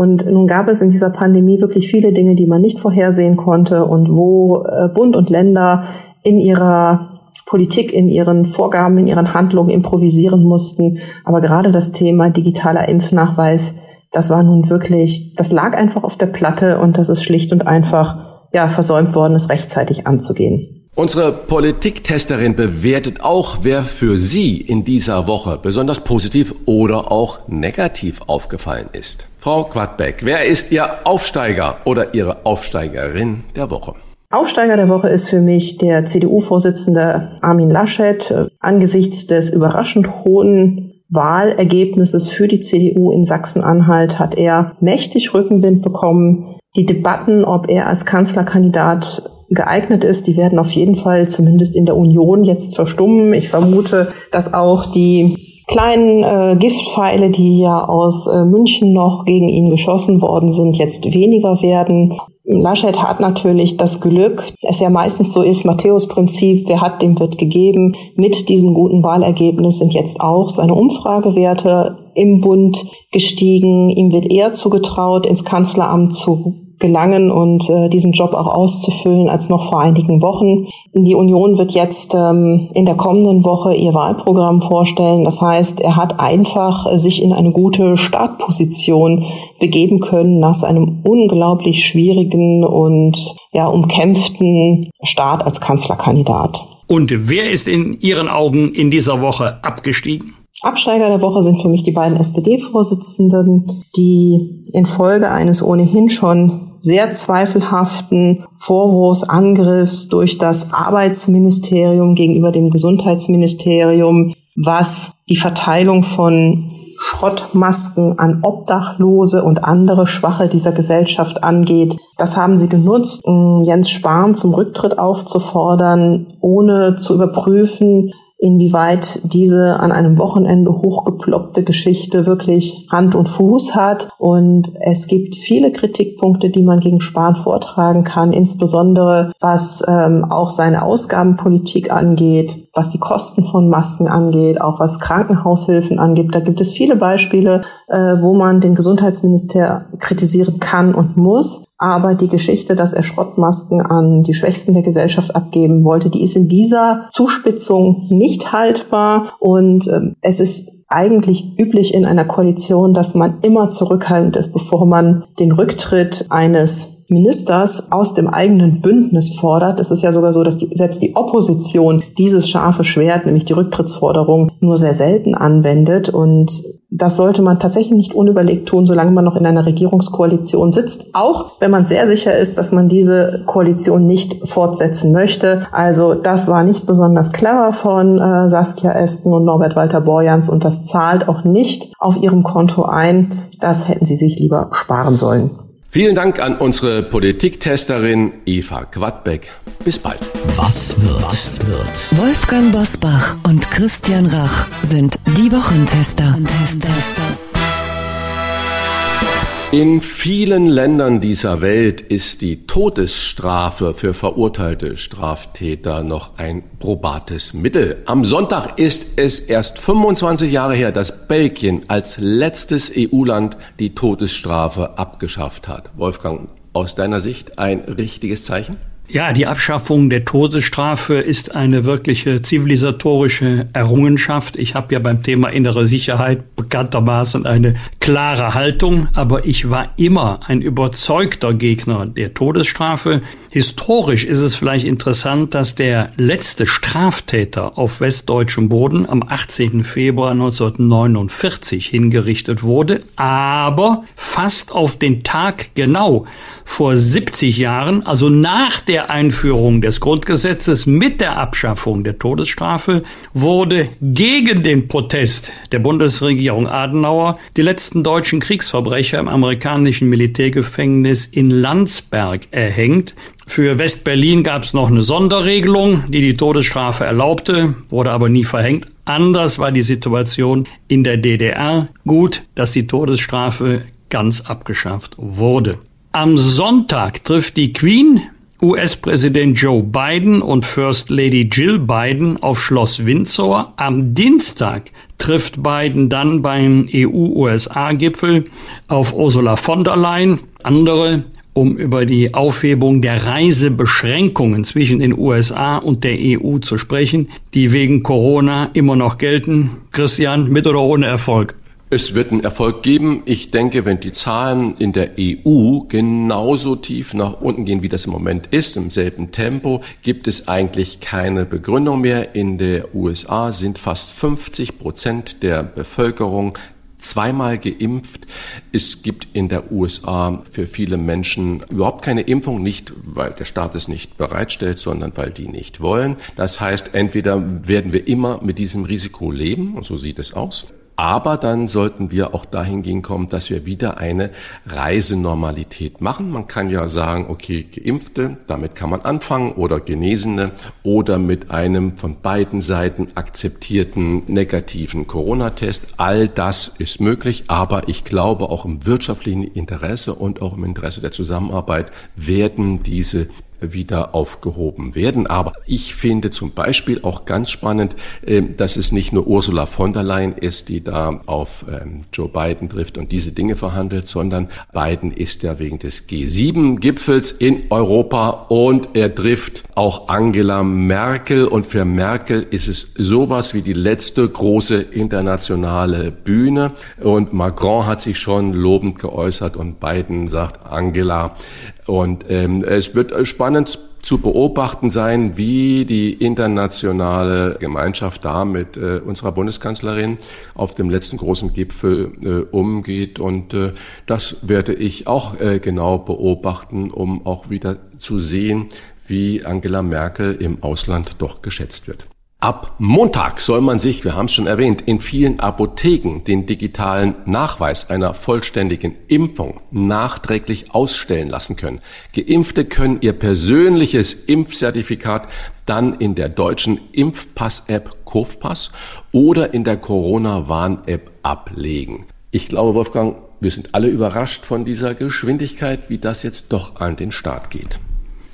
S8: Und nun gab es in dieser Pandemie wirklich viele Dinge, die man nicht vorhersehen konnte und wo äh, Bund und Länder in ihrer Politik, in ihren Vorgaben, in ihren Handlungen improvisieren mussten. Aber gerade das Thema digitaler Impfnachweis, das war nun wirklich, das lag einfach auf der Platte und das ist schlicht und einfach ja, versäumt worden, es rechtzeitig anzugehen.
S1: Unsere Politiktesterin bewertet auch, wer für sie in dieser Woche besonders positiv oder auch negativ aufgefallen ist. Frau Quadbeck, wer ist Ihr Aufsteiger oder Ihre Aufsteigerin der Woche?
S8: Aufsteiger der Woche ist für mich der CDU-Vorsitzende Armin Laschet. Angesichts des überraschend hohen Wahlergebnisses für die CDU in Sachsen-Anhalt hat er mächtig Rückenwind bekommen. Die Debatten, ob er als Kanzlerkandidat geeignet ist, die werden auf jeden Fall zumindest in der Union jetzt verstummen. Ich vermute, dass auch die kleinen äh, Giftpfeile, die ja aus äh, München noch gegen ihn geschossen worden sind, jetzt weniger werden. Laschet hat natürlich das Glück, es ja meistens so ist, Matthäus-Prinzip, wer hat, dem wird gegeben. Mit diesem guten Wahlergebnis sind jetzt auch seine Umfragewerte im Bund gestiegen. Ihm wird eher zugetraut, ins Kanzleramt zu gelangen und äh, diesen Job auch auszufüllen als noch vor einigen Wochen. Die Union wird jetzt ähm, in der kommenden Woche ihr Wahlprogramm vorstellen. Das heißt, er hat einfach sich in eine gute Startposition begeben können nach seinem unglaublich schwierigen und ja umkämpften Start als Kanzlerkandidat.
S2: Und wer ist in Ihren Augen in dieser Woche abgestiegen?
S8: Absteiger der Woche sind für mich die beiden SPD-Vorsitzenden, die infolge eines ohnehin schon sehr zweifelhaften Vorwurfsangriffs durch das Arbeitsministerium gegenüber dem Gesundheitsministerium, was die Verteilung von Schrottmasken an Obdachlose und andere Schwache dieser Gesellschaft angeht. Das haben sie genutzt, um Jens Spahn zum Rücktritt aufzufordern, ohne zu überprüfen, inwieweit diese an einem Wochenende hochgeploppte Geschichte wirklich Hand und Fuß hat. Und es gibt viele Kritikpunkte, die man gegen Spahn vortragen kann, insbesondere was ähm, auch seine Ausgabenpolitik angeht, was die Kosten von Masken angeht, auch was Krankenhaushilfen angeht. Da gibt es viele Beispiele, äh, wo man den Gesundheitsminister kritisieren kann und muss. Aber die Geschichte, dass er Schrottmasken an die Schwächsten der Gesellschaft abgeben wollte, die ist in dieser Zuspitzung nicht haltbar. Und äh, es ist eigentlich üblich in einer Koalition, dass man immer zurückhaltend ist, bevor man den Rücktritt eines Ministers aus dem eigenen Bündnis fordert. Es ist ja sogar so, dass die, selbst die Opposition dieses scharfe Schwert, nämlich die Rücktrittsforderung, nur sehr selten anwendet. Und das sollte man tatsächlich nicht unüberlegt tun, solange man noch in einer Regierungskoalition sitzt, auch wenn man sehr sicher ist, dass man diese Koalition nicht fortsetzen möchte. Also das war nicht besonders clever von äh, Saskia Esten und Norbert Walter Borjans und das zahlt auch nicht auf ihrem Konto ein. Das hätten sie sich lieber sparen sollen.
S1: Vielen Dank an unsere Politiktesterin Eva Quadbeck. Bis bald.
S3: Was wird? Was wird?
S5: Wolfgang Bosbach und Christian Rach sind die Wochentester.
S1: In vielen Ländern dieser Welt ist die Todesstrafe für verurteilte Straftäter noch ein probates Mittel. Am Sonntag ist es erst 25 Jahre her, dass Belgien als letztes EU-Land die Todesstrafe abgeschafft hat. Wolfgang, aus deiner Sicht ein richtiges Zeichen?
S2: Ja, die Abschaffung der Todesstrafe ist eine wirkliche zivilisatorische Errungenschaft. Ich habe ja beim Thema innere Sicherheit bekanntermaßen eine klare Haltung, aber ich war immer ein überzeugter Gegner der Todesstrafe. Historisch ist es vielleicht interessant, dass der letzte Straftäter auf westdeutschem Boden am 18. Februar 1949 hingerichtet wurde, aber fast auf den Tag genau vor 70 Jahren, also nach der Einführung des Grundgesetzes mit der Abschaffung der Todesstrafe, wurde gegen den Protest der Bundesregierung Adenauer die letzten deutschen Kriegsverbrecher im amerikanischen Militärgefängnis in Landsberg erhängt. Für West-Berlin gab es noch eine Sonderregelung, die die Todesstrafe erlaubte, wurde aber nie verhängt. Anders war die Situation in der DDR. Gut, dass die Todesstrafe ganz abgeschafft wurde. Am Sonntag trifft die Queen US-Präsident Joe Biden und First Lady Jill Biden auf Schloss Windsor. Am Dienstag trifft Biden dann beim EU-USA-Gipfel auf Ursula von der Leyen, andere, um über die Aufhebung der Reisebeschränkungen zwischen den USA und der EU zu sprechen, die wegen Corona immer noch gelten. Christian, mit oder ohne Erfolg?
S1: Es wird einen Erfolg geben. Ich denke, wenn die Zahlen in der EU genauso tief nach unten gehen, wie das im Moment ist, im selben Tempo, gibt es eigentlich keine Begründung mehr. In der USA sind fast 50 Prozent der Bevölkerung zweimal geimpft. Es gibt in der USA für viele Menschen überhaupt keine Impfung, nicht weil der Staat es nicht bereitstellt, sondern weil die nicht wollen. Das heißt, entweder werden wir immer mit diesem Risiko leben, und so sieht es aus, aber dann sollten wir auch dahingehend kommen, dass wir wieder eine Reisenormalität machen. Man kann ja sagen, okay, Geimpfte, damit kann man anfangen oder Genesene oder mit einem von beiden Seiten akzeptierten negativen Corona-Test. All das ist möglich, aber ich glaube auch im wirtschaftlichen Interesse und auch im Interesse der Zusammenarbeit werden diese wieder aufgehoben werden. Aber ich finde zum Beispiel auch ganz spannend, äh, dass es nicht nur Ursula von der Leyen ist, die da auf ähm, Joe Biden trifft und diese Dinge verhandelt, sondern Biden ist ja wegen des G7-Gipfels in Europa und er trifft auch Angela Merkel. Und für Merkel ist es sowas wie die letzte große internationale Bühne. Und Macron hat sich schon lobend geäußert und Biden sagt Angela. Und ähm, es wird spannend zu beobachten sein, wie die internationale Gemeinschaft da mit äh, unserer Bundeskanzlerin auf dem letzten großen Gipfel äh, umgeht. Und äh, das werde ich auch äh, genau beobachten, um auch wieder zu sehen, wie Angela Merkel im Ausland doch geschätzt wird. Ab Montag soll man sich, wir haben es schon erwähnt, in vielen Apotheken den digitalen Nachweis einer vollständigen Impfung nachträglich ausstellen lassen können. Geimpfte können ihr persönliches Impfzertifikat dann in der deutschen Impfpass-App Kofpass oder in der Corona-Warn-App ablegen. Ich glaube, Wolfgang, wir sind alle überrascht von dieser Geschwindigkeit, wie das jetzt doch an den Start geht.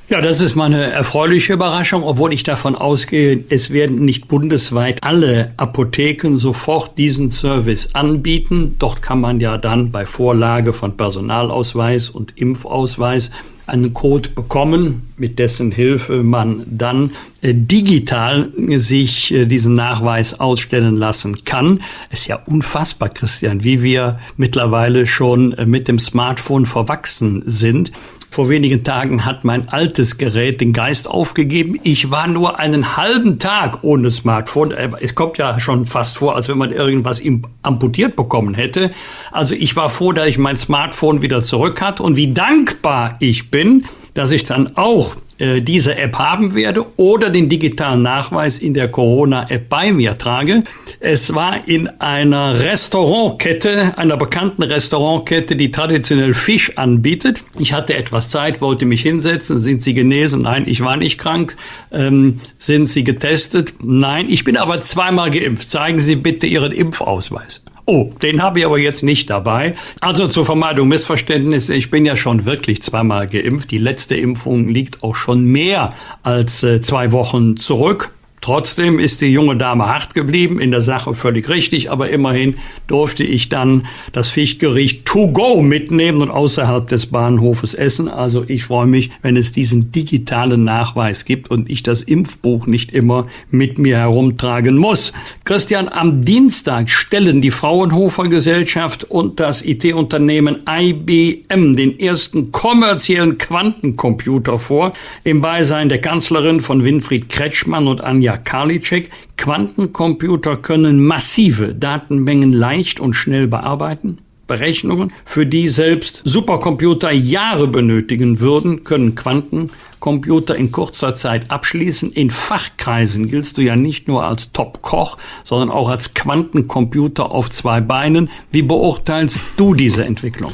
S2: Ja, das ist mal eine erfreuliche Überraschung, obwohl ich davon ausgehe, es werden nicht bundesweit alle Apotheken sofort diesen Service anbieten. Dort kann man ja dann bei Vorlage von Personalausweis und Impfausweis einen Code bekommen, mit dessen Hilfe man dann äh, digital sich äh, diesen Nachweis ausstellen lassen kann. Ist ja unfassbar, Christian, wie wir mittlerweile schon äh, mit dem Smartphone verwachsen sind. Vor wenigen Tagen hat mein altes Gerät den Geist aufgegeben. Ich war nur einen halben Tag ohne Smartphone. Es kommt ja schon fast vor, als wenn man irgendwas amputiert bekommen hätte. Also ich war froh, dass ich mein Smartphone wieder zurück hatte und wie dankbar ich bin, dass ich dann auch äh, diese App haben werde oder den digitalen Nachweis in der Corona-App bei mir trage. Es war in einer Restaurantkette, einer bekannten Restaurantkette, die traditionell Fisch anbietet. Ich hatte etwas Zeit, wollte mich hinsetzen. Sind Sie genesen? Nein, ich war nicht krank. Ähm, sind Sie getestet? Nein, ich bin aber zweimal geimpft. Zeigen Sie bitte Ihren Impfausweis. Oh, den habe ich aber jetzt nicht dabei. Also zur Vermeidung Missverständnisse, ich bin ja schon wirklich zweimal geimpft. Die letzte Impfung liegt auch schon mehr als äh, zwei Wochen zurück. Trotzdem ist die junge Dame hart geblieben, in der Sache völlig richtig, aber immerhin durfte ich dann das Fischgericht to go mitnehmen und außerhalb des Bahnhofes essen. Also ich freue mich, wenn es diesen digitalen Nachweis gibt und ich das Impfbuch nicht immer mit mir herumtragen muss. Christian, am Dienstag stellen die Fraunhofer Gesellschaft und das IT-Unternehmen IBM den ersten kommerziellen Quantencomputer vor, im Beisein der Kanzlerin von Winfried Kretschmann und Anja Karliczek, Quantencomputer können massive Datenmengen leicht und schnell bearbeiten. Berechnungen, für die selbst Supercomputer Jahre benötigen würden, können Quantencomputer in kurzer Zeit abschließen. In Fachkreisen giltst du ja nicht nur als Top-Koch, sondern auch als Quantencomputer auf zwei Beinen. Wie beurteilst du diese Entwicklung?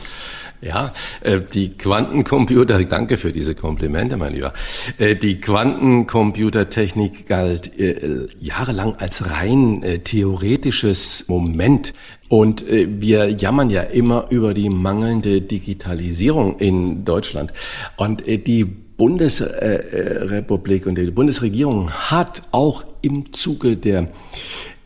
S1: Ja, äh, die Quantencomputer, danke für diese Komplimente, mein Lieber. Äh, die Quantencomputertechnik galt äh, jahrelang als rein theoretisches Moment. Und wir jammern ja immer über die mangelnde Digitalisierung in Deutschland. Und die Bundesrepublik und die Bundesregierung hat auch im Zuge der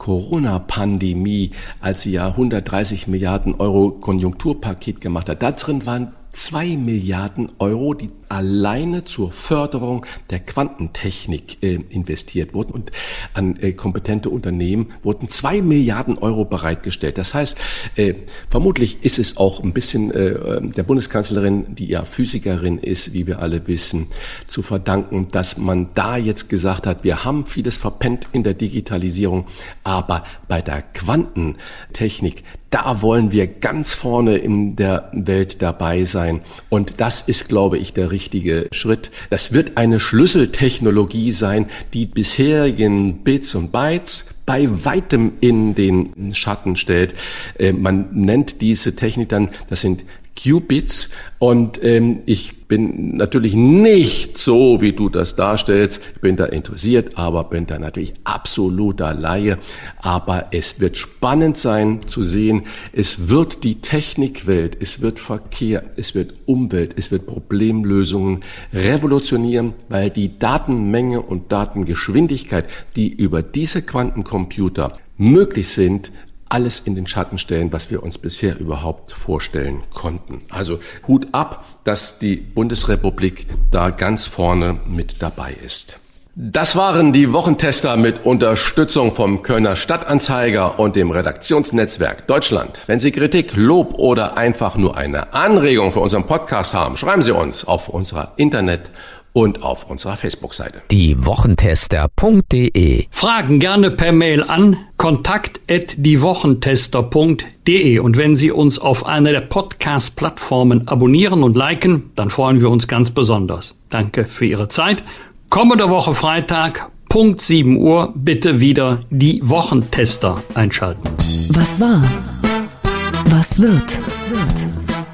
S1: Corona-Pandemie, als sie ja 130 Milliarden Euro Konjunkturpaket gemacht hat. Da drin waren zwei Milliarden Euro, die alleine zur Förderung der Quantentechnik äh, investiert wurden und an äh, kompetente Unternehmen wurden zwei Milliarden Euro bereitgestellt. Das heißt, äh, vermutlich ist es auch ein bisschen der Bundeskanzlerin, die ja Physikerin ist, wie wir alle wissen, zu verdanken, dass man da jetzt gesagt hat, wir haben vieles verpennt in der Digitalisierung, aber bei der Quantentechnik, da wollen wir ganz vorne in der Welt dabei sein. Und das ist, glaube ich, der richtige Schritt. Das wird eine Schlüsseltechnologie sein, die bisherigen Bits und Bytes bei weitem in den Schatten stellt. Äh, man nennt diese Technik dann, das sind Qubits. Und ähm, ich bin natürlich nicht so, wie du das darstellst. Ich bin da interessiert, aber bin da natürlich absoluter Laie. Aber es wird spannend sein zu sehen. Es wird die Technikwelt, es wird Verkehr, es wird Umwelt, es wird Problemlösungen revolutionieren, weil die Datenmenge und Datengeschwindigkeit, die über diese Quantencomputer möglich sind, alles in den Schatten stellen, was wir uns bisher überhaupt vorstellen konnten. Also Hut ab, dass die Bundesrepublik da ganz vorne mit dabei ist. Das waren die Wochentester mit Unterstützung vom Kölner Stadtanzeiger und dem Redaktionsnetzwerk Deutschland. Wenn Sie Kritik, Lob oder einfach nur eine Anregung für unseren Podcast haben, schreiben Sie uns auf unserer Internet- und auf unserer Facebook-Seite.
S3: Diewochentester.de
S2: Fragen gerne per Mail an kontakt@diewochentester.de und wenn Sie uns auf einer der Podcast-Plattformen abonnieren und liken, dann freuen wir uns ganz besonders. Danke für Ihre Zeit. Kommende Woche Freitag Punkt 7 Uhr bitte wieder die Wochentester einschalten.
S5: Was war? Was wird?